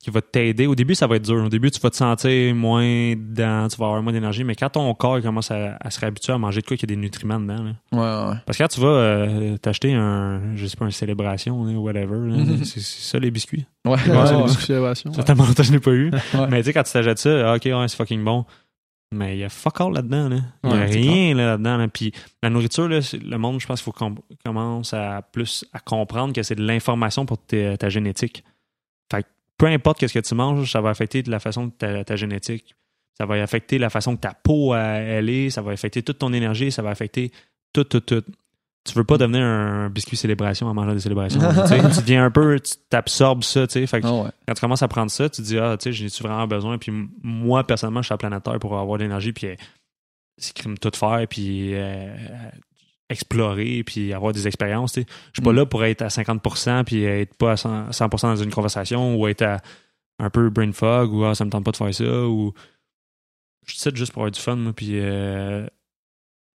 qui va t'aider. Au début, ça va être dur. Au début, tu vas te sentir moins dans, tu vas avoir moins d'énergie, mais quand ton corps commence à, à se réhabituer à manger de quoi qu'il y a des nutriments dedans. là. Ouais, ouais. Parce que quand tu vas euh, t'acheter un, je sais pas, une célébration, là, whatever, là, Mhm. c'est ça les biscuits. Ouais, Ouais, ouais, c'est ouais. les biscuits célébration. Ça je n'ai pas eu. <laughs> Ouais. Mais tu sais, quand tu t'achètes ça, ah, ok, ouais, c'est fucking bon. Mais il y a fuck all là-dedans. Là. Il y a Ouais, rien là, là-dedans. là. Puis la nourriture, là, le monde, je pense qu'il faut qu'on commence à plus à comprendre que c'est de l'information pour ta génétique. Fait que peu importe qu'est-ce que tu manges, ça va affecter de la façon que ta, ta génétique. Ça va affecter la façon que ta peau elle, elle est, ça va affecter toute ton énergie, ça va affecter tout, tout, tout. Tu veux pas devenir un biscuit célébration en mangeant des célébrations. <laughs> tu deviens un peu, tu t'absorbes ça, tu sais. Fait que Ah ouais. quand tu commences à prendre ça, tu te dis, ah, tu sais, j'en ai-tu vraiment besoin? Puis moi, personnellement, je suis à la planète Terre pour avoir de l'énergie, puis euh, tout faire, puis euh, explorer, puis avoir des expériences, tu sais. Je suis pas Mm. là pour être à 50%, puis être pas à 100%, 100% dans une conversation, ou être à un peu brain fog, ou ah, ça me tente pas de faire ça, ou je suis juste pour avoir du fun, moi, puis euh,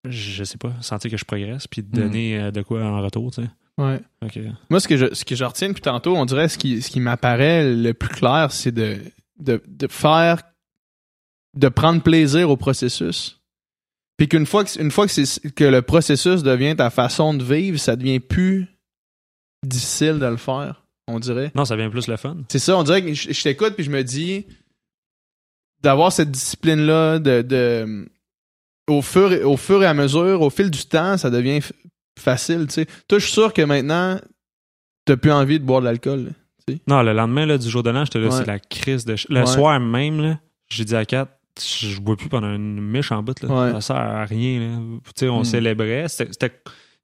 je sais pas, sentir que je progresse, puis donner euh, de quoi en retour, tu sais. Ouais. Ok. Moi, ce que je, ce que je retiens depuis tantôt, on dirait ce qui, ce qui m'apparaît le plus clair, c'est de, de, de faire, de prendre plaisir au processus. Puis qu'une fois que, une fois que, le processus devient ta façon de vivre, ça devient plus difficile de le faire, on dirait. Non, ça vient plus le fun. C'est ça, on dirait que je, je t'écoute puis je me dis d'avoir cette discipline-là de, de au fur, et, au fur et à mesure, au fil du temps, ça devient facile, tu sais. Toi, je suis sûr que maintenant, t'as plus envie de boire de l'alcool. Non, le lendemain là, du jour de l'an, j'étais là, Ouais. c'est la crise de. ch- Le Ouais. soir même, là, j'ai dit à Kat, je je bois plus pendant une miche en bout. Là. Ouais. Ça sert à rien. Là. Tu sais, on Mm. célébrait. C'était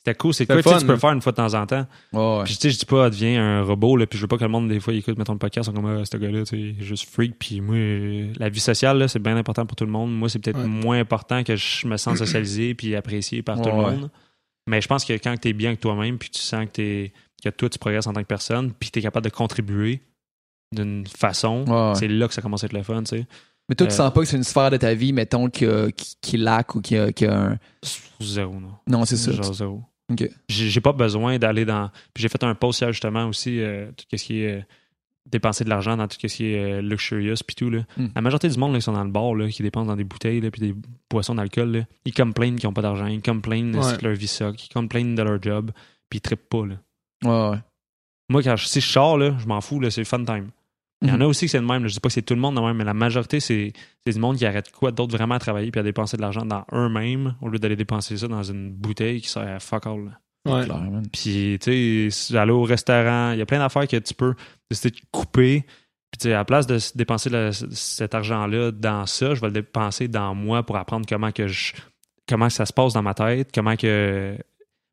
c'était- cool. C'est quoi tu peux là. faire une fois de temps en temps. Ouais. Puis tu sais, je dis pas, deviens un robot, là, puis je veux pas que le monde, des fois, il écoute, mettons, le podcast, sont comme, ah, ce gars-là, tu sais, juste freak. Puis moi, la vie sociale, là, c'est bien important pour tout le monde. Moi, c'est peut-être Ouais. moins important que je me sente socialisé puis apprécié par tout le ouais. monde. Mais je pense que quand tu es bien avec toi-même, puis tu sens que, t'es- que toi, tu progresses en tant que personne, puis tu es capable de contribuer d'une façon, c'est là que ça commence à être le fun, tu sais. Mais toi, tu Euh, sens pas que c'est une sphère de ta vie, mettons, qui, qui, qui laque ou qui a, qui a un. Zéro, non. Non, c'est ça. Genre zéro. J'ai pas besoin d'aller dans. Puis j'ai fait un post hier justement aussi, euh, tout ce qui est euh, dépenser de l'argent dans tout ce qui est euh, luxurious puis tout. Là. Hmm. La majorité du monde là, qui sont dans le bar, là, qui dépensent dans des bouteilles là, puis des boissons d'alcool, ils complainent qu'ils ont pas d'argent, ils complainent Ouais. que leur vie suck, ils complainent de leur job, puis ils trippent pas. Là. Ouais, ouais. Moi, quand je, si je sors, là, je m'en fous, là, c'est fun time. Il y en Mhm. a aussi que c'est le même. là. Je dis pas que c'est tout le monde de même, mais la majorité, c'est c'est du monde qui arrête quoi d'autre vraiment à travailler puis à dépenser de l'argent dans eux-mêmes au lieu d'aller dépenser ça dans une bouteille qui sert à fuck all. là. Ouais. Clair, man. Puis, tu sais, aller au restaurant, il y a plein d'affaires que tu peux décider de couper. Puis, tu sais, à la place de dépenser le- cet argent-là dans ça, je vais le dépenser dans moi pour apprendre comment que je comment ça se passe dans ma tête, comment que.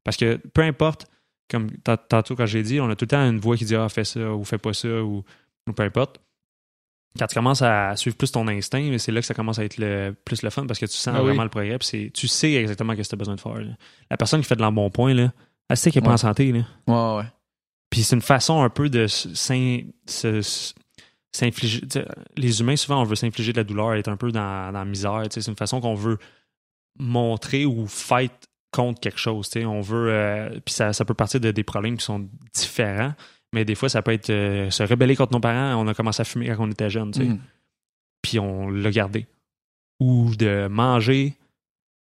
Parce que peu importe, comme tant- tantôt quand j'ai dit, on a tout le temps une voix qui dit Ah, fais ça ou fais pas ça ou, ou peu importe. Quand tu commences à suivre plus ton instinct, c'est là que ça commence à être le, plus le fun parce que tu sens Ah oui. vraiment le progrès. puis tu sais exactement ce que tu as besoin de faire. là. La personne qui fait de l'embonpoint, là, elle sait qu'elle n'est pas en santé. Là. Ouais, ouais. Puis c'est une façon un peu de s'infliger. Les humains, souvent, on veut s'infliger de la douleur, être un peu dans, dans la misère. C'est une façon qu'on veut montrer ou fight contre quelque chose. On veut. euh, puis ça, ça peut partir de des problèmes qui sont différents. Mais des fois, ça peut être euh, se rebeller contre nos parents. On a commencé à fumer quand on était jeune. tu sais Mhm. puis on l'a gardé. Ou de manger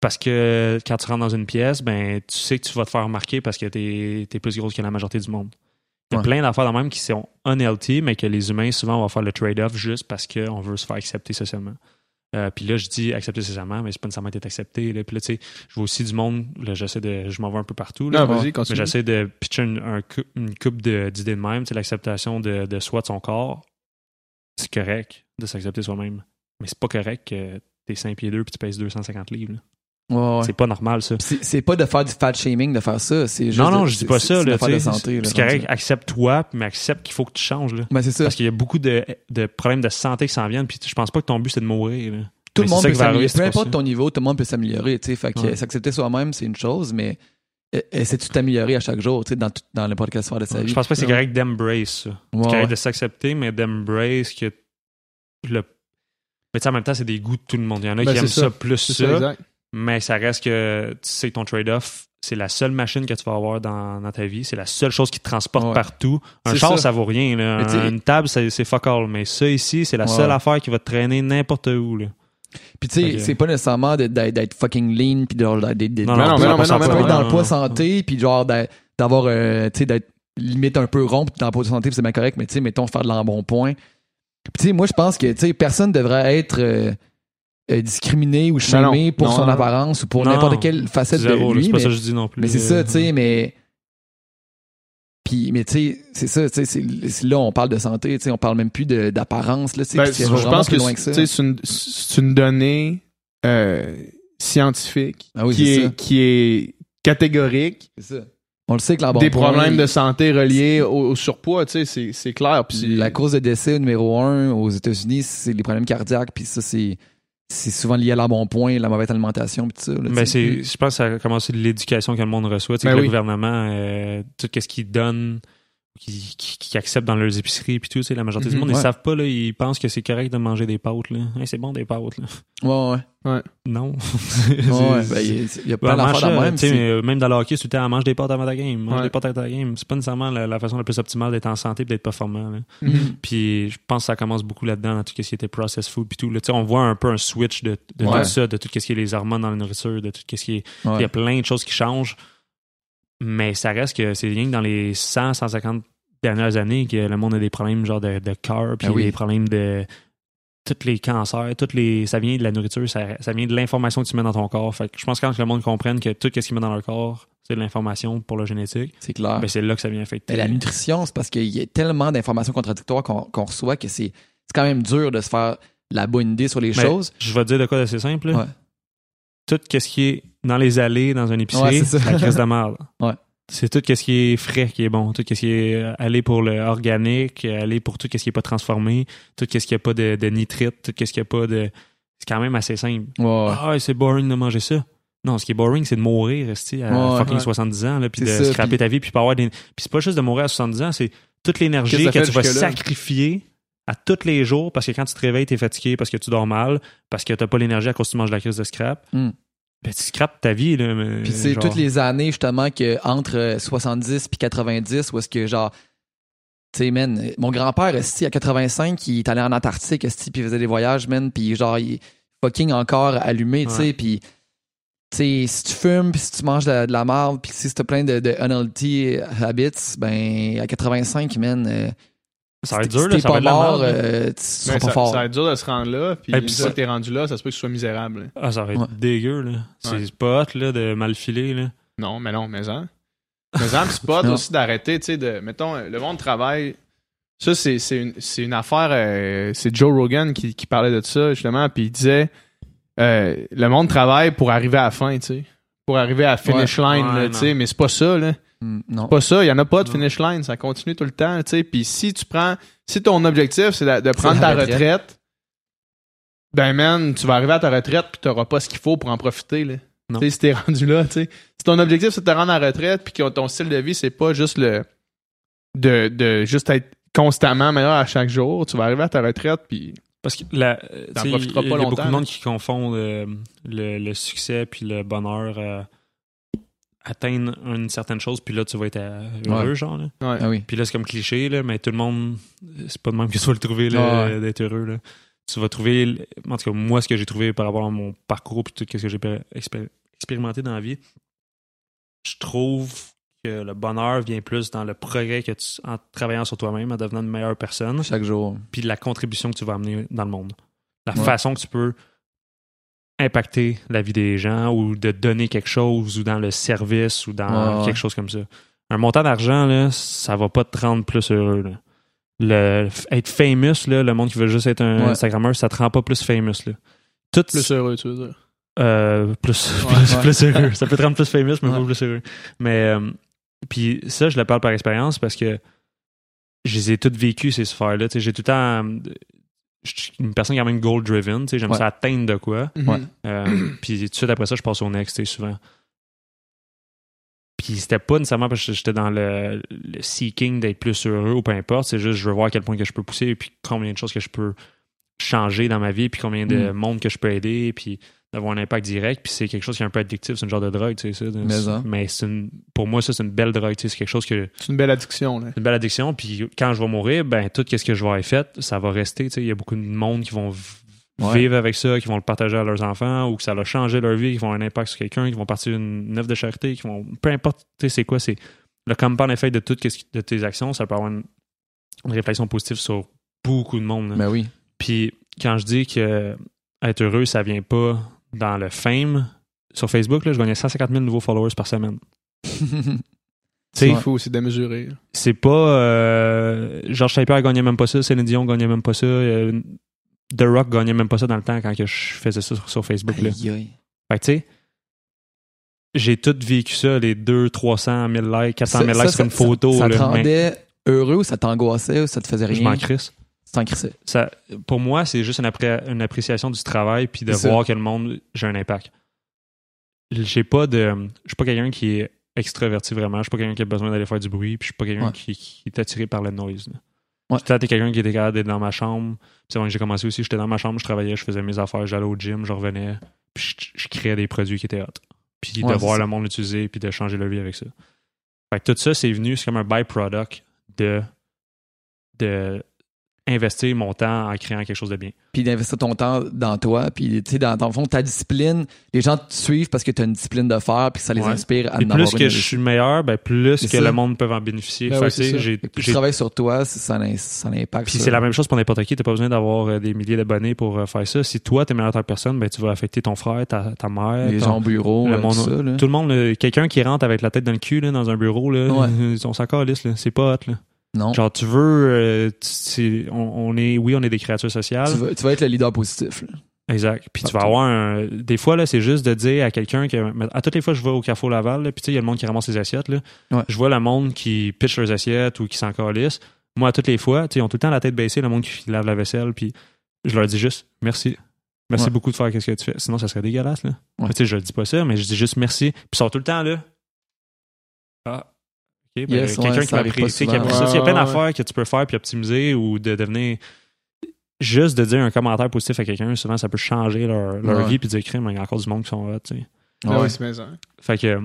parce que quand tu rentres dans une pièce, ben tu sais que tu vas te faire remarquer parce que t'es es plus grosse que la majorité du monde. Il y a Ouais. plein d'affaires de même qui sont unhealthy, mais que les humains, souvent, vont faire le trade-off juste parce qu'on veut se faire accepter socialement. Euh, puis là, je dis accepter socialement, mais c'est pas nécessairement être accepté. Là. Puis là, tu sais, je vois aussi du monde, là, j'essaie de. Je m'en vais un peu partout. Là, Non, vas-y, mais continue. j'essaie de pitcher une, un une coupe de- d'idées de, même. C'est l'acceptation de, de soi, de son corps. C'est correct de s'accepter soi-même. Mais c'est pas correct que t'es 5 pieds 2 puis tu pèses 250 livres. là. Ouais, ouais. C'est pas normal, ça. C'est c'est pas de faire du fat shaming de faire ça. C'est juste Non, non, de- je dis pas c'est- ça. Là, de santé. là, C'est correct, accepte-toi, mais accepte qu'il faut que tu changes. Là. Ben, c'est ça. Parce qu'il y a beaucoup de, de problèmes de santé qui s'en viennent, puis je pense pas que ton but c'est de mourir. là. Tout Mais le monde peut s'améliorer. Peu importe ton niveau, tout le monde peut s'améliorer. tu sais. Fait que Ouais. s'accepter soi-même, c'est une chose, mais euh, essaie-tu de t'améliorer à chaque jour, tu sais, dans, tout- dans n'importe quelle sphère de sa vie. Je pense pas que c'est correct d'embrace ça. C'est correct de s'accepter, mais d'embrace que le. Mais tu sais, en même temps, c'est des goûts de tout le monde. Il y en a Ben, qui aiment ça, ça. plus ça. Mais ça reste que tu sais que ton trade-off, c'est la seule machine que tu vas avoir dans, dans ta vie. C'est la seule chose qui te transporte Ouais. partout. Un char, ça. ça. vaut rien. là. Une table, c'est fuck all. Mais ça ici, c'est la Ouais. seule affaire qui va te traîner n'importe où. Là. Puis tu sais, c'est pas nécessairement d'être d'être fucking lean puis de- de- Non, non, non, non, de- mais non, dans le poids santé puis genre d'a- d'avoir euh, tu sais d'être limite un peu rond puis dans le poids santé c'est bien correct mais tu sais mettons faire de l'embonpoint. Puis tu sais moi je pense que tu sais personne devrait être euh, euh, discriminé ou chamé non. pour Non, son non. apparence ou pour n'importe quelle facette Zéro, de lui c'est pas mais, ça que je dis non plus. mais c'est ça tu sais mais puis mais tu sais c'est ça tu sais là on parle de santé tu sais on parle même plus d'apparence là tu sais Ben, je pense plus que loin que c'est une, donnée euh, scientifique Ah oui, qui, est, qui est catégorique. C'est ça. On le sait que des problèmes de santé reliés au, au surpoids, tu sais, c'est- c'est clair. Puis La cause de décès numéro un aux États-Unis, c'est les problèmes cardiaques, puis ça, c'est c'est souvent lié à l'embonpoint, la mauvaise alimentation, puis tout ça. là, sais. c'est, je pense que ça a commencé de l'éducation que le monde reçoit. Ben que oui. Le gouvernement, euh, tout ce qu'il donne qui, qui, qui acceptent dans leurs épiceries puis tout, tu sais, la majorité Mhm, du monde, ils ouais. savent pas, là, ils pensent que c'est correct de manger des pâtes, là. Hey, c'est bon des pâtes, là. Ouais, ouais. Non. Ouais, <laughs> ben, il y a- il y a plein Ouais, mange d'affaires de même. mais, euh, même dans le hockey, tout le temps, mange des pâtes avant ta game, mange Ouais. des pâtes avant ta game. C'est pas nécessairement la, la façon la plus optimale d'être en santé et d'être performant. là. Mhm. Puis je pense que ça commence beaucoup là-dedans, dans tout ce qui était processed food puis tout. Là, on voit un peu un switch de, de Ouais. tout ça, de tout ce qui est les hormones dans la nourriture, de tout ce qui est... Ouais. Il y a plein de choses qui changent, mais ça reste que c'est rien que dans les 100, 150 dernières années que le monde a des problèmes genre de, de cœur, puis Ah oui. des problèmes de tous les cancers, toutes les, ça vient de la nourriture, ça, ça vient de l'information que tu mets dans ton corps. Fait que je pense que quand le monde comprenne que tout ce qu'ils met dans leur corps, c'est de l'information pour le génétique, C'est clair. ben c'est là que ça vient affecter. La nutrition, c'est parce qu'il y a tellement d'informations contradictoires qu'on reçoit que c'est quand même dur de se faire la bonne idée sur les choses. Je vais te dire de quoi d'assez simple. Ouais. Tout ce qui est dans les allées, dans un épicerie, ça. la crise de merde. <laughs> Ouais. C'est tout ce qui est frais qui est bon. Tout ce qui est euh, aller pour le organique, euh, aller pour tout ce qui est pas transformé, tout ce qui a pas de, de nitrite, tout ce qui a pas de... C'est quand même assez simple. Ouais. Ah, c'est boring de manger ça. Non, ce qui est boring, c'est de mourir, esti, à fucking ouais. 70 ans, là, puis de ça, scraper puis- ta vie, puis pas avoir des... Puis c'est pas juste de mourir à 70 ans, c'est toute l'énergie que tu vas sacrifier à tous les jours parce que quand tu te réveilles, t'es fatigué, parce que tu dors mal, parce que t'as pas l'énergie à cause que tu manges de la crise de scrap. Mm. Ben, tu scrapes ta vie, là. Puis c'est genre- toutes les années justement que entre euh, 70 puis 90 où est-ce que genre tu sais man, mon grand-père à 85, il est allé en Antarctique puis il faisait des voyages man puis genre il est fucking encore allumé, tu sais puis tu sais si tu fumes puis si tu manges de, la- la marde puis si t'as plein de, de unhealthy habits, ben à 85 man euh, Ça va être dur, là, ça va être de la mort, euh, ça, fort. ça va être dur de se rendre là, puis Et une puis fois ça- que t'es rendu là, ça se peut que tu sois misérable. Ah, ça va être Ouais. dégueu, là. C'est Ouais. pas hot, là, de mal filer, là. Non, mais non, mais hein. Mais hein, c'est pas <laughs> aussi d'arrêter, tu sais, de, mettons, le monde travaille. Ça, c'est, c'est, une, une affaire, euh, c'est Joe Rogan qui, qui parlait de ça, justement, puis il disait, euh, le monde travaille pour arriver à la fin, tu sais. Pour arriver à la finish line, Ouais, tu sais, mais c'est pas ça, là. Mm, non. Pas ça, il y en a pas de finish line, ça continue tout le temps, tu sais. Puis si tu prends, si ton objectif, c'est de, de prendre ta retraite. retraite, ben man, tu vas arriver à ta retraite puis t'auras pas ce qu'il faut pour en profiter, là. Tu sais, si t'es <laughs> rendu là, tu sais. Si ton objectif, c'est de te rendre à la retraite puis que ton style de vie, c'est pas juste le, de, de juste être constamment meilleur à chaque jour, tu vas arriver à ta retraite puis Parce que la, euh, T'en profiteras pas il y a beaucoup longtemps, de monde qui confond euh, le, le succès puis le bonheur à atteindre une certaine chose, puis là, tu vas être heureux, Ouais. genre. Là. ouais. Ah oui. Puis là, c'est comme cliché, là, mais tout le monde, c'est pas de même que tu vas le trouver, là, Ouais. d'être heureux. Là. Tu vas trouver, en tout cas, moi, ce que j'ai trouvé par rapport à mon parcours puis tout ce que j'ai expérimenté dans la vie, je trouve que le bonheur vient plus dans le progrès que tu, en travaillant sur toi-même, en devenant une meilleure personne, Chaque jour. puis la contribution que tu vas amener dans le monde. La Ouais. façon que tu peux impacter la vie des gens ou de donner quelque chose ou dans le service ou dans Ouais, ouais. quelque chose comme ça. Un montant d'argent, là, ça va pas te rendre plus heureux. là. Le, être famous, là, le monde qui veut juste être un Ouais. Instagrammeur, ça te rend pas plus famous. Là. Tout, plus heureux, tu veux dire? euh, plus, Ouais. plus, Ouais. plus heureux. Ça peut te rendre plus famous, mais Ouais. pas plus heureux. Mais euh, puis ça, je le parle par expérience parce que je les ai toutes vécues, ces sphères-là. J'ai tout le temps. Je suis une personne quand même goal-driven. tu sais, J'aime Ouais. ça atteindre de quoi. Ouais. Euh, <clears throat> puis tout de suite après ça, je passe au next, tu sais, souvent. Puis c'était pas nécessairement parce que j'étais dans le, le seeking d'être plus heureux ou peu importe. C'est juste, je veux voir à quel point que je peux pousser et puis combien de choses que je peux changer dans ma vie, puis combien de Mm. monde que je peux aider, puis d'avoir un impact direct. Puis c'est quelque chose qui est un peu addictif, c'est une genre de drogue, tu sais, ça. Mais une- pour moi, ça, c'est une belle drogue, tu sais, c'est quelque chose que C'est une belle addiction, là. une belle addiction. Puis quand je vais mourir, ben tout ce que je vais avoir fait, ça va rester. tu sais. Il y a beaucoup de monde qui vont Ouais. vivre avec ça, qui vont le partager à leurs enfants, ou que ça va changer leur vie, qui vont avoir un impact sur quelqu'un, qui vont partir une œuvre de charité, qui vont. Peu importe, tu sais, c'est quoi, c'est le compound effet de toutes de tes actions, ça peut avoir une, une réflexion positive sur beaucoup de monde. là. Ben oui. Puis quand je dis que être heureux, ça vient pas dans le fame. Sur Facebook, là, je gagnais 150 000 nouveaux followers par semaine. <laughs> C'est fou aussi de mesurer. c'est pas euh, Georges Saint-Pierre gagnait même pas ça, Céline Dion gagnait même pas ça, euh, The Rock gagnait même pas ça dans le temps quand que je faisais ça sur, sur Facebook. Là. Aïe. Fait que tu sais, j'ai tout vécu ça, les 2, 300 000 likes, 400 000 Ça- likes ça- sur une ça- photo. Ça te mais rendait heureux ou ça t'angoissait ou ça te faisait je m'en rien? crisse. Ça, pour moi, c'est juste une, appré- une appréciation du travail puis de voir que le monde, j'ai un impact. J'ai pas de. Je suis pas quelqu'un qui est extraverti vraiment. Je suis pas quelqu'un qui a besoin d'aller faire du bruit, puis je suis pas quelqu'un Ouais. qui, qui est attiré par le noise. Ouais. T'es quelqu'un qui était capable d'être dans ma chambre. Puis c'est vrai que j'ai commencé aussi, j'étais dans ma chambre, je travaillais, je faisais mes affaires, j'allais au gym, je revenais, puis je, je créais des produits qui étaient hot. Puis Ouais, de voir ça. le monde l'utiliser, puis de changer leur vie avec ça. Fait que tout ça, c'est venu, c'est comme un byproduct de, de investir mon temps en créant quelque chose de bien. puis d'investir ton temps dans toi, puis tu sais, dans, dans le fond, ta discipline, les gens te suivent parce que tu as une discipline de faire, puis ça les Ouais. inspire à Et en plus avoir que une je suis meilleur, ben plus que le monde peut en bénéficier. Ben oui, j'ai- plus tu j'ai- travailles sur toi, ça, ça. Puis c'est la même chose pour n'importe qui. T'as pas besoin d'avoir euh, des milliers d'abonnés pour euh, faire ça. Si toi, t'es meilleur en tant que personne, ben, tu vas affecter ton frère, ta, ta mère. Les ton- gens au bureau, le euh, monde- tout ça. Là. Tout le monde, quelqu'un qui rentre avec la tête dans le cul là, dans un bureau, là, Ouais. on s'en calisse, là. C'est pas hot. Là. Non. Genre, tu veux. euh, tu- on, on est, oui, on est des créatures sociales. Tu vas, tu vas être le leader positif. là. Exact. Puis tu vas Partout. avoir un. Des fois, là, c'est juste de dire à quelqu'un que. À toutes les fois, je vais au Carrefour Laval, là, puis tu sais, il y a le monde qui ramasse les assiettes. Là. Ouais. Je vois le monde qui pitch leurs assiettes ou qui s'en calisse. Moi, à toutes les fois, tu sais, ils ont tout le temps la tête baissée, le monde qui lave la vaisselle, puis je leur dis juste merci. Merci Ouais. beaucoup de faire ce que tu fais. Sinon, ça serait dégueulasse, là. Ouais. Tu sais, je dis pas ça, mais je dis juste merci. Puis ils sont tout le temps là. Ah. OK, ben, Yes, quelqu'un qui pas m'apprécie, qui souvent. apprécie ça. Il y a plein ouais, d'affaires que tu peux faire puis optimiser ou de devenir juste de dire un commentaire positif à quelqu'un, souvent ça peut changer leur, leur Ouais. vie puis dire crime, il y a encore du monde qui sont là, tu sais. Ah Ouais. oui, c'est maison. Fait que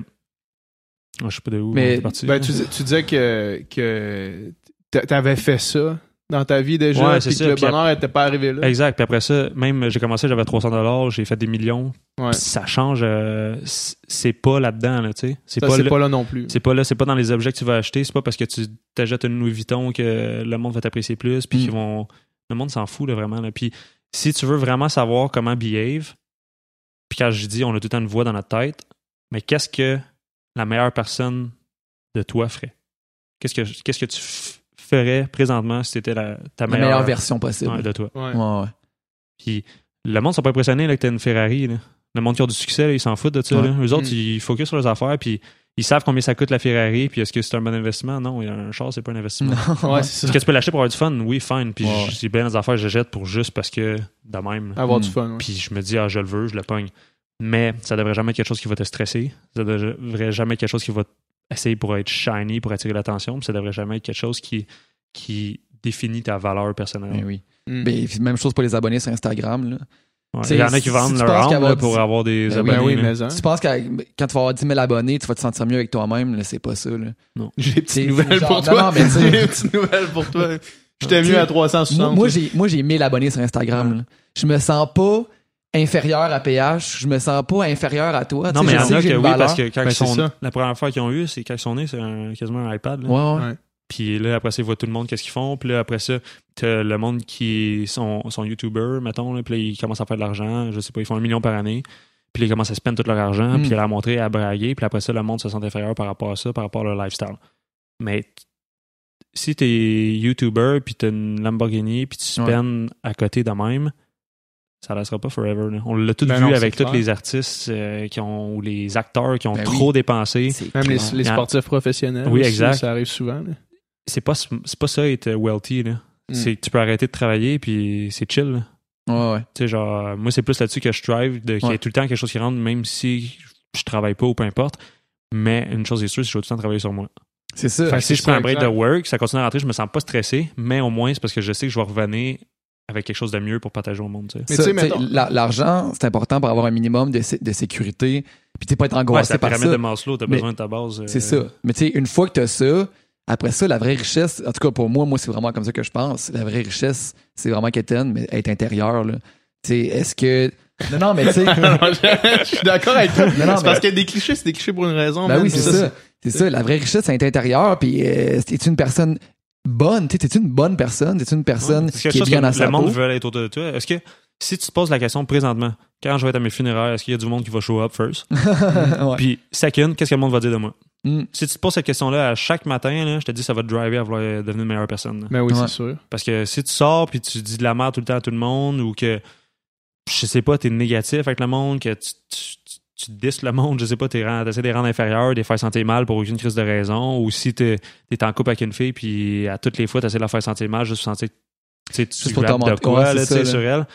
oh, je sais pas de où Mais- parti. Ben, tu, dis- tu disais que, que t'a- t'avais fait ça dans ta vie déjà, Ouais, puis que le puis bonheur n'était pas arrivé là. Exact. Puis après ça, même j'ai commencé, j'avais 300 dollars, j'ai fait des millions. Ouais. Ça change. euh, c'est pas là-dedans, là, tu sais. C'est pas, là- pas là non plus. c'est pas là, c'est pas dans les objets que tu vas acheter. C'est pas parce que tu t'achètes une Louis Vuitton que le monde va t'apprécier plus. Puis Mm. vont. Le monde s'en fout, là, vraiment. Là. Puis si tu veux vraiment savoir comment behave, puis quand je dis on a tout le temps une voix dans notre tête, mais qu'est-ce que la meilleure personne de toi ferait? Qu'est-ce que, qu'est-ce que tu ferais présentement si c'était la, ta La meilleure, meilleure version possible. ouais, de toi? Ouais. Ouais, ouais. Puis le monde sont pas impressionnés là, que t'as une Ferrari. Là. Le monde qui a du succès, là, ils s'en foutent de ça. Ouais. là. Eux autres, Mm. ils focusent sur leurs affaires, puis ils savent combien ça coûte la Ferrari, puis est-ce que c'est un bon investissement? Non, un char, c'est pas un investissement. Non. Ouais, c'est Est-ce ça. que tu peux l'acheter pour avoir du fun? Oui, fine. Puis Ouais. j- j'ai bien des affaires que je jette pour juste parce que de même. Avoir Mm. du fun. ouais. Puis je me dis, ah, je le veux, je le pogne. Mais ça devrait jamais être quelque chose qui va te stresser. Ça devrait jamais être quelque chose qui va essayer pour être shiny, pour attirer l'attention. Puis ça devrait jamais être quelque chose qui, qui définit ta valeur personnelle. Ben oui. Mm. Ben, même chose pour les abonnés sur Instagram. Là. Ouais. Il y en a qui vendent si leur âme pour avoir des Ben abonnés. Oui, mais hein. Tu penses que quand tu vas avoir 10 000 abonnés, tu vas te sentir mieux avec toi-même. C'est pas ça. Là. <laughs> J'ai des petites nouvelles pour toi. mais J'ai des petites nouvelles pour toi. J'étais mieux à 360. Moi, moi, j'ai, moi, j'ai 1000 abonnés sur Instagram. Je me sens pas inférieur à PH. Je me sens pas inférieur à toi. Non, mais il y en a j'ai que une oui, parce que quand Ben, ils sont, ça. la première fois qu'ils ont eu, c'est quand ils sont nés, c'est un- quasiment un iPad. là. Ouais, ouais. Ouais. Puis là, après ça, ils voient tout le monde qu'est-ce qu'ils font. Puis là, après ça, t'as le monde qui sont, sont YouTubers, mettons. Là, puis là, ils commencent à faire de l'argent. Je sais pas, ils font un million par année. Puis là, ils commencent à spend tout leur argent. Mm. Puis à la montrer, à braguer. Puis après ça, le monde se sent inférieur par rapport à ça, par rapport à leur lifestyle. Mais si t'es YouTuber, puis t'as une Lamborghini, puis tu spends à côté de même, ça restera pas forever. là. On l'a tout Ben vu non, avec tous les artistes euh, qui ont, ou les acteurs qui ont Ben trop oui. dépensé. Même les, sportifs professionnels. Oui, aussi, exact. Ça arrive souvent. c'est pas c'est pas ça être wealthy là. Mm. C'est que tu peux arrêter de travailler puis c'est chill. là. Ouais, ouais. Tu sais genre moi c'est plus là-dessus que je strive de qu'il y ait tout le temps quelque chose qui rentre même si je travaille pas ou peu importe. Mais une chose est sûre, c'est que je vais tout le temps travailler sur moi. C'est ça. Fait que si je prends un break de work, ça continue à rentrer, je me sens pas stressé, mais au moins c'est parce que je sais que je vais revenir avec quelque chose de mieux pour partager au monde, tu sais. Mais L'argent, c'est important pour avoir un minimum de, sé- de sécurité. Puis tu pas être c'est angoissé par ça. de Maslow, t'as Mais besoin de ta base. euh, C'est ça. Mais tu sais, une fois que tu as ça, après ça, la vraie richesse, en tout cas pour moi, moi, c'est vraiment comme ça que je pense. La vraie richesse, c'est vraiment qu'Étienne, mais être intérieur. là. Tu sais, est-ce que. Non, non, mais tu sais. <laughs> Non, je, je suis d'accord avec toi. Non, non, c'est mais- parce qu'il y a des clichés, c'est des clichés pour une raison. Ben oui, c'est ça. C'est ça. La vraie richesse, c'est être intérieur. Puis, euh, es-tu une personne bonne? Tu sais, T'es-tu une bonne personne? T'es-tu une personne qui est bien que dans sa le monde peau? veut être autour de toi. Est-ce que si tu te poses la question présentement, quand je vais être à mes funérailles, est-ce qu'il y a du monde qui va show up first? <laughs> Ouais. Puis, second, qu'est-ce que le monde va dire de moi? Mm. Si tu te poses cette question-là à chaque matin, là, je te dis ça va te driver à vouloir devenir une meilleure personne. là. Ben oui, Ouais. c'est sûr. Parce que si tu sors puis tu dis de la merde tout le temps à tout le monde ou que je sais pas, t'es négatif avec le monde, que tu, tu, tu, tu disses le monde, je sais pas, t'es rend- t'essaies de les rendre inférieurs, de les faire sentir mal pour aucune crise de raison, ou si t'es es en couple avec une fille puis à toutes les fois t'essaies de la faire sentir mal juste pour sentir tu sais, tu grappes de quoi Ouais, là, c'est tu sur elle.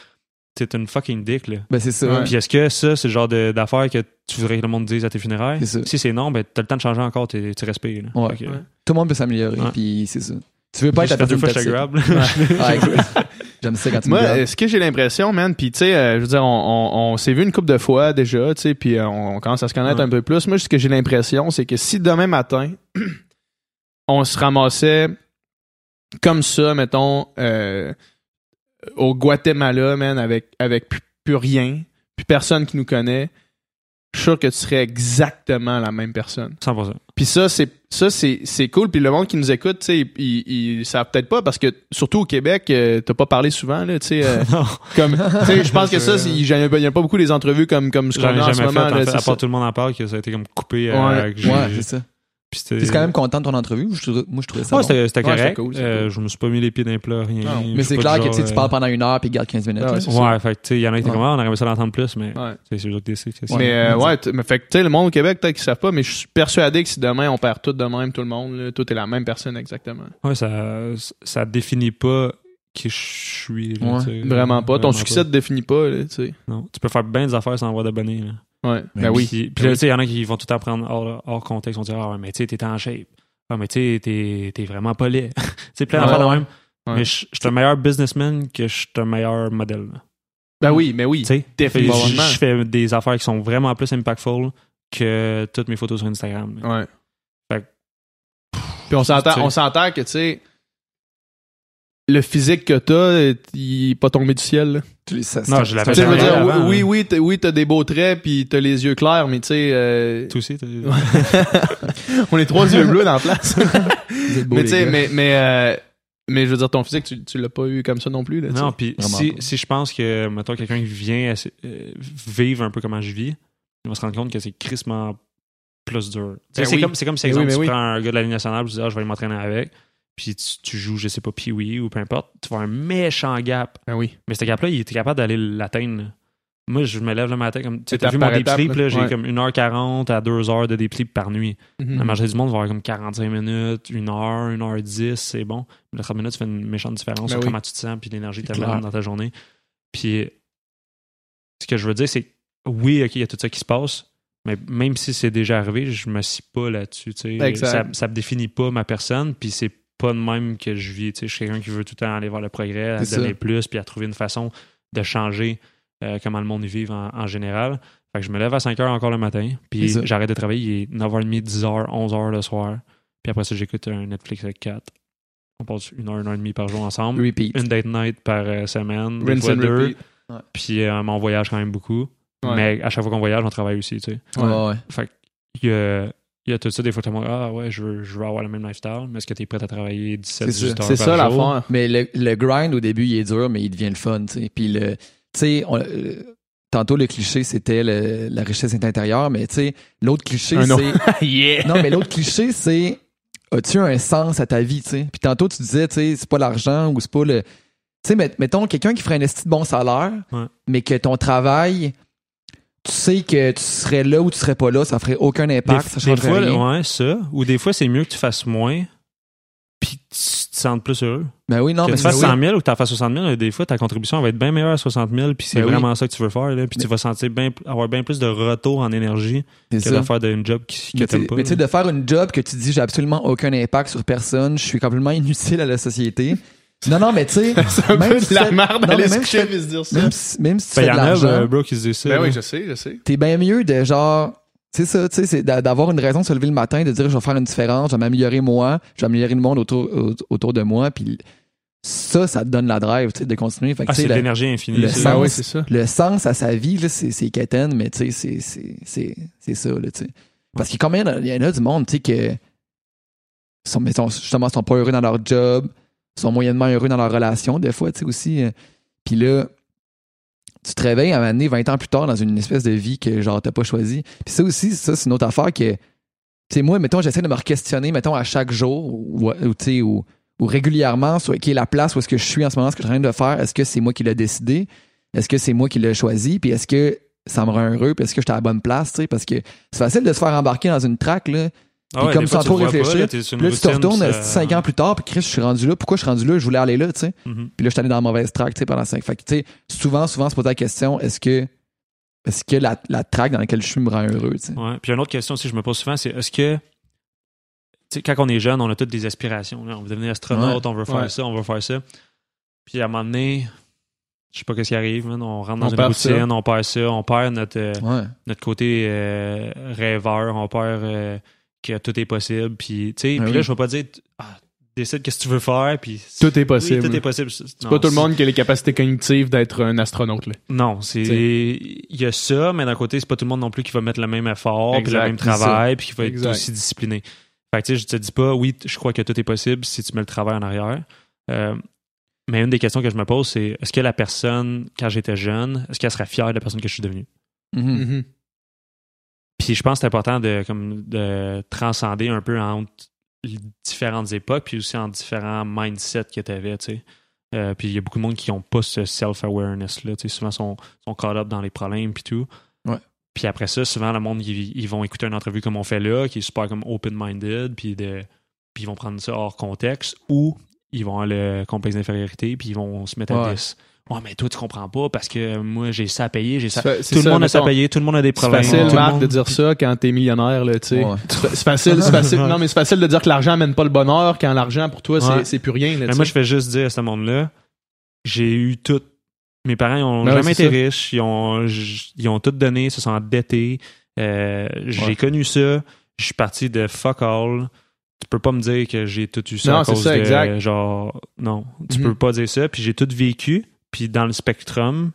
t'es une fucking dick, là. Ben, c'est ça. Ouais. Puis est-ce que ça, c'est le genre d'affaire que tu voudrais que le monde dise à tes funérailles? C'est ça. Si c'est non, ben t'as le temps de changer encore tes, tes respects. Là. Ouais. Que-. Tout le monde peut s'améliorer, Ouais. puis c'est ça. Tu veux pas être fait deux personne fois toxique. grab. <laughs> écoute, J'aime ça quand tu me Moi, ce que j'ai l'impression, man, puis tu sais, euh, je veux dire, on, on, on s'est vu une couple de fois déjà, tu sais, puis euh, on, commence à se connaître Ouais. un peu plus. Moi, ce que j'ai l'impression, c'est que si demain matin, <clears throat> on se ramassait comme ça, mettons, euh, au Guatemala, man, avec, avec plus, plus rien, plus personne qui nous connaît, je suis sûr que tu serais exactement la même personne. 100%. Puis ça, c'est ça, c'est, c'est cool. Puis le monde qui nous écoute, tu sais, ils, ils, ils savent peut-être pas parce que surtout au Québec, euh, t'as pas parlé souvent, là, tu sais. euh, <laughs> non, comme, tu sais, je pense <laughs> que ça, il n'y a, il y a pas beaucoup des entrevues comme comme ce qu'on a en ce fait. moment. en là, fait, c'est à ça. part tout le monde en parle, que ça a été comme coupé. euh, Ouais. Ouais, c'est ça. Puis c'était- T'es quand même content de ton entrevue? je Moi, je trouvais ça Ouais, bon. c'était c'était Ouais, correct. c'était cool, c'était Euh. Je me suis pas mis les pieds dans les plats, rien. Non. Mais c'est clair du que tu genre, tu euh, parles pendant une heure puis garde 15 minutes. Ah ouais, fait que tu sais, il y en a qui étaient comme, Ah, on aimerait ça l'entendre plus, mais Ouais. c'est qui décident. c'est. Mais euh, ouais, mais fait que tu sais, le monde au Québec, peut-être qu'ils savent pas, mais je suis persuadé que si demain on perd tout de même, tout le monde, là, tout est la même personne exactement. Ouais, ça, ça définit pas qui je suis. là. Vraiment pas. Ton succès te définit pas, là, tu sais. Non. Tu peux faire bien des affaires sans avoir d'abonnés. Ouais. Ben Ben oui. Puis, puis là, tu sais, il y en a qui vont tout le temps prendre hors, hors contexte. Ils vont dire, ah, ouais, mais tu sais, t'es en shape. Ah, mais tu sais, t'es t'es vraiment pas laid. <laughs> tu sais, plein Ouais, d'affaires ouais. même. Ouais. Mais je suis un meilleur businessman que je suis un meilleur modèle. là. Ben oui, mais oui. Tu sais, je fais des affaires qui sont vraiment plus impactful que toutes mes photos sur Instagram. Ouais. Fait que- Puis on s'entend, on s'entend que, tu sais, le physique que t'as, il est pas tombé du ciel, là. Tu- ça- Non, je l'avais jamais dire, avant, oui, hein. oui, t'as, oui, t'as des beaux traits, puis t'as les yeux clairs, mais tu sais, euh, Toi aussi, t'as- <laughs> on est trois yeux bleus dans la place. <laughs> Beaux, mais les tu sais, mais, mais, euh, mais je veux dire, ton physique, tu, tu l'as pas eu comme ça non plus, là. Non, puis si, je pense que, mettons, quelqu'un qui vient euh, vivre un peu comment je vis, il va se rendre compte que c'est crissement plus dur. Ben c'est oui. comme, c'est comme si, Ben exemple, oui, ben tu oui. prends un gars de la Ligue nationale, tu dis, ah, je vais aller m'entraîner avec, puis tu, tu joues, je sais pas, Pee-Wee ou peu importe, tu vois un méchant gap. Ben oui. Mais ce gap-là, il était capable d'aller l'atteindre. Moi, je me lève le matin comme. Tu t'as vu mon deep sleep, là. j'ai Ouais. comme 1h40 à 2h de deep sleep par nuit. Mhm. La majorité du monde va avoir comme 45 minutes, 1 heure, 1 heure 10, c'est bon. Mais le 30 minutes, ça fait une méchante différence Ben sur oui. comment tu te sens puis l'énergie que tu dans ta journée. Puis ce que je veux dire, c'est que oui, OK, il y a tout ça qui se passe, mais même si c'est déjà arrivé, je me scie pas là-dessus. tu. Ça, ça me définit pas ma personne, puis c'est pas de même que je vis. tu sais. Je suis quelqu'un qui veut tout le temps aller voir le progrès, à donner ça. plus, puis à trouver une façon de changer euh, comment le monde y vive en, en général. Fait que je me lève à 5 heures encore le matin, puis j'arrête de travailler, il est 9h30, 10h, 11h le soir. Puis après ça, j'écoute un Netflix avec 4. On passe une heure, une heure et demie par jour ensemble. Repeat. Une date night par euh, semaine, Rinse fois and deux. repeat. Puis euh, on voyage quand même beaucoup. Ouais. Mais à chaque fois qu'on voyage, on travaille aussi, tu sais. Ouais, ouais. Fait que, il y a, il y a tout ça, des fois, monde, ah ouais, je veux, je veux avoir le même lifestyle, mais est-ce que tu es prêt à travailler 17, C'est 18 heures C'est ça l'affaire. Mais le, le grind au début, il est dur, mais il devient le fun, tu sais. Puis le, tu sais, euh, tantôt le cliché c'était la richesse est intérieure, mais tu sais, l'autre cliché c'est <laughs> yeah! non, mais l'autre cliché c'est as-tu un sens à ta vie, tu sais? Puis tantôt tu disais, tu sais, c'est pas l'argent ou c'est pas le, tu sais, met- mettons quelqu'un qui ferait un esti de bon salaire, Ouais. mais que ton travail tu sais que tu serais là ou tu serais pas là, ça ferait aucun Des, impact, ça des fois, rien. ouais, ça. Ou des fois, c'est mieux que tu fasses moins, puis tu te sentes plus heureux. Ben oui, non, que mais tu fasses oui. 100 000 ou que tu en fasses 60 000, des fois, ta contribution va être bien meilleure à 60 000, puis c'est Ben oui. vraiment ça que tu veux faire. Là, puis tu vas sentir bien, avoir bien plus de retour en énergie que ça. de faire d'une job qui, que t'aimes pas. mais tu sais, là. de faire une job que tu dis j'ai absolument aucun impact sur personne, je suis complètement <laughs> inutile à la société. Non, non, mais tu sais, <laughs> C'est un Même peu si de la merde mais se même si- se dire ça. même si, même si tu Ben, fais il y de en a, l'argent, euh, bro, qui se disent ça. Ben là. oui, je sais, je sais. t'es bien mieux de genre, c'est ça, tu sais, c'est d'avoir une raison de se lever le matin, de dire je vais faire une différence, je vais m'améliorer moi, je vais améliorer le monde autour, au- autour de moi, puis ça, ça te donne la drive, tu sais, de continuer. Fait que, Ah, c'est de l'énergie infinie. le sens- oui, c'est ça. le sens à sa vie, là, c'est, c'est quétaine, mais tu sais, c'est, c'est, c'est, c'est ça, là, tu sais. Parce qu'il y a combien, il y en a du monde, tu sais, que sont, justement, sont pas heureux dans leur job, sont moyennement heureux dans leur relation, des fois, tu sais, aussi. euh, Puis là, tu te réveilles à un moment donné, 20 ans plus tard, dans une espèce de vie que, genre, t'as pas choisi. Puis ça aussi, ça, c'est une autre affaire que, tu sais, moi, mettons, j'essaie de me questionner, mettons, à chaque jour, ou, ou, tu sais, ou, ou régulièrement, sur qui est la place où est-ce que je suis en ce moment, ce que je suis en train de faire, est-ce que c'est moi qui l'ai décidé? Est-ce que c'est moi qui l'ai choisi? Puis est-ce que ça me rend heureux? Puis est-ce que j'étais à la bonne place? tu sais? Parce que c'est facile de se faire embarquer dans une traque, là. Ah ouais, comme sans tu trop le vois pas, réfléchir. là, là, tu te retournes ça- cinq ans plus tard, puis Chris, je suis rendu là. Pourquoi je suis rendu là? Je voulais aller là, tu sais. Mhm. Puis là, je suis allé dans la mauvaise track, tu sais, pendant cinq. Fait que, tu sais, souvent, souvent, se poser la question, est-ce que, est-ce que la, la track dans laquelle je suis me rend heureux, tu sais? Ouais. Puis une autre question aussi que je me pose souvent, c'est est-ce que tu sais, quand on est jeune, on a toutes des aspirations. là. On veut devenir astronaute, on veut faire Ouais. ça, on veut faire ça. Puis à un moment donné, je sais pas qu'est-ce qui arrive, man. on rentre dans On une routine, ça. on perd ça, on perd notre, euh, Ouais. notre côté euh, rêveur, on perd euh, que tout est possible. Puis, tu sais, Ah puis oui. là, je vais pas dire, ah, décide qu'est-ce que tu veux faire, puis Tout est oui, possible. tout est possible. C'est pas tout le monde qui a les capacités cognitives d'être un astronaute. Là. Non, c'est il y a ça, mais d'un côté, c'est pas tout le monde non plus qui va mettre le même effort, puis le même travail, puis qui va être Exact. aussi discipliné. Fait que tu sais, je te dis pas, oui, je crois que tout est possible si tu mets le travail en arrière. Euh, mais une des questions que je me pose, c'est est-ce que la personne, quand j'étais jeune, est-ce qu'elle serait fière de la personne que je suis devenu? Mhm. Mhm. Puis je pense que c'est important de, comme, de transcender un peu entre les différentes époques, puis aussi en différents mindsets que tu avais, tu sais. Euh, puis il y a beaucoup de monde qui n'ont pas ce self-awareness-là, tu sais. Souvent, sont, sont caught up dans les problèmes, puis tout. Ouais. Puis après ça, souvent, le monde, ils, ils vont écouter une entrevue comme on fait là, qui est super comme open-minded, puis ils vont prendre ça hors contexte, ou ils vont avoir le complexe d'infériorité, puis ils vont se mettre à Ouais. 10. Ouais, mais toi, tu comprends pas parce que moi, j'ai ça à payer, j'ai ça. C'est- c'est Tout le ça, monde a ça à payer, tout le monde a des C'est problèmes. facile, tout le Marc, monde- de dire ça quand t'es millionnaire, là, tu sais. Ouais. C'est c'est facile, c'est facile. Non, mais c'est facile de dire que l'argent amène pas le bonheur quand l'argent, pour toi, c'est- Ouais. c'est plus rien, là, Mais tu moi, je fais juste dire à ce monde-là, j'ai eu tout. Mes parents, ils ont Ben ouais, jamais c'est été ça. riches. Ils ont, ils ont tout donné, se sont endettés. Euh, j'ai Ouais. connu ça. Je suis parti de fuck all. Tu peux pas me dire que j'ai tout eu ça Non, à c'est cause ça, de exact. genre non, tu Mhm. peux pas dire ça. Puis j'ai tout vécu. Puis dans le spectrum,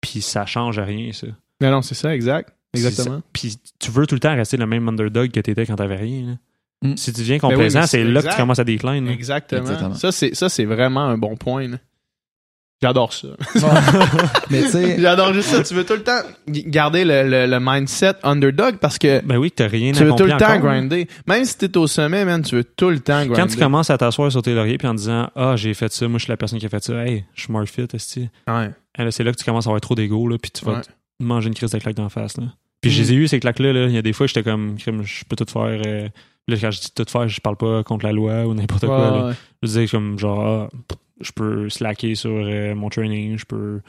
puis ça change rien ça. Non, non, c'est ça, exact. Exactement. Puis tu veux tout le temps rester le même underdog que t'étais quand t'avais rien. là. Mm. Si tu deviens Ben oui, complaisant, mais c'est là que tu commences à décliner. Exactement. Exactement. Ça, c'est ça, c'est vraiment un bon point. là. J'adore ça. <laughs> Mais tu sais, J'adore juste ça. Tu veux tout le temps garder le, le- le mindset underdog parce que Ben oui, t'as rien tu veux tout le temps encore, là. grinder. Même si t'es au sommet, man, tu veux tout le temps grinder. Quand tu commences à t'asseoir sur tes lauriers puis en disant Ah, j'ai fait ça, moi je suis la personne qui a fait ça, hey, je suis more fit, esti. Ouais. Eh, c'est là que tu commences à avoir trop d'ego, là, puis tu vas Ouais. te manger une crise de claque d'en face. Là. Puis Mm. je les ai eu, ces claques-là. là. Il y a des fois, j'étais comme, crime, je peux tout faire. euh, Là, quand je dis tout faire, je parle pas contre la loi ou n'importe quoi. là. Je disais comme genre, ah, je peux slacker sur euh, mon training, je peux.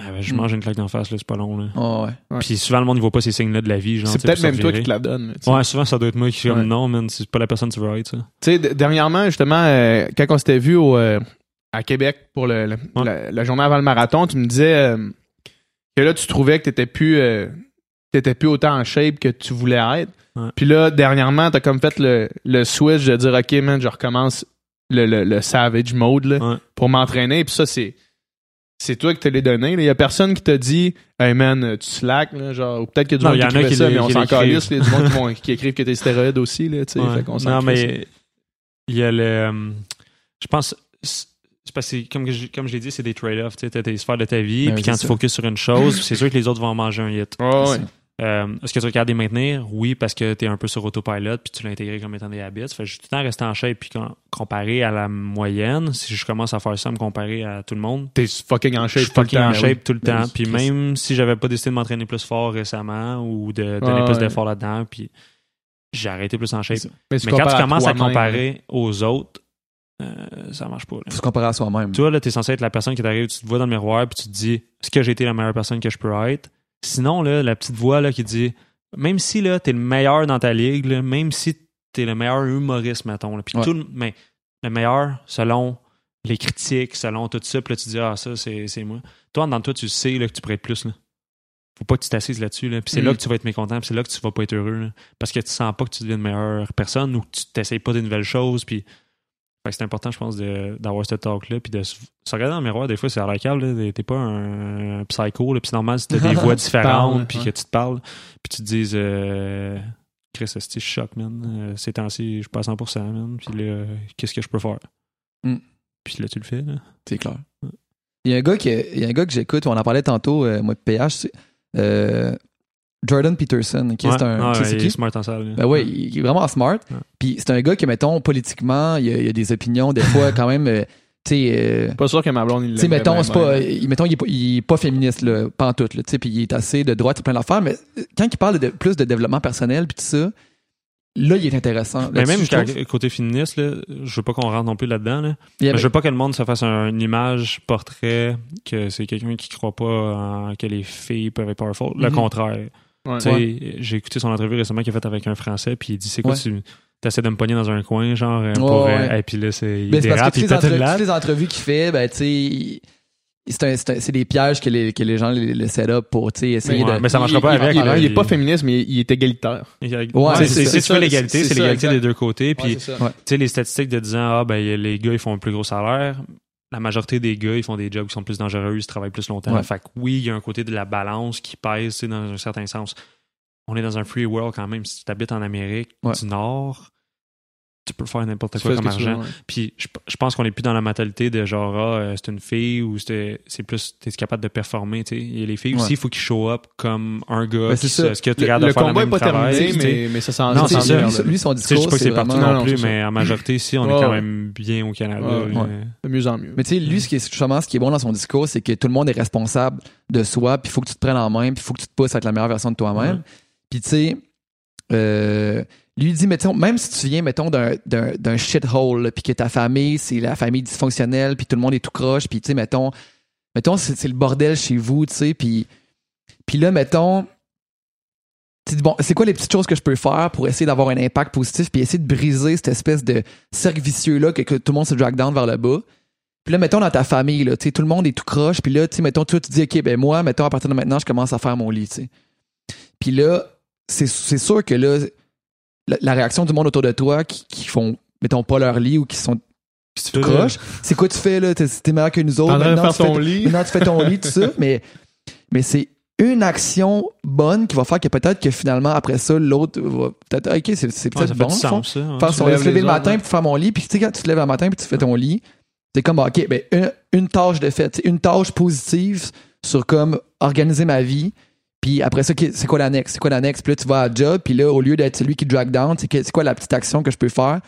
Ah, ben, je Mm. mange une claque d'en face, là, c'est pas long. Là. oh, ouais. Ouais. Puis souvent, le monde, il voit pas ces signes-là de la vie. genre, C'est peut-être même toi qui te la donne. Ouais, souvent, ça doit être moi qui suis comme Ouais. non, man, c'est pas la personne que tu veux être, ça. Tu sais, dernièrement, justement, euh, quand on s'était vu au, euh, à Québec pour le, le- Ouais. la, la journée avant le marathon, tu me disais euh, que là, tu trouvais que t'étais plus, euh, t'étais plus autant en shape que tu voulais être. Ouais. Puis là, dernièrement, t'as comme fait le, le switch de dire, OK, man, je recommence le, le, le savage mode là, Ouais. pour m'entraîner. Puis ça, c'est c'est toi qui te l'ai donné. Il y a personne qui t'a dit, hey man, tu slack, là, genre, ou peut-être qu'il y a du Non, monde y qui qui ça, mais on s'en calisse. Il y a du monde qui, vont- qui écrivent que t'es stéroïdes aussi, là, tu sais. Ouais. Fait qu'on s'en non, mais il y a le. euh, Je pense. C'est parce que, comme je, comme je l'ai dit, c'est des trade-offs. Tu as tes sphères de ta vie, Ben puis quand c'est tu ça. focuses sur une chose, c'est sûr que les autres vont en manger un hit. Ouais. Euh, Est-ce que tu regardes les maintenir? Oui, parce que tu es un peu sur autopilot, puis tu l'as intégré comme étant des habits. Fait que je suis tout le temps resté en shape, puis quand- comparé à la moyenne, si je commence à faire ça, me comparer à tout le monde, T'es fucking en je shape suis tout le fucking temps. en ben shape oui. tout le Ben temps. oui, Puis même si j'avais pas décidé de m'entraîner plus fort récemment ou de donner Ouais, plus ouais. d'efforts là-dedans, puis j'ai arrêté plus en shape. Mais, Mais quand tu commences à comparer aux autres, euh, ça marche pas. là. Faut se comparer à soi-même. Toi, là, t'es censé être la personne qui t'arrive, tu te vois dans le miroir, puis tu te dis, est-ce que j'ai été la meilleure personne que je peux être? Sinon, là, la petite voix là, qui dit, même si là, t'es le meilleur dans ta ligue, là, même si t'es le meilleur humoriste, mettons, puis tout le, mais le meilleur selon les critiques, selon tout ça, puis là, tu dis, ah, ça, c'est moi. Toi, dans toi, tu sais là, que tu pourrais être plus. Là. Faut pas que tu t'assises là-dessus. Là. Puis c'est Mm. là que tu vas être mécontent, puis c'est là que tu vas pas être heureux. là. Parce que tu sens pas que tu deviens une meilleure personne ou que tu t'essayes pas de nouvelles choses, puis c'est important, je pense, d'avoir ce talk-là, puis de se regarder dans le miroir. Des fois, c'est à la câble. T'es pas un, un psycho, là. Puis c'est normal si t'as des <laughs> voix différentes, puis que tu te parles, puis tu te dises, euh, Chris, c'est choc, man. Euh, Ces temps-ci, je suis pas à 100%, man. Puis là, qu'est-ce que je peux faire? Mm. Puis là, tu le fais, là. C'est clair. Il y a un gars, qui, il y a un gars que j'écoute, on en parlait tantôt, euh, moi, de PH, euh, Jordan Peterson, qui Ouais. est un. Ah, sais ouais, c'est il qui? est smart en salle. Ben ouais, il il est vraiment smart. Ouais. Puis c'est un gars qui, mettons, politiquement, il y a, il a des opinions, des fois, <laughs> quand même, euh, tu sais. euh, Pas sûr que ma blonde, il tu sais, l'aime mettons, pas, il, mettons, il est pas, il est pas féministe, là, pas en tout, là, tu sais, puis il est assez de droite, plein d'affaires, mais euh, quand il parle de plus de développement personnel, puis tout ça, là, il est intéressant. Mais même je côté féministe, là, je veux pas qu'on rentre non plus là-dedans. Là. Il y avait- Je veux pas que le monde se fasse un- une image portrait que c'est quelqu'un qui croit pas en- que les filles peuvent être powerful. Le Mhm. contraire. Ouais. J'ai écouté son entrevue récemment qu'il a faite avec un Français, puis il dit C'est quoi, Ouais. tu essaies de me pogner dans un coin, genre, euh, pour. Ouais, euh. Et puis là, c'est. Il Ben, dérape, que il toutes les, entrevues qu'il fait, ben, tu sais, il- c'est des pièges que les, que les gens le, le set up pour, essayer Ouais, de. mais ça marchera Il- pas il- avec, Il, là, il est il- pas féministe, mais il est égalitaire. Il c'est si tu fais l'égalité, c'est l'égalité des deux côtés. Puis, tu sais, les statistiques de disant, ah, ben, les gars, ils font un plus gros salaire. La majorité des gars, ils font des jobs qui sont plus dangereux, ils travaillent plus longtemps. Ouais. Fait que oui, il y a un côté de la balance qui pèse, tu sais, dans un certain sens. On est dans un free world quand même. Si tu habites en Amérique Ouais. du Nord, tu peux faire n'importe quoi comme que veux, argent. ouais. Puis je, je pense qu'on est plus dans la mentalité de genre ah, euh, c'est une fille ou c'est c'est plus t'es capable de performer tu sais et les filles Ouais. aussi il faut qu'ils show up comme un gars Ben, c'est ça. ce que tu Le, regardes le de faire combat le est même pas travail, terminé, mais, mais ça s'en Non, c'est ça. vient, lui, son discours, je sais pas si c'est partout. Non, non non, plus, mais en majorité ici, on est quand même bien au Canada. De mieux en mieux. Mais tu sais, lui, ce qui est, justement, ce qui est bon dans son discours, c'est que tout le monde est responsable de soi, puis il faut que tu te prennes en main, puis il faut que tu te pousses à être la meilleure version de toi-même. Puis tu sais, euh, lui dit, mettons, même si tu viens, mettons, d'un, shithole, puis que ta famille, c'est la famille dysfonctionnelle, puis tout le monde est tout croche, puis tu sais, mettons, mettons c'est, le bordel chez vous, tu sais, puis, puis là, mettons, tu dis, bon, c'est quoi les petites choses que je peux faire pour essayer d'avoir un impact positif, puis essayer de briser cette espèce de cercle vicieux-là que, que tout le monde se drag down vers le bas? Puis là, mettons dans ta famille, là, tu sais, tout le monde est tout croche. Puis là, tu mettons, toi, tu dis, OK, ben moi, mettons, à partir de maintenant, je commence à faire mon lit, tu sais. Puis là, c'est sûr que là, la, la réaction du monde autour de toi qui, qui font, mettons, pas leur lit ou qui sont croche, c'est quoi tu fais, là? T'es t'es meilleur que nous autres. Maintenant, tu fais ton lit. Maintenant, tu fais ton lit, tout ça. <laughs> Mais, mais c'est une action bonne qui va faire que peut-être que finalement, après ça, l'autre va peut-être, OK, c'est c'est Ouais, peut-être ça fait bon. sens, ça. hein. faire son se lever le matin ouais. puis faire mon lit puis tu sais quand tu te lèves le matin puis tu fais ton lit c'est comme ok ben une, une tâche de fait une tâche positive sur comme organiser ma vie puis après ça c'est quoi l'annexe c'est quoi l'annexe puis là tu vas à job puis là au lieu d'être celui qui drag down c'est quoi la petite action que je peux faire?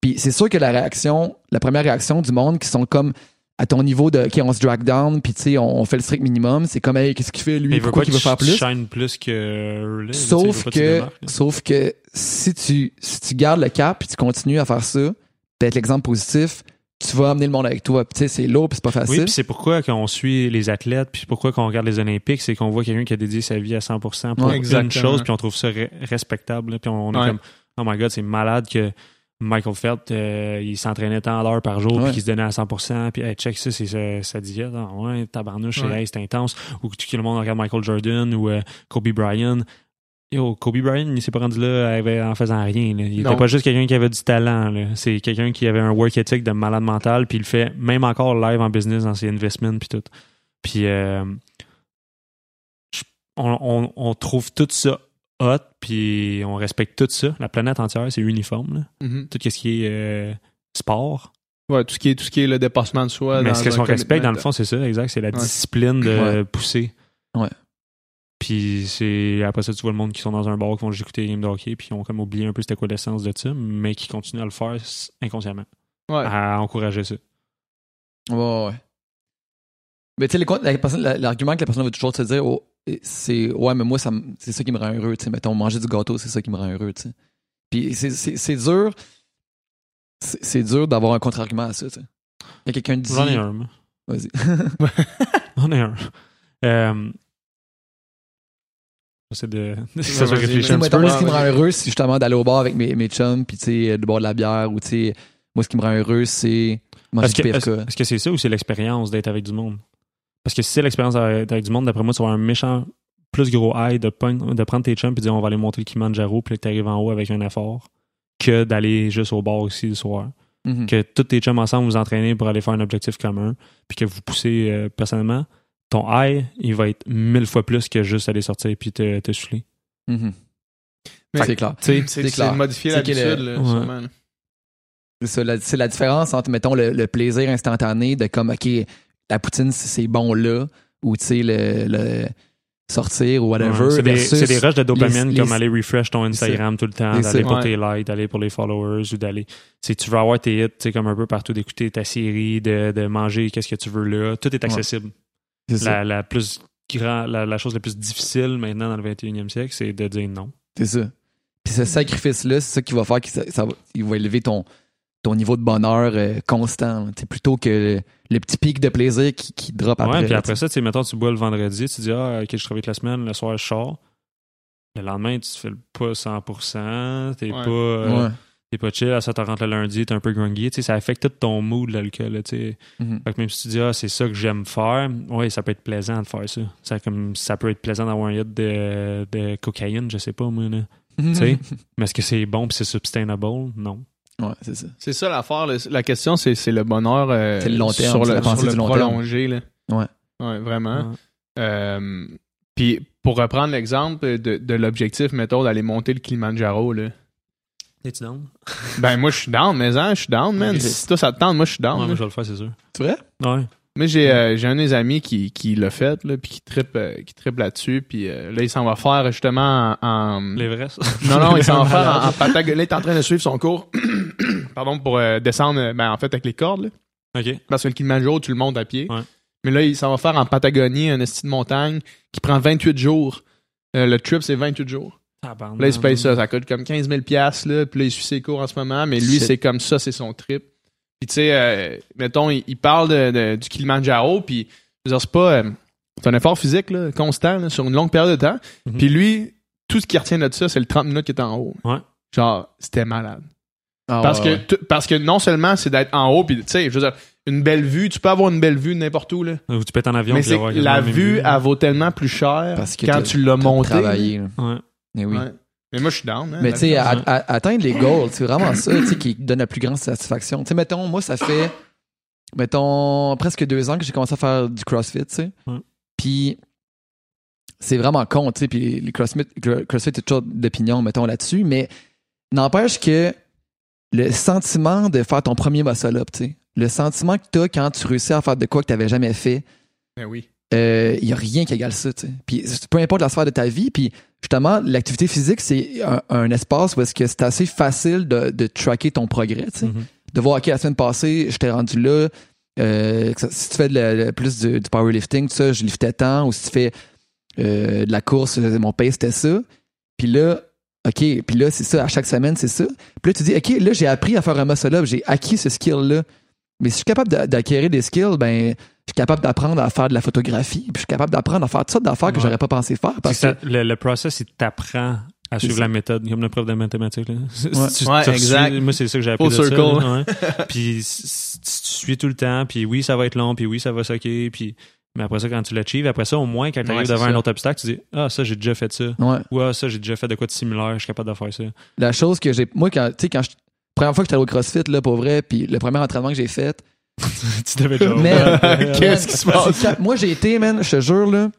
Puis c'est sûr que la réaction la première réaction du monde qui sont comme à ton niveau de ok on se drag down puis tu sais on, on fait le strict minimum c'est comme hey qu'est-ce qu'il fait Mais lui il veut pourquoi qu'il veut faire plus? shine plus que là. Il Sauf que démarques, sauf que si tu, si tu gardes le cap et tu continues à faire ça, d'être l'exemple positif, tu vas amener le monde avec toi. Puis, Tu sais, c'est lourd puis c'est pas Oui, facile. puis c'est pourquoi quand on suit les athlètes, puis pourquoi qu'on regarde les Olympiques, c'est qu'on voit quelqu'un qui a dédié sa vie à 100% pour Ouais, une chose, puis on trouve ça re- respectable. Puis on est Ouais. comme, oh my god, c'est malade que Michael Phelps, euh, il s'entraînait tant d'heures par jour, puis qu'il se donnait à 100%, puis hey, check ça, c'est sa, sa diète. Ah, ouais, tabarnouche, Ouais. hey, c'est intense. Ou que tout le monde regarde Michael Jordan ou euh, Kobe Bryant. Yo, Kobe Bryant, il s'est pas rendu là avec- en faisant rien. là. Il Non. était pas juste quelqu'un qui avait du talent. C'est quelqu'un qui avait un work ethic de malade mental, puis il le fait même encore live en business dans ses investments, puis tout. Puis euh, on, on- on trouve tout ça hot, puis on respecte tout ça. La planète entière, c'est uniforme. là. Mhm. Tout ce qui est euh, sport. Ouais, tout ce qui est tout ce qui est le dépassement de soi. Mais dans ce qu'on respecte, dans le fond, c'est ça, exact. C'est la Ouais. discipline de Ouais. pousser. Ouais. Puis c'est après ça, tu vois le monde qui sont dans un bar, qui vont juste écouter les games de hockey, puis ils ont comme oublié un peu c'était quoi l'essence de ça, mais qui continuent à le faire inconsciemment, Ouais. à encourager ça. Ouais, ouais. Mais tu sais, l'argument que la personne va toujours te dire, oh, c'est ouais, mais moi, c'est ça qui me rend heureux. Tu sais, mettons, manger du gâteau, c'est ça qui me rend heureux. Tu sais. Puis c'est- dur. C'est dur d'avoir un contre-argument à ça. Tu sais. Il y a quelqu'un dit. J'en ai un, moi. Vas-y. <laughs> J'en ai un. Euh, J'essaie de, de ça <laughs> soit vas-y, réfléchi Tu sais, un petit peu. moi, ce qui me rend heureux, c'est justement d'aller au bar avec mes, mes chums, puis tu sais, de boire de la bière, ou tu sais, moi, ce qui me rend heureux, c'est manger Est-ce que du est-ce- que c'est ça ou c'est l'expérience d'être avec du monde? Parce que si c'est l'expérience d'être avec du monde, d'après moi, tu vas avoir un méchant plus gros high de prendre tes chums et dire on va aller monter le Kilimanjaro puis là, t'arrives en haut avec un effort que d'aller juste au bar aussi le soir. Mhm. Que tous tes chums ensemble vous entraînez pour aller faire un objectif commun puis que vous poussez euh, personnellement, ton high, il va être mille fois plus que juste aller sortir puis te, te souffler. Mhm. Mais- C'est clair. C'est modifier l'habitude, le- Ouais. C'est la- différence entre, mettons, le, le plaisir instantané de comme, OK, la poutine, c'est c'est bon là, ou tu sais, le, le sortir ou whatever. Ouais, c'est des, des rushs de dopamine les- comme les- aller refresh ton Instagram tout le temps, d'aller pour Ouais. tes likes, d'aller pour les followers ou d'aller. Si tu veux avoir tes hits, tu sais, comme un peu partout, d'écouter ta série, de, de manger qu'est-ce que tu veux là, tout est accessible. La, la plus grand, la, la chose la plus difficile maintenant dans le 21e siècle, c'est de dire non. C'est ça. Puis Puis ce sacrifice-là, c'est ça qui va faire qu'il ça, ça va, il va élever ton, ton niveau de bonheur euh, constant. sais, plutôt que le, le petit pic de plaisir qui, qui drop après. ouais, puis là, après tu sais. ça, tu sais, mettons, tu bois le vendredi, tu dis, ah, ok, je travaille toute la semaine, le soir, je sors. Le lendemain, tu te fais pas 100%, t'es Ouais. pas, euh, Ouais. T'es pas chill, à ça te rentre le lundi, t'es un peu grungy, tu sais, ça affecte tout ton mood, l'alcool, là, tu sais. Fait que même si tu dis, ah, c'est ça que j'aime faire, ouais, ça peut être plaisant de faire ça. Ça, comme, ça peut être plaisant d'avoir un hit de, de cocaïne, je sais pas, moi, là. Tu sais, <laughs> mais est-ce que c'est bon pis c'est sustainable? Non. Ouais, c'est ça. C'est ça l'affaire. La question, c'est c'est le bonheur euh, C'est le long terme, sur c'est le, la sur le du long terme. prolongé. Là. Ouais. Ouais, vraiment. Ouais. Euh, Puis pour reprendre l'exemple de, de l'objectif, mettons, d'aller monter le Kilimanjaro, là. Es-tu down? Ben moi je suis down, mais hein, je suis down, man. Si toi ça te tente, moi je suis down. Ouais, moi, je vais le faire, c'est sûr. C'est vrai? Ouais. Moi j'ai euh, j'ai un de mes amis qui, qui l'a fait, là, puis qui trippe euh, qui trippe là-dessus, puis euh, là il s'en va faire justement en, L'Everest. <laughs> Non, non, il s'en va faire en, en Patagonie. Là, il est en train de suivre son cours. <coughs> Pardon, pour euh, descendre, ben, en fait, avec les cordes. là. OK. Parce que le Kilimanjaro, tu le montes à pied. Ouais. Mais là, il s'en va faire en Patagonie, un esti de montagne qui prend 28 jours. Euh, le trip, c'est 28 jours. Là, il se paye ça. Ça coûte comme 15 000 piastres, là. Puis là, il suit ses cours en ce moment. Mais lui, c'est comme ça, c'est son trip. Puis tu sais, euh, mettons, il, il parle de, de- du Kilimanjaro. Puis, je veux dire, c'est pas... euh, c'est un effort physique, là, constant, là, sur une longue période de temps. Mhm. Puis lui, tout ce qui retient de ça, c'est le 30 minutes qui est en haut. Ouais. Genre, c'était malade. Ah, Parce, ouais, que, ouais. parce que non seulement c'est d'être en haut, puis tu sais, je veux dire, une belle vue, tu peux avoir une belle vue n'importe où, là. Ou tu peux être en avion Mais c'est la vue, elle vaut tellement plus cher Parce que quand tu l'as monté. Mais oui. Ouais. Mais moi, je suis down. hein, Mais tu sais, atteindre les goals, c'est vraiment ça tu sais, qui donne la plus grande satisfaction. Tu sais, mettons, moi, ça fait, mettons, presque deux ans que j'ai commencé à faire du CrossFit, tu sais. Ouais. Puis, c'est vraiment con, tu sais. Puis, les CrossFit, CrossFit, c'est toujours d'opinion, mettons, là-dessus. Mais n'empêche que le sentiment de faire ton premier muscle-up, tu sais. Le sentiment que tu as quand tu réussis à faire de quoi que tu n'avais jamais fait, Ben oui. Il n'y a rien qui égale ça. Puis peu importe la sphère de ta vie, puis justement, l'activité physique, c'est un, un espace où est-ce que c'est assez facile de, de tracker ton progrès. Mhm. De voir, OK, la semaine passée, j'étais rendu là. Euh, si tu fais de la- le- plus du, du powerlifting, tout ça, je liftais tant. Ou si tu fais euh, de la course, euh, mon pace, c'était ça. Puis là, OK, puis là, c'est ça, à chaque semaine, c'est ça. Puis là, tu dis, OK, là, j'ai appris à faire un muscle-up, j'ai acquis ce skill-là. Mais si je suis capable d'a- d'acquérir des skills, ben, je suis capable d'apprendre à faire de la photographie, puis je suis capable d'apprendre à faire toutes sortes d'affaires que Ouais. j'aurais pas pensé faire. C'est Parce que le, le process, il t'apprend à C'est suivre ça. la méthode, comme le prof de mathématiques. Là. <laughs> Si Ouais. tu- Ouais, tu exact. suis- moi, c'est ça que j'ai appris Full de ça, circle. ouais. <laughs> Puis si tu suis tout le temps, puis oui, ça va être long, puis oui, ça va socker, puis... Mais après ça, quand tu l'achieves, après ça, au moins, quand tu arrives c'est devant ça. un autre obstacle, tu dis « Ah, ça, j'ai déjà fait ça. ouais. » Ou « Ah, ça, j'ai déjà fait de quoi de similaire, je suis capable de faire ça. La chose que j'ai. Moi, quand, tu sais, quand je. Première fois que j'étais allé au CrossFit, là, pour vrai, puis le premier entraînement que j'ai fait. » <laughs> Tu devais déjà... Man, Qu'est-ce qui se passe? Moi, j'ai été, man, je te jure, là.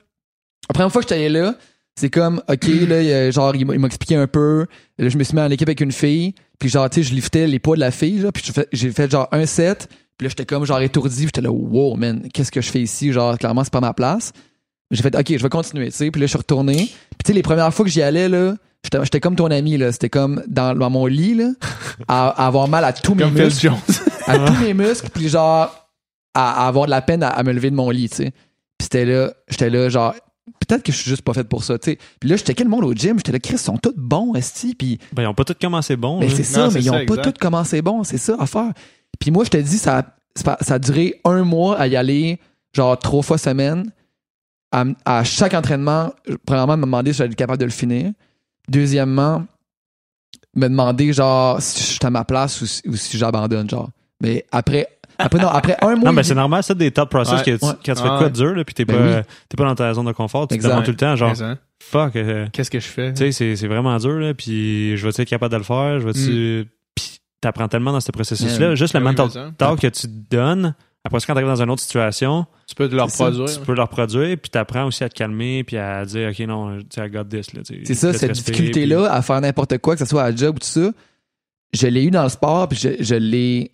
La première fois que j'étais allé là, c'est comme, OK, là, il a- genre, il m'a expliqué un peu. Là, je me suis mis en équipe avec une fille. Puis, genre, tu sais, je liftais les poids de la fille, là. Puis, j'ai fait- j'ai fait, genre, un set. Puis là, j'étais comme, genre, étourdi. Puis, j'étais là, wow, man, qu'est-ce que je fais ici? Genre, clairement, c'est pas ma place. J'ai fait, OK, je vais continuer, tu sais. Puis là, je suis retourné. Puis, tu sais, les premières fois que j'y allais, là, j'étais j'étais comme ton ami, là. C'était comme dans, dans mon lit, là, à, à avoir mal à tous mes Comme muscles Jones. <laughs> à tous mes muscles, puis genre, à, à avoir de la peine à, à me lever de mon lit, tu sais. Puis c'était là, j'étais là, genre, peut-être que je suis juste pas fait pour ça, tu sais. Puis là, j'étais quel monde au gym, j'étais là, Chris, ils sont tous bons, esti, puis Ben, ils ont pas tous commencé bon. mais là. c'est ça, Non, mais c'est ils ont ça, pas exact. tous commencé bon, c'est ça à faire. Puis moi, je te dis, ça, pas- ça a duré un mois à y aller, genre trois fois semaine. À, à chaque entraînement, premièrement, me demander si j'allais être capable de le finir. Deuxièmement, me demander, genre, si je suis à ma place ou, si- ou si j'abandonne, genre. Mais après, après, non, après un mois. Non, mais c'est normal, ça, des top process Ouais. que tu- Ouais. quand tu fais Ah quoi ouais. de dur, là, puis t'es Ben pas, oui. t'es pas dans ta zone de confort, tu te demandes tout le temps, genre, fuck, euh, Qu'est-ce que je fais? tu sais, c'est, c'est vraiment dur, là, puis je vais être capable de le faire, je vais-tu... Puis t'apprends tellement dans ce processus-là, Ouais. juste le Ben oui, mental talk que tu te donnes, après ça, quand t'arrives dans une autre situation, Tu peux te le C'est ça. reproduire. tu peux le reproduire, puis t'apprends aussi à te calmer, puis à dire, OK, non, tu sais, I got this, tu. C'est ça, cette respirer, difficulté-là à faire n'importe quoi, que ce soit à la job ou tout ça, je l'ai eu dans le sport, puis je, je l'ai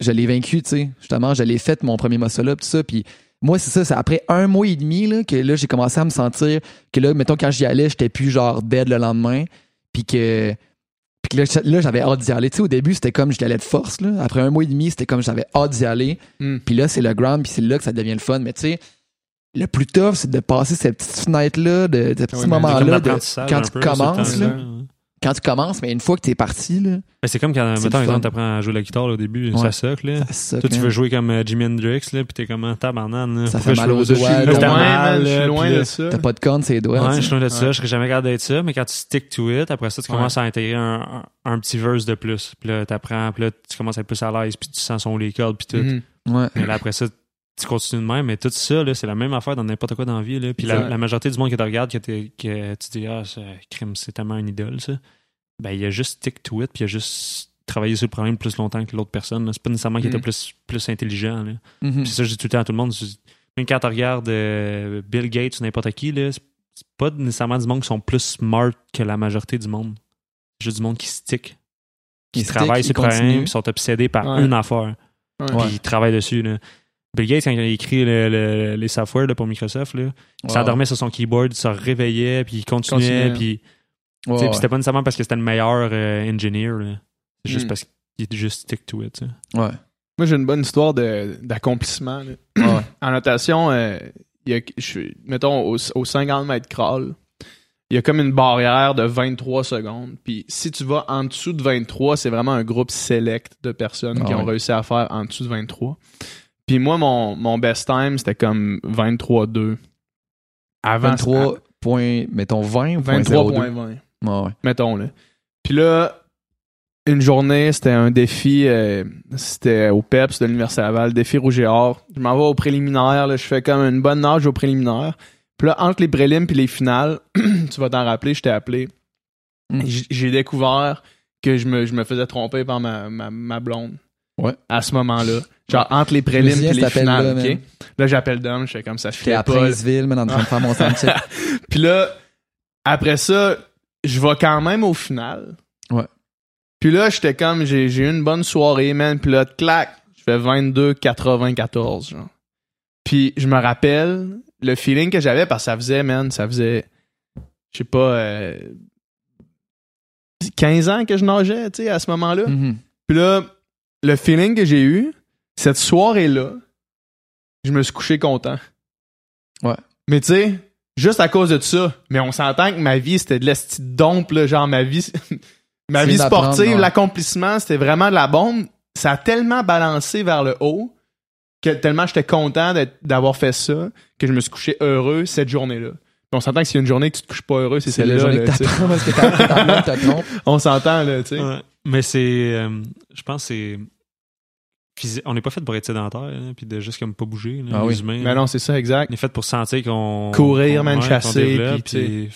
je l'ai vaincu, tu sais. Justement, je l'ai fait mon premier muscle-up, tout ça, puis moi, c'est ça, c'est après un mois et demi là, que là, j'ai commencé à me sentir que là, mettons, quand j'y allais, j'étais plus genre dead le lendemain, puis que, puis là, là, j'avais hâte d'y aller. Tu sais, au début, c'était comme je allais de force, là. Après un mois et demi, c'était comme j'avais hâte d'y aller. Hmm. Puis là, c'est le ground, puis c'est là que ça devient le fun. Mais tu sais, le plus tough, c'est de passer cette petite fenêtre-là, de, de ce petit Ouais, moment-là, quand tu peu, commences, là. Quand tu commences, mais une fois que t'es parti, là, c'est comme quand, mettons, exemple, t'apprends à jouer la guitare là, au début, Ouais. ça suck, là. ça suck, Toi, tu veux jouer comme euh, Jimi Hendrix, là, pis t'es comme un tabarnak, là. Ça fait mal aux doigts, je suis là. loin, là, de ça. T'as pas de corne, c'est doigts. Ouais, je suis loin de ça, je serais jamais capable d'être ça, mais quand tu stick to it, après ça, tu commences à intégrer un, un, un petit verse de plus. Puis là, t'apprends, puis là, tu commences à être plus à l'aise, puis tu sens son les cordes, puis tout. Mhm. Ouais. Mais là, après ça, tu continues de même, mais tout ça, là, c'est la même affaire dans n'importe quoi dans la vie. Là. Puis la, majorité du monde qui te regarde, que, que tu dis, ah, crime, c'est tellement une idole, ça. Ben, il a juste stick to it, puis il a juste travaillé sur le problème plus longtemps que l'autre personne. C'est pas nécessairement qu'il était plus, plus intelligent. Là. Mhm. Puis ça, je dis tout le temps à tout le monde. Même quand tu regardes euh, Bill Gates ou n'importe qui, là, c'est pas nécessairement du monde qui sont plus smart que la majorité du monde. C'est juste du monde qui stick, qui travaille sur le problème, puis sont obsédés par Ouais. une affaire. Ouais. Puis ils travaillent dessus. Là. Bill Gates, quand il a écrit le- le- les softwares là, pour Microsoft, là, il s'endormait sur son keyboard, il se réveillait, puis il continuait. Continuait. Puis, c'était pas nécessairement parce que c'était le meilleur euh, engineer. C'est juste Mm. parce qu'il était juste stick to it. Ouais. Moi, j'ai une bonne histoire de- d'accomplissement. Ouais. <clears throat> En notation, euh, il y a, je suis- mettons, au, au 50 mètres crawl, il y a comme une barrière de 23 secondes. Puis si tu vas en dessous de 23, c'est vraiment un groupe select de personnes Ah qui ont ouais. réussi à faire en dessous de 23. Puis moi, mon, mon best time, c'était comme 23-2. Avant, 23 points, mettons 20 ou point 02? 23.20 Ouais, ouais. mettons là. Puis là, une journée, c'était un défi, euh, c'était au PEPS de l'Université Laval, défi rouge et or. Je m'en vais au préliminaire, là, je fais comme une bonne nage au préliminaire. Puis là, entre les prélims puis les finales, <clears throat> tu vas t'en rappeler, je t'ai appelé. Mm. J- J'ai découvert que je me, je me faisais tromper par ma, ma, ma blonde. Ouais. À ce moment-là. Genre, entre les prélims puis les finales. OK? Là, j'appelle Dom, je fais comme ça, fais à. Princeville, man, en train de faire mon. <laughs> Puis là, après ça, je vais quand même au final. Ouais. Puis là, j'étais comme, j'ai eu une bonne soirée, man. Puis là, clac, je fais 22-94, genre. Puis je me rappelle le feeling que j'avais parce que ça faisait, man, ça faisait, je sais pas, euh, 15 ans que je nageais, tu sais, à ce moment-là. Mhm. Puis là, le feeling que j'ai eu, cette soirée-là, je me suis couché content. Ouais. Mais tu sais, juste à cause de ça, mais on s'entend que ma vie, c'était de l'esti de dompe, là, genre ma vie, <laughs> ma vie sportive, l'accomplissement, c'était vraiment de la bombe. Ça a tellement balancé vers le haut que tellement j'étais content d'avoir fait ça que je me suis couché heureux cette journée-là. On s'entend que s'il y a une journée que tu te couches pas heureux, c'est C'est la celle-là. journée là, que t'apprends parce que. <laughs> On s'entend, là, tu sais. Ouais. Mais c'est. euh, je pense que c'est. On n'est pas fait pour être sédentaire, hein, puis de juste comme pas bouger, là, Ah les oui. humains. Mais non, c'est ça, exact. On est fait pour sentir qu'on. Courir, man, ouais, chasser,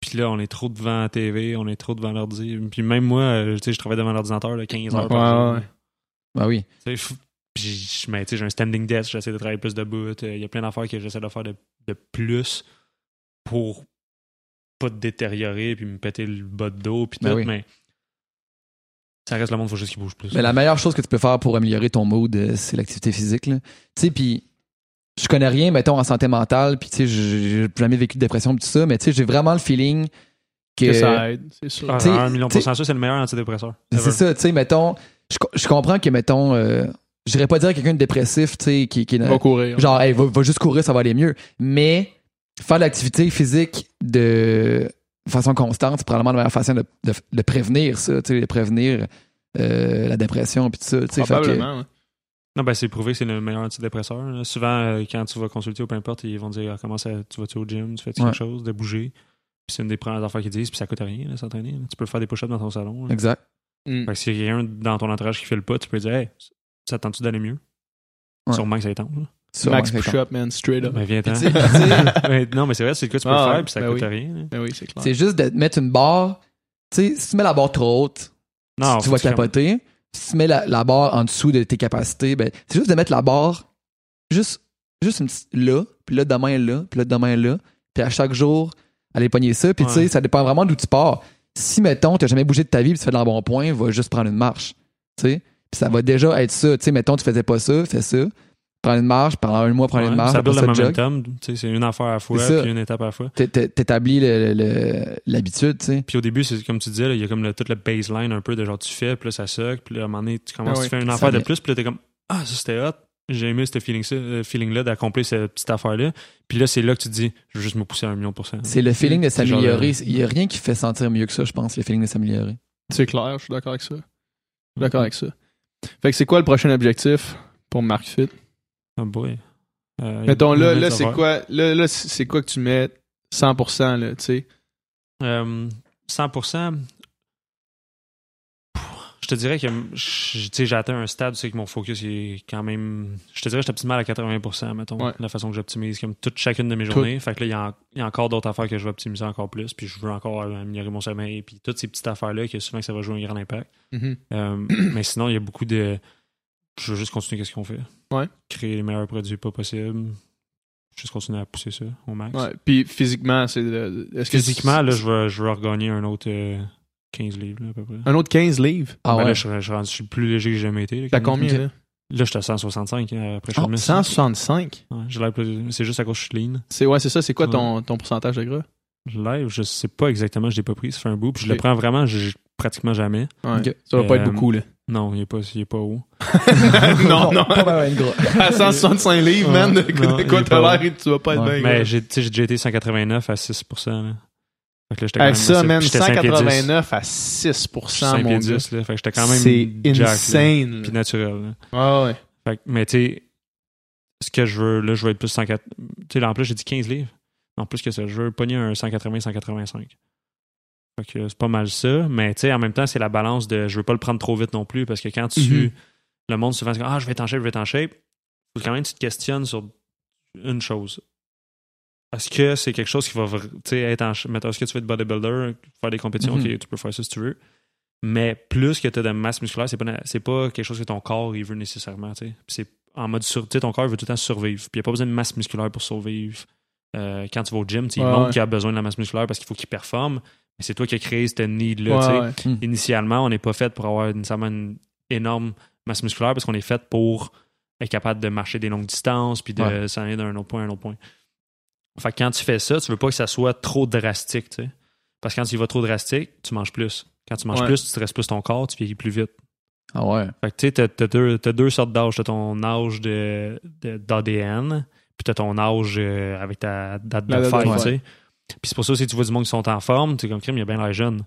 puis, là, on est trop devant la TV, on est trop devant l'ordi. Puis même moi, euh, tu sais, je travaille devant l'ordinateur là, 15 heures Ouais, par jour. ouais. Ben oui. Puis je- mais tu sais, j'ai un standing desk, j'essaie de travailler plus debout. euh, Il y a plein d'affaires que j'essaie de faire de, de plus pour pas te détériorer puis me péter le bas de dos puis Ben tout, oui. mais ça reste le monde, faut juste qu'il bouge plus. Mais la meilleure chose que tu peux faire pour améliorer ton mood, euh, c'est l'activité physique. Tu sais, puis je connais rien, mettons, en santé mentale, puis tu sais, j'ai jamais vécu de dépression, pis tout ça, mais tu sais, j'ai vraiment le feeling que. Que ça aide, c'est sûr. Ah, un million pour cent sûr, c'est le meilleur antidépresseur. C'est ça, tu sais, mettons, je comprends que, mettons, euh, je dirais pas dire à quelqu'un de dépressif, tu sais, qui, qui Va courir. genre, hey, va, va juste courir, ça va aller mieux. Mais faire de l'activité physique de façon constante, c'est probablement la meilleure façon de, de, de prévenir ça, tu sais, de prévenir euh, la dépression, puis tout ça, que- Probablement, ouais. Non, ben c'est prouvé que c'est le meilleur antidépresseur. là. Souvent, euh, quand tu vas consulter ou peu importe, ils vont dire ah, comment ça, tu vas-tu au gym, tu fais Ouais. quelque chose, de bouger. Puis c'est une des premières affaires qu'ils disent, puis ça coûte rien, là, s'entraîner. Tu peux faire des push-ups dans ton salon. là. Exact. Mm. Fait que s'il y a quelqu'un dans ton entourage qui fait le pas, tu peux dire Hey, ça tente-tu d'aller mieux? Ouais. Sûrement que ça là. Ça, Max ouais, push-up, man, straight up. Ben <laughs> Mais non, mais c'est vrai, c'est le que tu peux Ah, faire, puis ça ben coûte oui. rien. Ben oui, c'est clair. C'est juste de mettre une barre. Tu sais, si tu mets la barre trop haute, Non, tu vas capoter. Si tu mets la, la barre en dessous de tes capacités, ben, c'est juste de mettre la barre juste, juste une petite là, puis là, demain là, puis là, demain là, puis à chaque jour, aller pogner ça. Puis tu sais, ça dépend vraiment d'où tu pars. Si, mettons, tu jamais bougé de ta vie, puis tu fais de l'embonpoint, va juste prendre une marche. Tu sais, puis ça va déjà être ça. Tu sais, mettons, tu faisais pas ça, fais ça. Prends une marche, pendant un mois, prends Ouais, une marche, ça build le momentum. tu sais, C'est une affaire à la fois, puis une étape à la fois. T'é- t'é- T'établis l'habitude, tu sais. Puis au début, c'est comme tu disais, il y a comme le, tout le baseline un peu de genre tu fais, puis là ça suck, puis là, à un moment donné, tu commences, Ah tu oui. fais une affaire de plus, puis là t'es comme Ah, ça c'était hot. j'ai aimé ce feeling euh, feeling-là d'accomplir cette petite affaire-là. Puis là, c'est là que tu te dis, je veux juste me pousser à un million de pourcents. C'est le feeling de s'améliorer. Il y a rien qui fait sentir mieux que ça, je pense, le feeling de s'améliorer. C'est clair, je suis d'accord avec ça. Je suis d'accord avec ça. Fait que c'est quoi le prochain objectif pour Mark Fit? Oh boy. Euh, Mettons, là, là c'est quoi, là, là, c'est quoi que tu mets 100%, là, tu sais? Euh, 100%. Pff, Je te dirais que j'ai atteint un stade, c'est que mon focus est quand même. Je te dirais que je suis optimal à 80%, mettons, Ouais. la façon que j'optimise, comme toute chacune de mes Tout. journées. Fait que là, il y a, en- il y a encore d'autres affaires que je vais optimiser encore plus, puis je veux encore améliorer mon sommeil, puis toutes ces petites affaires-là, que souvent que ça va jouer un grand impact. Mhm. Euh, mais sinon, il y a beaucoup de. Je veux juste continuer ce qu'on fait. Ouais. Créer les meilleurs produits pas possibles. Juste continuer à pousser ça au max. Ouais. Puis physiquement, c'est. que Physiquement, là, je veux, je veux regagner un autre euh, 15 livres, là, à peu près. Un autre 15 livres? Ah Ben ouais. là, je, je, rendu- je suis le plus léger que j'ai jamais été. T'as combien, là? Là, j'étais à 165 hein, après Oh, Chemist. 165? Ouais, j'ai l'air plus- C'est juste à cause que je suis lean. C'est, ouais, c'est ça. C'est quoi ton, ton pourcentage de gras? Live, je sais pas exactement, je l'ai pas pris, ça fait un bout. Puis je le prends vraiment je- pratiquement jamais. Ouais. Ok. Ça va pas être Euh, beaucoup, là. Non, il est pas, il est pas haut. <laughs> non, non. Pas. À 165 livres, man, de, Non, de quoi t'as l'air et tu vas pas être Ouais. bien. Mais j'ai tu sais, j'ai déjà été 189 à 6%. Là. Fait que là, même ça, assez- man, j'étais 5 pieds 10. 189 à Je 6%, suis 5 mon pieds dieu. 10, là. Fait que j'étais quand même C'est insane. Puis naturel. là. Ouais, ouais. Fait que- mais tu sais, ce que je veux, là, je veux être plus 104. Tu sais, là, en plus, j'ai dit 15 livres. En plus que ça, je veux pogner un 180-185. C'est pas mal ça. Mais tu sais, en même temps, c'est la balance de je veux pas le prendre trop vite non plus parce que quand tu. Mhm. Le monde souvent se dit Ah, je vais être en shape, je vais être en shape. Faut quand même que tu te questionnes sur une chose. Est-ce que c'est quelque chose qui va être en shape? Est-ce que tu veux être bodybuilder, faire des compétitions, Mhm. ok, tu peux faire ça si tu veux. Mais plus que tu as de masse musculaire, c'est pas, c'est pas quelque chose que ton corps il veut nécessairement. C'est en mode sais, ton corps il veut tout le temps survivre. Puis il n'y a pas besoin de masse musculaire pour survivre. Euh, quand tu vas au gym, tu ouais. qu'il a besoin de la masse musculaire parce qu'il faut qu'il performe. C'est toi qui as créé cette need-là. Ouais, ouais. Initialement, on n'est pas fait pour avoir nécessairement une énorme masse musculaire parce qu'on est fait pour être capable de marcher des longues distances puis de s'en aller d'un autre point à un autre point. Fait que quand tu fais ça, tu veux pas que ça soit trop drastique, tu sais. Parce que quand tu y vas trop drastique, tu manges plus. Quand tu manges Ouais. plus, tu stresses plus ton corps, tu vieillis plus vite. Ah ouais. Fait que tu sais, t'as, deux, deux sortes d'âge. T'as ton âge de, d'ADN, puis t'as ton âge euh, avec ta date de fête. tu sais. Puis c'est pour ça, si tu vois du monde qui sont en forme, tu es comme crime, il y a bien l'air jeune.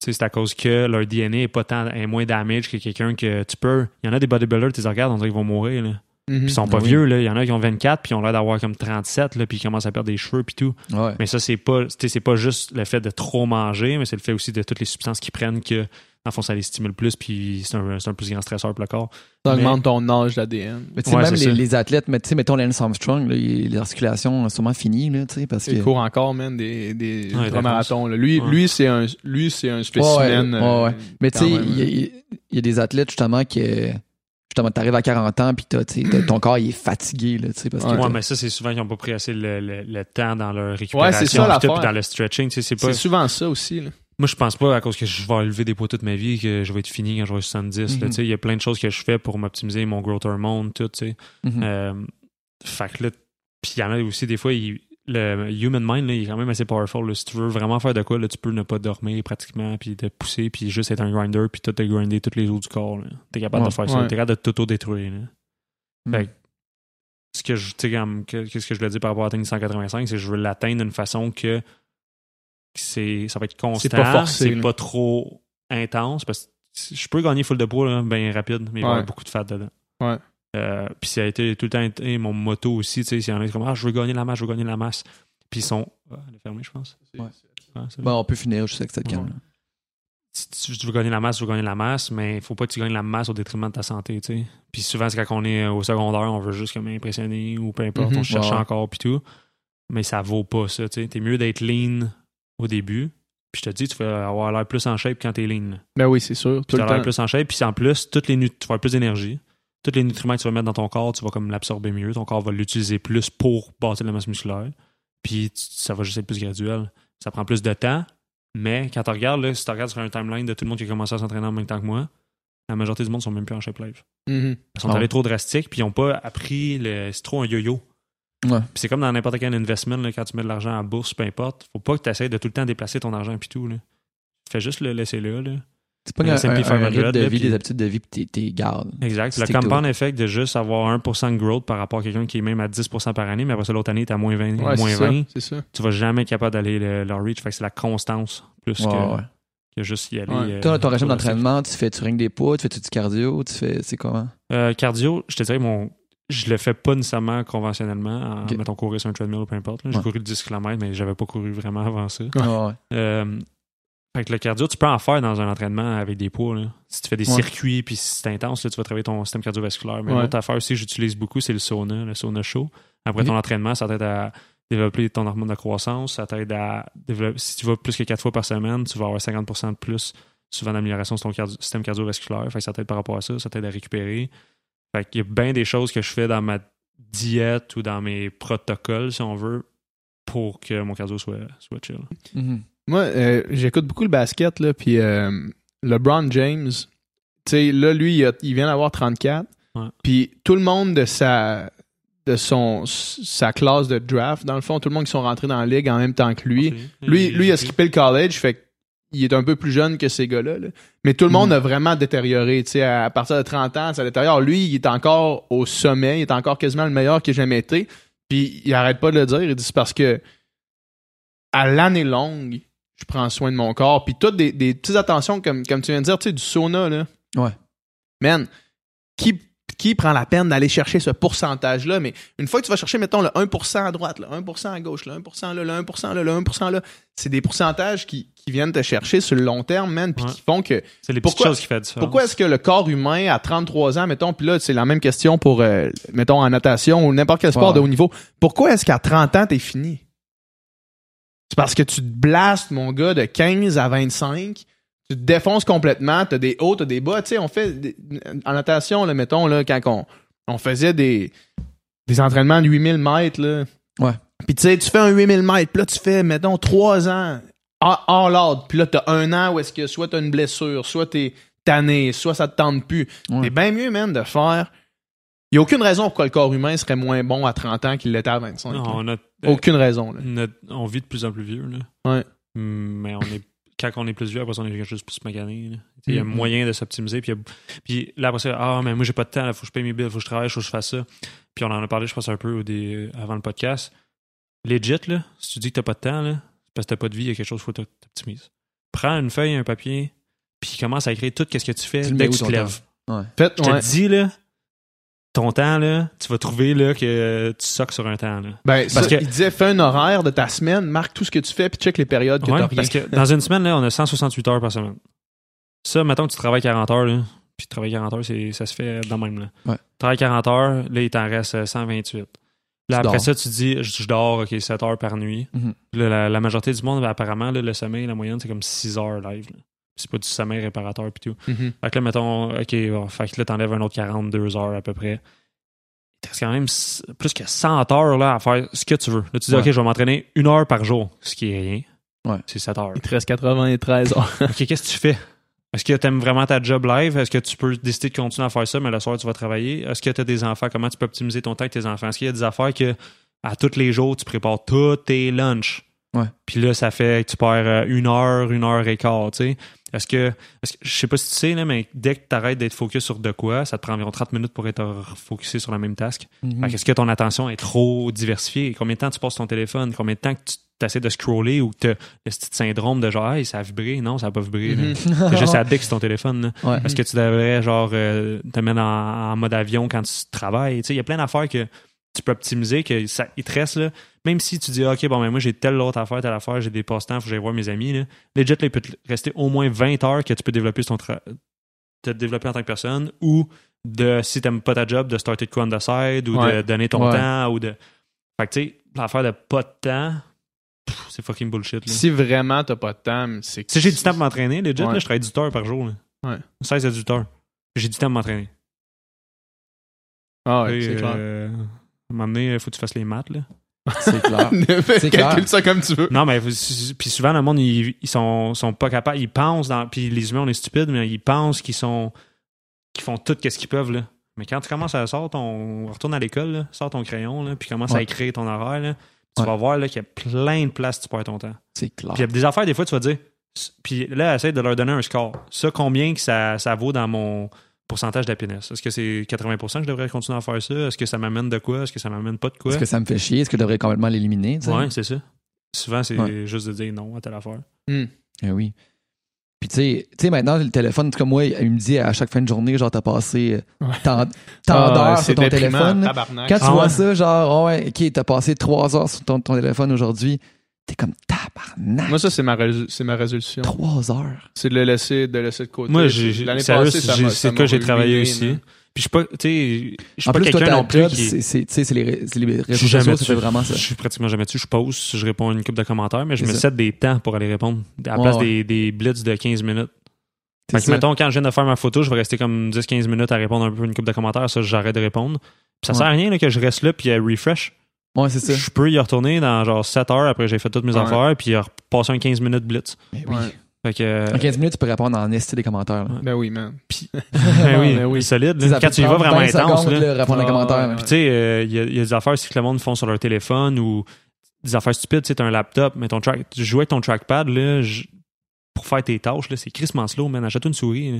Tu sais, c'est à cause que leur DNA est, pas tant, est moins damage que quelqu'un que tu peux. Il y en a des bodybuilders, tu les regardes, on dirait qu'ils vont mourir. Là. Puis Mhm. ils sont pas Ah oui. vieux, là. Il y en a qui ont 24, puis ils ont l'air d'avoir comme 37, là, puis ils commencent à perdre des cheveux, puis tout. Ouais. Mais ça, c'est pas, tu sais, c'est pas juste le fait de trop manger, mais c'est le fait aussi de toutes les substances qu'ils prennent que, le fond, ça les stimule plus, puis c'est un, c'est un plus grand stresseur pour le corps. Ça augmente ton âge d'ADN. Mais tu sais, Ouais, même les, athlètes, mais tu sais, mettons Lance Armstrong, là, il- les articulations sont sûrement finies, là, tu sais, parce que. Il court encore, man, des, des Ouais, là. Lui, Ouais. lui c'est un, lui, c'est un spécimen. Ouais, ouais, euh, ouais. Mais tu sais, il y, a- il y a des athlètes, justement, qui. Justement, t'arrives à 40 ans, puis ton corps, il est fatigué, là, tu sais, parce que. Ouais. Mais ça, c'est souvent qu'ils n'ont pas pris assez le, le- le temps dans leur récupération. Ouais, c'est ça, dans le stretching, tu sais, c'est pas. C'est souvent ça aussi. Là. Moi, je pense pas à cause que je vais lever des poids toute ma vie que je vais être fini quand je vais 70. là, Mhm. tu sais, Il y a plein de choses que je fais pour m'optimiser mon growth hormone, tout, tu sais. Mhm. Euh, fait que là, puis il y en a aussi des fois, il- le human mind, là, il est quand même assez powerful. là. Si tu veux vraiment faire de quoi, là, tu peux ne pas dormir pratiquement, puis te pousser, puis juste être un grinder, puis tout te grinder tous les os du corps. là. T'es capable Ouais. de faire ça. Ouais. T'es capable de t'auto-détruire. Mhm. Fait que, ce que je, tu qu'est-ce que je voulais dire par rapport à atteindre 185, c'est que je veux l'atteindre d'une façon que c'est, ça va être constant. C'est pas forcé, C'est là. pas trop intense, parce que je peux gagner full de poids, là, bien rapide, mais il va y avoir beaucoup de fat dedans. Ouais. Euh, puis ça a été tout le temps été mon moto aussi, tu sais, s'il y en a qui sont comme, ah, je veux gagner la masse, je veux gagner la masse. Puis ils sont, ah, elle est fermée, je pense. Ouais. Ah, Bon, on peut finir, je sais que c'est calme. Ouais. si tu veux gagner la masse, tu veux gagner la masse, mais il faut pas que tu gagnes la masse au détriment de ta santé, tu sais. Puis souvent, c'est quand on est au secondaire, on veut juste comme impressionner ou peu importe, Mhm. on cherche encore puis tout. Mais ça vaut pas ça, tu sais. T'es mieux d'être lean au début. Puis je te dis, tu vas avoir l'air plus en shape quand t'es lean. Ben oui, c'est sûr. Puis le t'as l'air plus en shape. Puis en plus, toutes les tu vas avoir plus d'énergie. Tous les nutriments que tu vas mettre dans ton corps, tu vas comme l'absorber mieux. Ton corps va l'utiliser plus pour bâtir la masse musculaire. Puis tu- ça va juste être plus graduel. Ça prend plus de temps. Mais quand tu regardes, là, si tu regardes sur un timeline de tout le monde qui a commencé à s'entraîner en même temps que moi, la majorité du monde sont même plus en shape live. Mhm. Ils sont Ah allés trop drastiques, puis ils n'ont pas appris le. C'est trop un yo-yo. Ouais. Puis c'est comme dans n'importe quel investment, là, quand tu mets de l'argent en bourse, peu importe. Faut pas que tu essaies de tout le temps déplacer ton argent puis tout. Là. Fais juste le laisser là. là. C'est pas Le un, un- un 500, rythme de là, vie, des habitudes de vie, puis t'es- t'es garde. Exact. Le Stick to compound effect de juste avoir 1% de growth par rapport à quelqu'un qui est même à 10% par année, mais après ça, l'autre année, t'es à moins 20, Ouais, moins c'est ça, 20. c'est ça. Tu vas jamais être capable d'aller le- leur reach. Fait que c'est la constance plus Ouais, que, ouais. que juste y aller. Ouais. euh, Toi, ton régime d'entraînement, tu fais, tu ringues des poids, tu fais du cardio, tu fais, c'est comment? Euh, cardio, je te dirais, mon, je le fais pas nécessairement conventionnellement, en Ok. mettons courir sur un treadmill ou peu importe. J'ai Ouais. couru le 10 km, mais j'avais pas couru vraiment avant ça. Ouais. Euh, fait que le cardio, tu peux en faire dans un entraînement avec des poids. là. Si tu fais des Ouais. circuits puis si c'est intense, là, tu vas travailler ton système cardiovasculaire. Mais l'autre affaire aussi que j'utilise beaucoup, c'est le sauna, le sauna chaud. Après ton entraînement, ça t'aide à développer ton hormone de croissance. Ça t'aide à développer. Si tu vas plus que quatre fois par semaine, tu vas avoir 50% de plus souvent d'amélioration sur ton cardio- système cardiovasculaire. Fait que ça t'aide par rapport à ça. Ça t'aide à récupérer. Fait qu'il y a bien des choses que je fais dans ma diète ou dans mes protocoles, si on veut, pour que mon cardio soit, soit chill. Mhm. Moi, euh, j'écoute beaucoup le basket, là, puis euh, LeBron James, tu sais, là, lui, il, a- il vient d'avoir 34, Ouais. puis tout le monde de sa de son sa classe de draft, dans le fond, tout le monde qui sont rentrés dans la ligue en même temps que lui. Lui, lui, il a skippé le college, fait qu'il est un peu plus jeune que ces gars-là. là. Mais tout le monde Mhm. a vraiment détérioré. À, à partir de 30 ans, ça détériore. Lui, il est encore au sommet. Il est encore quasiment le meilleur qu'il ait jamais été. Puis il arrête pas de le dire. Il dit c'est parce que à l'année longue, je prends soin de mon corps. Puis toutes des, des petites attentions, comme, comme tu viens de dire, tu sais, du sauna, là. Ouais. Man, qui, qui prend la peine d'aller chercher ce pourcentage-là? Mais une fois que tu vas chercher, mettons, le 1% à droite, le 1% à gauche, le 1% là, le 1% là, le 1% là, c'est des pourcentages qui, qui viennent te chercher sur le long terme, man, puis Ouais. qui font que C'est les petites Pourquoi- choses qui font la différence. pourquoi est-ce que le corps humain à 33 ans, mettons, puis là, c'est la même question pour, euh, mettons, en natation ou n'importe quel sport de haut niveau. Pourquoi est-ce qu'à 30 ans, t'es fini? C'est parce que tu te blastes, mon gars, de 15 à 25. Tu te défonces complètement. T'as des hauts, t'as des bas. Tu sais, on fait, des- en natation, là, mettons, là, quand on, on faisait des, des entraînements de 8000 mètres, là. Ouais. Puis tu sais, tu fais un 8000 mètres, puis là, tu fais, mettons, 3 ans all out. Puis là, t'as un an où est-ce que soit t'as une blessure, soit t'es tanné, soit ça te tente plus. Ouais. C'est bien mieux, man, de faire. Il n'y a aucune raison pourquoi le corps humain serait moins bon à 30 ans qu'il l'était à 25. Non, on, a- Aucune raison. Là. notre- on vit de plus en plus vieux. Là. Ouais. Mais on est, quand on est plus vieux, après ça, on est juste plus magané. Il y a Mhm. moyen de s'optimiser. Puis, là, après ça, ah, mais moi, j'ai pas de temps. Il faut que je paye mes billes, il faut que je travaille, il faut que je fasse ça. Puis on en a parlé, je pense, un peu au dé- avant le podcast. Legit, là, si tu dis que t'as pas de temps, là, parce que t'as pas de vie, il y a quelque chose qu'il faut que t'optimises. Prends une feuille, un papier, puis commence à écrire tout ce que tu fais dès que où, tu te lèves. Faites, Je te ouais. dis, là, ton temps, là, tu vas trouver là, que tu soques sur un temps. Là. Ben, ça, que- il disait, fais un horaire de ta semaine, marque tout ce que tu fais, puis check les périodes que Ouais, t'as rien. parce que dans une semaine, là, on a 168 heures par semaine. Ça, mettons que tu travailles 40 heures, là, puis travailler 40 heures, c'est, ça se fait dans le même. Là. Ouais. Tu travailles 40 heures, là, il t'en reste euh, 128. Là, après dors. ça, tu dis, je, je dors, OK, 7 heures par nuit. Mhm. Là, la, la majorité du monde, apparemment, là, le sommeil, la moyenne, c'est comme 6 heures live. C'est pas du sommeil réparateur, puis tout. Mhm. Fait que là, mettons, OK, bon, fait que là, t'enlèves un autre 42 heures à peu près. Il te reste quand même plus que 100 heures là, à faire ce que tu veux. Là, tu dis, Ouais. OK, je vais m'entraîner une heure par jour, ce qui est rien. Ouais. C'est 7 heures. Il te reste 93 heures. OK, qu'est-ce que tu fais? Est-ce que tu aimes vraiment ta job live? Est-ce que tu peux décider de continuer à faire ça, mais le soir, tu vas travailler? Est-ce que tu as des enfants? Comment tu peux optimiser ton temps avec tes enfants? Est-ce qu'il y a des affaires que à tous les jours, tu prépares tous tes lunchs? Ouais. Puis là, ça fait que tu perds euh, une heure, une heure et quart, tu sais. Est-ce que, je sais pas si tu sais, là, mais dès que tu arrêtes d'être focus sur de quoi, ça te prend environ 30 minutes pour être focusé sur la même task. Fait que Est-ce que ton attention est trop diversifiée? Combien de temps tu passes ton téléphone? Combien de temps que tu essaies de scroller ou tu as le petit syndrome de genre, hey, ça a vibré? Non, ça n'a pas vibré. là. Mhm. <laughs> C'est juste addict sur ton téléphone. Ouais. Est-ce que tu devrais, genre, euh, te mettre en, en mode avion quand tu travailles? Tu sais, il y a plein d'affaires que tu peux optimiser, que ça, il te reste, là. Même si tu dis, OK, bon, ben moi, j'ai telle autre affaire, telle affaire, j'ai des passe-temps, faut que j'aille voir mes amis, là. Legit, là, il peut te rester au moins 20 heures que tu peux développer ton te développer en tant que personne ou de, si t'aimes pas ta job, de starter de quoi on the side ou de donner ton Ouais. temps ou de. Fait que, tu sais, l'affaire de pas de temps, c'est fucking bullshit, là. Si vraiment t'as pas de temps, c'est que. Si j'ai du temps pour m'entraîner, legit, Ouais. là, je travaille 18 heures par jour. Là. Ouais. 16 à 18 heures. J'ai du temps pour m'entraîner. Ah ouais, c'est clair. euh, à un moment donné, il faut que tu fasses les maths. Là. <laughs> C'est clair. <laughs> C'est. Calcule ça comme tu veux. Non, mais puis souvent, le monde, ils, ils sont, sont pas capables. Ils pensent, dans, puis les humains, on est stupides, mais ils pensent qu'ils sont qu'ils font tout ce qu'ils peuvent. Là. Mais quand tu commences à sortir ton. Retourne à l'école, là, sors ton crayon, là, puis commence à écrire ton horaire, là, tu Ouais. vas voir là, qu'il y a plein de places où tu perds ton temps. C'est clair. Puis il y a des affaires, des fois, tu vas dire Puis là, essaye de leur donner un score. Ça, combien que ça, ça vaut dans mon pourcentage d'happiness? Est-ce que c'est 80 que je devrais continuer à faire ça? Est-ce que ça m'amène de quoi? Est-ce que ça m'amène pas de quoi? Est-ce que ça me fait chier? Est-ce que je devrais complètement l'éliminer? Ouais, c'est ça. Souvent, c'est Ouais. juste de dire non à telle affaire. Eh oui. Puis tu sais, tu sais, maintenant, le téléphone, cas, moi, il me dit à chaque fin de journée, genre, t'as passé euh, tant, <laughs> tant Ah, d'heures sur ton téléphone. là. tabarnak. Quand tu Ah vois ouais. ça, genre, oh ouais, ok, t'as passé trois heures sur ton, ton téléphone aujourd'hui, t'es comme tabarnak. Moi, ça, c'est ma, rés- c'est ma résolution. Trois heures. C'est de le laisser de, laisser de côté. Moi, j'ai, j'ai- L'année sérieux, passée, ça m'a- c'est ça m'a j'ai travaillé ruiné, aussi. Puis je suis pas, tu sais, je suis En pas plus, toi, quelqu'un non plus qui. c'est, c'est, tu sais, c'est les, c'est les Je réseaux sociaux, dessus. vraiment ça. Je suis pratiquement jamais dessus. Je pose, je réponds à une coupe de commentaires, mais je C'est me set des temps pour aller répondre. À la place ouais. des, des blitz de 15 minutes. C'est Fait que, mettons, quand je viens de faire ma photo, je vais rester comme 10-15 minutes à répondre un peu une coupe de commentaires. Ça, j'arrête de répondre. Puis ça Ouais. sert à rien là, que je reste là puis à refresh. Ouais, c'est ça. Je peux y retourner dans genre 7 heures après j'ai fait toutes mes Ouais. affaires puis repasser un 15 minutes blitz. Mais oui. Ouais. Fait que. euh, En 15 minutes, tu peux répondre en esti des commentaires. là. Ben oui, man. <laughs> <laughs> ben oui, Ben oui. solide. Là. Quand tu y vas vraiment 20 intense, là. là, répondre aux commentaires. Puis tu sais, euh, il y, a- il y a des affaires aussi que le monde font sur leur téléphone ou des affaires stupides. Tu sais, t'as un laptop, mais ton track, tu joues avec ton trackpad là, pour faire tes tâches, là, c'est crissement slow, man. Achète une souris. là.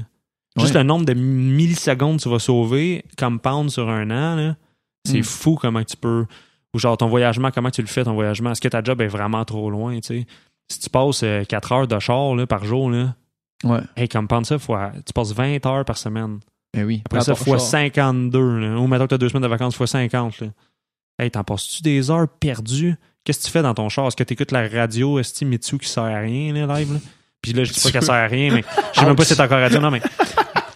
Juste Ouais. le nombre de millisecondes que tu vas sauver, compound sur un an, là, c'est Mm. fou comment tu peux. Ou genre ton voyagement, comment tu le fais, ton voyagement. Est-ce que ta job est vraiment trop loin, tu sais? Si tu passes 4 heures de char là, par jour, là, Ouais. hey, compound ça, fois, tu passes 20 heures par semaine. Ben oui. Après ça, fois char. 52. Là. Ou mettons que tu as deux semaines de vacances, fois 50. Là. Hey, t'en passes-tu des heures perdues? Qu'est-ce que tu fais dans ton char? Est-ce que tu écoutes la radio Esti Mitsu qui sert à rien, là, live? Là? Puis là, je dis pas qu'elle sert à rien, mais je sais même pas si c'est encore radio. Non, mais.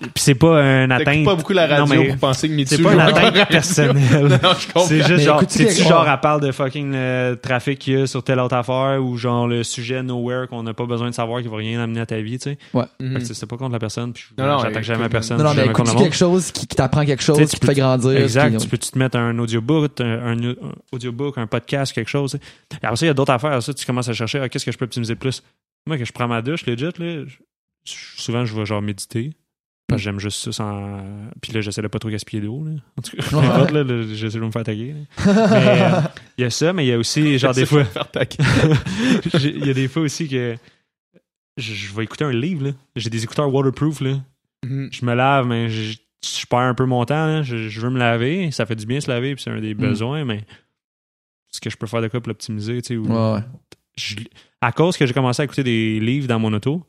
Puis c'est pas un atteinte. pas beaucoup la radio Non, mais pour penser que Mitsu C'est pas une atteinte <laughs> personnelle. non, je comprends. C'est juste Mais genre, quelque- genre, elle parle de fucking euh, trafic qu'il y a sur telle autre affaire ou genre le sujet nowhere qu'on n'a pas besoin de savoir qui va rien amener à ta vie, tu sais? Ouais. Fait que c'est- c'est pas contre la personne, puis Non, non, j'attaque jamais personne. Non, non, mais écoute quelque chose qui, qui t'apprend quelque chose, qui te peux- fait grandir. Exact. qui- Tu peux-tu te mettre un audiobook, un, un- un audiobook, un podcast, quelque chose. tu sais? Et après ça, il y a d'autres affaires. Ça, tu commences à chercher ah, qu'est-ce que je peux optimiser plus? Moi, que je prends ma douche, legit, là, je- souvent, je vais genre méditer. Parce que j'aime juste ça sans. Puis là, j'essaie de pas trop gaspiller d'eau. là. En tout cas, là, là, j'essaie de me faire taguer. euh, il y a ça, mais il y a aussi, <laughs> genre, des fois. <laughs> Il y a des fois aussi que je, vais écouter un livre. là. J'ai des écouteurs waterproof. Là. Mhm. Je me lave, mais je, je perds un peu mon temps. là. Je, je veux me laver. Ça fait du bien se laver, puis c'est un des Mm. besoins, mais est-ce que je peux faire de quoi pour l'optimiser? tu sais, ou- Ouais, ouais. je- à cause que j'ai commencé à écouter des livres dans mon auto,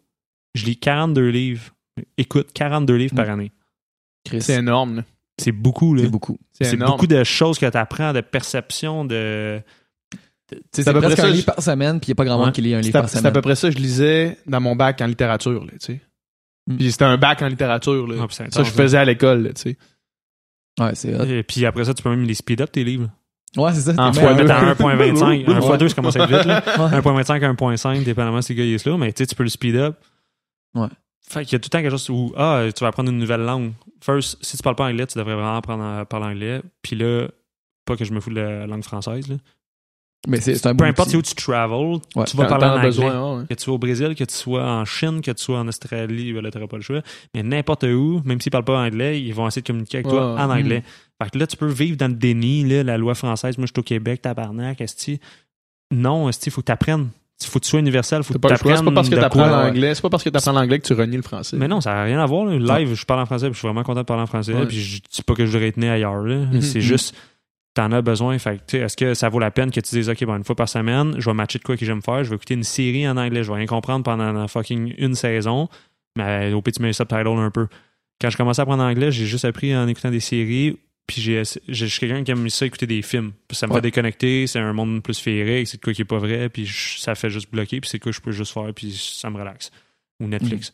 je lis 42 livres. Écoute, 42 livres par Mm. année. Chris, C'est énorme. là. C'est beaucoup, là. c'est beaucoup. C'est C'est beaucoup de choses que tu apprends, de perception, de. Sais, à C'est peu près ça, un livre par semaine, puis il n'y a pas grand monde Ouais. qui lit un C'est livre à, par c'est à semaine. peu près ça que je lisais dans mon bac en littérature, là, tu sais. Mm. Puis c'était un bac en littérature, là. Ah, c'est ça, je intense, faisais à l'école, là, tu sais. Ouais, c'est. Et puis après ça, tu peux même les speed up tes livres. Ouais, c'est ça. En fois meilleur. deux. Mettre à 1.25. Ouais. 1 fois 2, ça commence à être vite, là. Ouais. 1.25 à 1.5, dépendamment si le gars il est slow, mais tu sais, tu peux le speed up. Ouais. Fait qu'il y a tout le temps quelque chose où, ah, tu vas apprendre une nouvelle langue. First, si tu parles pas anglais, tu devrais vraiment apprendre à parler anglais. Puis là, pas que je me fous de la langue française, là. Mais c'est un Peu bon importe outil. où tu travel, Ouais. tu vas parler en anglais. besoin, ouais. Que tu sois au Brésil, que tu sois en Chine, que tu sois en Australie, ben là, t'auras pas le choix. Mais n'importe où, même s'ils parlent pas anglais, ils vont essayer de communiquer avec toi en anglais. Mm. Fait que là, tu peux vivre dans le déni, là, la loi française. Moi, je suis au Québec, tabarnak, esti. Non, esti, il faut que tu apprennes. Il faut que tu sois universel, faut que tu choix. C'est pas parce que quoi. l'anglais. C'est pas parce que t'apprends l'anglais que tu renies le français. Mais non, ça n'a rien à voir. là. Live, je parle en français, puis je suis vraiment content de parler en français. Ouais. Puis je dis pas que je devrais être né ailleurs. Mhm. C'est juste, t'en as besoin. Fait tu est-ce que ça vaut la peine que tu dises, OK, bon, une fois par semaine, je vais matcher de quoi que j'aime faire, je vais écouter une série en anglais, je vais rien comprendre pendant la fucking une saison, mais au pire, tu mets les subtitles un peu. Quand je commençais à apprendre l'anglais, j'ai juste appris en écoutant des séries. Puis j'ai, je suis quelqu'un qui aime ça écouter des films. Puis ça me Ouais. fait déconnecter, c'est un monde plus féerique, c'est de quoi qui est pas vrai, puis je- ça fait juste bloquer, puis c'est de quoi je peux juste faire, puis ça me relaxe. Ou Netflix.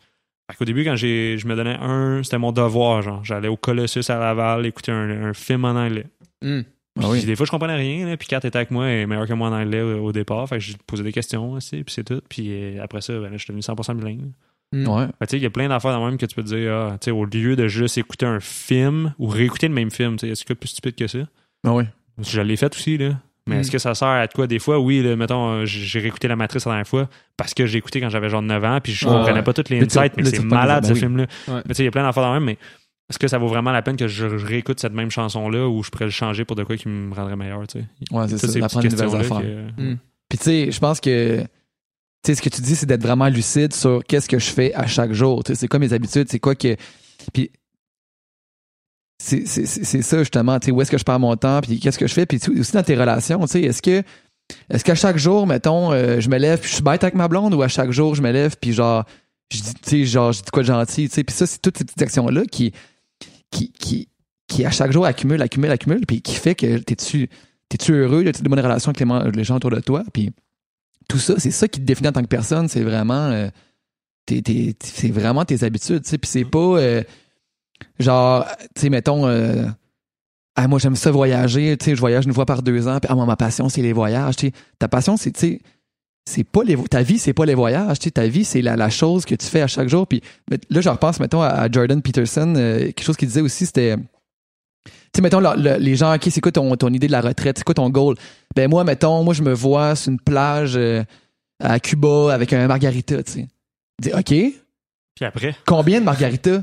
Fait qu'au début, quand j'ai, je me donnais un, c'était mon devoir, genre. J'allais au Colossus à Laval écouter un, un film en anglais. Hmm. Ah oui. Des fois, je comprenais rien, là, puis Kat était avec moi, elle est meilleure que moi en anglais au, au départ. Fait que je posais des questions aussi, puis c'est tout. Puis après ça, ben, là, je suis devenu 100% bilingue. Ouais. Tu sais, il y a plein d'affaires dans le même que tu peux te dire, ah, tu sais, au lieu de juste écouter un film ou réécouter le même film, tu sais, est-ce que plus stupide que ça? Ah oui. Je l'ai fait aussi, là. Mais Mm. est-ce que ça sert à de quoi? Des fois, oui, là, mettons, euh, j'ai réécouté La Matrice la dernière fois parce que j'ai écouté quand j'avais genre 9 ans, puis je Ah, comprenais ouais. pas toutes les insights, mais c'est malade ce ben oui. film-là. Ouais. Mais tu sais, il y a plein d'affaires dans le même, mais est-ce que ça vaut vraiment la peine que je réécoute cette même chanson-là ou je pourrais le changer pour de quoi qui me rendrait meilleur, tu sais? Ouais, c'est ça. D'apprendre de nouvelles affaires. que- Hmm. Puis tu sais, je pense que sais, ce que tu dis, c'est d'être vraiment lucide sur qu'est-ce que je fais à chaque jour. Tu c'est quoi mes habitudes, c'est quoi que. Puis c'est ça justement, tu sais, où est-ce que je perds mon temps, puis qu'est-ce que je fais, puis tu- aussi dans tes relations, tu sais, est-ce que est-ce qu'à chaque jour, mettons, euh, je me lève, puis je suis bête avec ma blonde, ou à chaque jour je me lève, puis genre, je dis, tu sais, genre, je dis quoi de gentil, tu sais, puis ça, c'est toutes ces petites actions là qui qui qui qui à chaque jour accumulent, accumulent, accumulent, puis qui fait que t'es-tu t'es-tu heureux, as-tu des bonnes relations avec les, les gens autour de toi, puis tout ça, c'est ça qui te définit en tant que personne, c'est vraiment euh, tes- tes- c'est vraiment tes habitudes, tu sais, puis c'est pas euh, genre, tu sais, mettons, euh, ah, moi j'aime ça voyager, tu sais, je voyage une fois par deux ans, puis ah, moi ma passion c'est les voyages, tu sais, ta passion c'est, tu sais, c'est pas les, ta vie c'est pas les voyages, tu ta vie c'est la, la chose que tu fais à chaque jour, puis là je repense, mettons, à, Jordan Peterson, euh, quelque chose qu'il disait aussi, c'était, sais, mettons, le- le- les gens, OK, c'est quoi ton, ton idée de la retraite? C'est quoi ton goal? Ben, moi, mettons, moi, je me vois sur une plage euh, à Cuba avec un margarita, tu sais. Dis, OK, Puis après, combien de margaritas?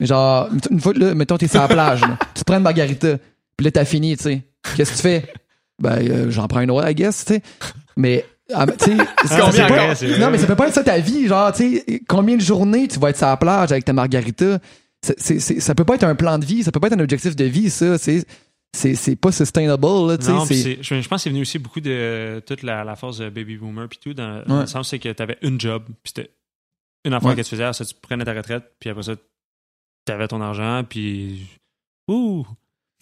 Genre, une fois, là, mettons, t'es sur la plage, là. <laughs> tu te prends une margarita, puis là, t'as fini, tu sais. Qu'est-ce que tu fais? Ben, euh, j'en prends une autre, I guess, tu sais. Mais, ah, mais, tu sais, ça- pas- c'est- non, mais ça peut pas être ça ta vie, genre, tu sais, combien de journées tu vas être sur la plage avec ta margarita? C'est- c'est- c'est- ça peut pas être un plan de vie, ça peut pas être un objectif de vie, ça. C'est, c'est, c'est pas sustainable, là, non, c'est- je, je pense que c'est venu aussi beaucoup de euh, toute la, la phase de baby boomer puis tout, dans, le sens c'est que tu avais une job, puis c'était une affaire Ouais. que tu faisais, ça, tu prenais ta retraite, puis après ça, tu avais ton argent, puis ouh,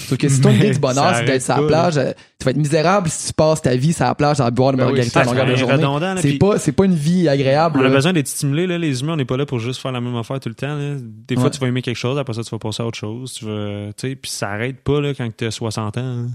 Sauf que si ton idée du bonheur, ça c'est d'être sur la plage, euh, tu vas être misérable si tu passes ta vie sur la plage à boire de Ben oui, margarita à longueur de journée. C'est pas, c'est pas une vie agréable. On a besoin d'être stimulé, là, les humains, on n'est pas là pour juste faire la même affaire tout le temps. là. Des fois, Ouais. tu vas aimer quelque chose, après ça, tu vas passer à autre chose. Tu vas, tu sais, puis ça arrête pas là, quand tu as 60 ans. hein.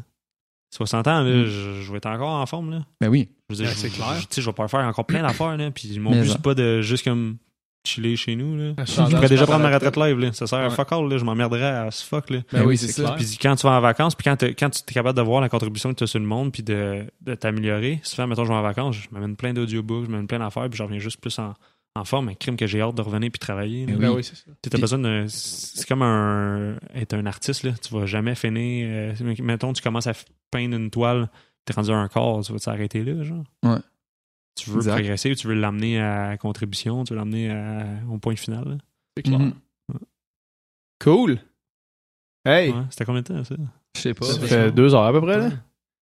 60 ans, là, Mm. je, je vais être encore en forme. Là. Ben oui. Je veux dire, Ouais, je- c'est je- clair. je- tu sais, je vais pas faire encore plein d'affaires. Là, puis mon Mais but, c'est pas de juste comme chiller chez nous. Là. Je pourrais tu déjà prendre ma retraite live. Là. Ça sert à fuck all. Là. Je m'emmerderais à ce fuck. Là. Ben Ben oui, c'est clair. Puis quand tu vas en vacances, puis quand, quand tu es capable de voir la contribution que tu as sur le monde, puis de, de t'améliorer, souvent, mettons, je vais en vacances, je m'amène plein d'audiobooks, je m'amène plein d'affaires, puis je reviens juste plus en, en forme. Un crime que j'ai hâte de revenir puis travailler. Ben Ben oui. oui, c'est ça. Tu as besoin de. C'est comme un, être un artiste, là. Tu vas jamais finir. euh, mettons, tu commences à peindre une toile, t'es rendu à un corps, tu vas t'arrêter là, genre? Ouais. Tu veux Exact. progresser, tu veux l'amener à contribution, tu veux l'amener à- au point final. C'est clair. Mhm. Cool. Hey, Ouais, C'était combien de temps, ça? Je sais pas. ça fait deux heures à peu près, là.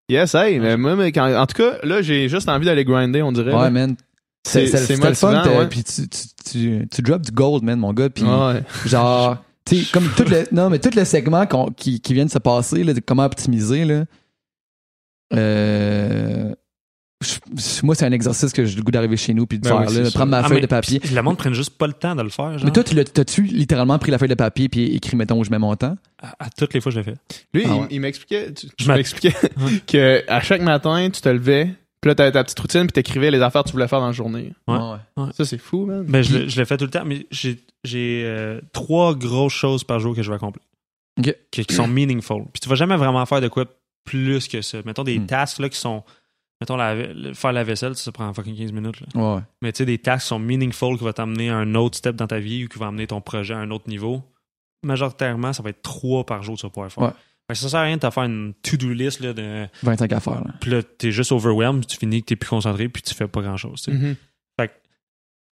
Yes, hey, mais moi, mais quand- en tout cas, là, j'ai juste envie d'aller grinder, on dirait. Ouais, là. man. C'est le fun, puis tu, tu, tu, tu drops du gold, man, mon gars, puis Ouais. genre, <laughs> tu sais, comme tout le, non, mais tout le segment qui, qui vient de se passer, là, de comment optimiser, là, euh, moi, c'est un exercice que j'ai le goût d'arriver chez nous puis de Ben faire, oui, là, prendre ma Ah, feuille de papier. Le monde prenne juste pas le temps de le faire. Genre. Mais toi, t'as-tu littéralement pris la feuille de papier puis écrit, mettons, où je mets mon temps? à, à toutes les fois, je l'ai fait. Lui, Ah il, ouais. il m'expliquait, tu, tu m'expliquais <laughs> Ouais. que à chaque matin, tu te levais, puis là, t'avais ta petite routine, puis t'écrivais les affaires que tu voulais faire dans la journée. Ouais. Ça, c'est fou, man. Ben, je, je l'ai fait tout le temps, mais j'ai j'ai, euh, trois grosses choses par jour que je vais accomplir. Qui sont meaningful. Puis tu vas jamais vraiment faire de quoi plus que ça. Mettons des Hmm. tasks là, qui sont. Mettons, la, faire la vaisselle, ça prend fucking 15 minutes. là. Ouais, ouais. Mais tu sais, des tasks qui sont meaningful, qui vont t'amener à un autre step dans ta vie ou qui vont amener ton projet à un autre niveau. Majoritairement, ça va être trois par jour que tu vas pouvoir faire. Ouais. Fait que ça sert à rien de te faire une to-do list là, de. 25 affaires, là. Puis là, t'es juste overwhelmed, tu finis que t'es plus concentré, puis tu fais pas grand-chose. tu sais. Mhm.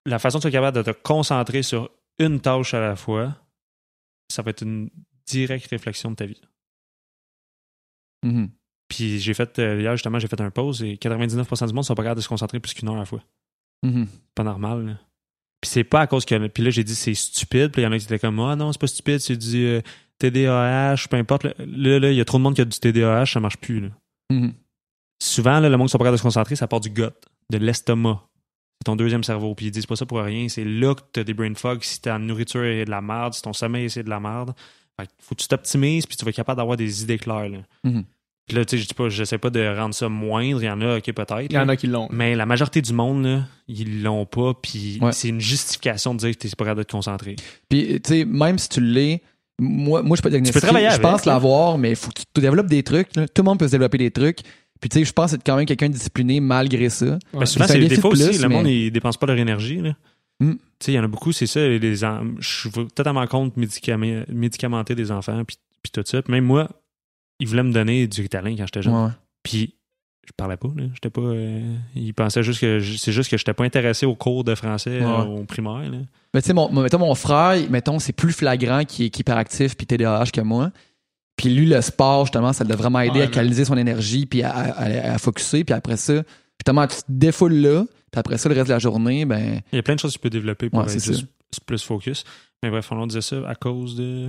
la façon que tu es capable de te concentrer sur une tâche à la fois, ça va être une directe réflexion de ta vie. Mhm. Puis j'ai fait, euh, hier justement, j'ai fait un pause et 99% du monde sont pas capables de se concentrer plus qu'une heure à la fois. C'est pas normal. là. Puis c'est pas à cause que. Puis là, j'ai dit c'est stupide. Puis il y en a qui étaient comme, ah non, c'est pas stupide, c'est du euh, TDAH, peu importe. Là, là, il y a trop de monde qui a du TDAH, ça marche plus. là. Mhm. Souvent, là, le monde qui sont pas capables de se concentrer, ça part du gut, de l'estomac. C'est ton deuxième cerveau. Puis ils disent pas ça pour rien. C'est là que t'as des brain fog. Si ta nourriture est de la merde, si ton sommeil c'est de la merde. Fait faut que tu t'optimises puis tu vas être capable d'avoir des idées claires. Là. Mhm. Puis là, tu sais, je dis pas, j'essaie pas de rendre ça moindre. Il y en a, ok, peut-être. Il y en a qui l'ont. Mais la majorité du monde, là, ils l'ont pas. Puis Ouais. c'est une justification de dire que t'es pas capable de te concentrer. Puis, tu sais, même si tu l'es, moi, moi je suis pas diagnostiqué. travailler Je avec, pense l'avoir, mais il faut que tu développes des trucs. là. Tout le monde peut se développer des trucs. Puis, tu sais, je pense être quand même quelqu'un de discipliné malgré ça. Ben, souvent, C'est fois de aussi, le monde, ils dépensent pas leur énergie. là. Mm. Tu sais, il y en a beaucoup, c'est ça. Les, je suis totalement contre médicamenter, médicamenter des enfants, puis, puis tout ça. Puis même moi, ils voulaient me donner du Ritalin quand j'étais jeune. Ouais. Puis je parlais pas. Là. J'étais pas. euh, il pensait juste que je- c'est juste que j'étais pas intéressé au cours de français Ouais. euh, au primaire. Là. Mais tu sais, mon, mettons, mon frère, mettons, c'est plus flagrant qui est, hyperactif puis TDAH que moi. Puis lui, le sport, justement, ça l'a vraiment aidé Ouais, à canaliser son énergie puis à, à, à focuser. Puis après ça, justement, tu te défoules là. Puis après ça, le reste de la journée, ben, Il y a plein de choses que tu peux développer pour Ouais, être juste plus focus. Mais bref, on disait ça à cause de.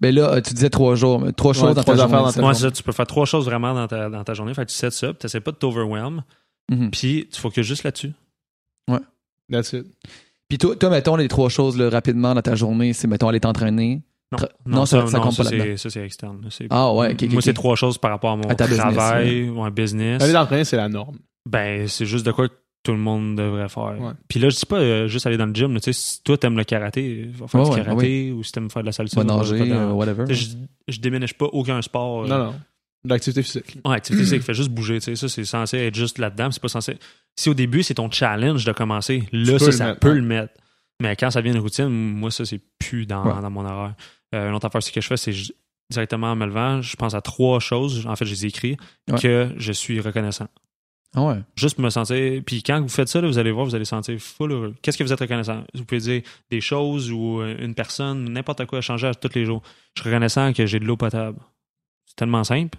Ben là, euh, tu disais trois jours, mais trois choses dans trois ta affaires journée. dans ta ça. Tu peux faire trois choses vraiment dans ta, dans ta journée. Fait que tu sets ça, tu n'essaies pas de t'overwhelm, Mhm. puis tu focuses juste là-dessus. That's it. Puis toi, toi, mettons, les trois choses là, rapidement dans ta journée, c'est, mettons, aller t'entraîner. Non, non, ça- ça compte pas c'est- là-dedans. Ça, c'est externe. Ah ouais, Moi, c'est trois choses par rapport à mon À ta business, travail ou un business. Aller d'entraîner, c'est la norme. Ben, c'est juste de quoi tout le monde devrait faire. Ouais. Puis là, je dis pas euh, juste aller dans le gym. Tu sais, si toi, t'aimes le karaté, va faire du ouais, karaté. Ou si t'aimes faire de la salsa, va nager, la- euh, whatever. Je, je déménage pas aucun sport. euh, Non, non. L'activité physique. Ouais, activité physique, fait juste bouger, tu sais, ça c'est censé être juste là-dedans, c'est pas censé. Si au début c'est ton challenge de commencer, là ça, ça mettre, peut le mettre. Mais quand ça devient une routine, moi ça c'est plus dans, dans mon horaire. Euh, une autre affaire ce que je fais, c'est directement en me levant, je pense à trois choses, en fait je les Ouais. que je suis reconnaissant. Ah ouais. Juste me sentir. Puis quand vous faites ça, là, vous allez voir, vous allez sentir full heureux. Qu'est-ce que vous êtes reconnaissant? Vous pouvez dire des choses ou euh, une personne, n'importe quoi, changer à tous les jours. Je suis reconnaissant que j'ai de l'eau potable. C'est tellement simple.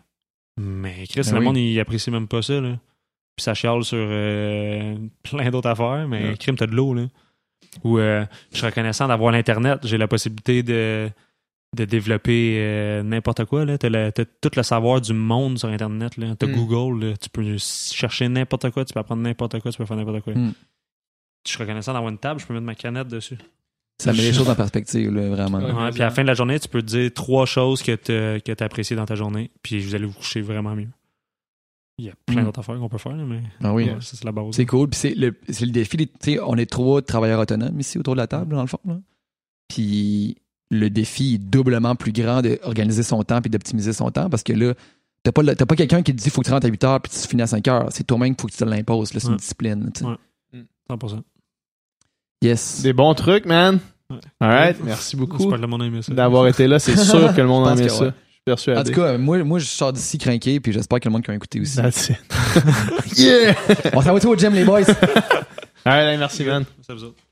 Mais Chris, Ben le oui. monde, il apprécie même pas ça. Là. Puis ça chiale sur euh, plein d'autres affaires, mais Ouais. crime, t'as de l'eau. là. Ou euh, je suis reconnaissant d'avoir l'Internet. J'ai la possibilité de, de développer euh, n'importe quoi. Tu as, tout le savoir du monde sur Internet. Tu as Mm. Google. là. Tu peux chercher n'importe quoi. Tu peux apprendre n'importe quoi. Tu peux faire n'importe quoi. Mm. Je suis reconnaissant d'avoir une table. Je peux mettre ma canette dessus. Ça met les choses en perspective, là, vraiment. Ouais. Ouais, puis à la fin de la journée, tu peux te dire trois choses que tu as appréciées dans ta journée. Puis vous allez vous coucher vraiment mieux. Il y a plein Mm. d'autres affaires qu'on peut faire, mais Ah oui. ouais, c'est la base. C'est cool. Puis c'est le, c'est le défi. des- tu sais, on est trois travailleurs autonomes ici autour de la table, dans le fond. là. Puis le défi est doublement plus grand d'organiser son temps puis d'optimiser son temps parce que là, t'as pas, pas quelqu'un qui te dit faut que tu rentres à 8 heures puis tu finis à 5 heures. C'est toi-même qu'il faut que tu te l'imposes. là. C'est une discipline. tu sais. Ouais. 100%. Yes. Des bons trucs, man. Ouais. All right. Merci beaucoup J'espère que le monde a aimé ça. d'avoir été là. C'est sûr que le monde a <laughs> aimé ça. ouais. Je suis persuadé. En tout cas, moi, moi je sors d'ici craqué puis j'espère que le monde qui a écouté aussi. That's it. <laughs> yeah! <laughs> On s'en va au gym, les boys? All right, merci, man. Merci à vous autres.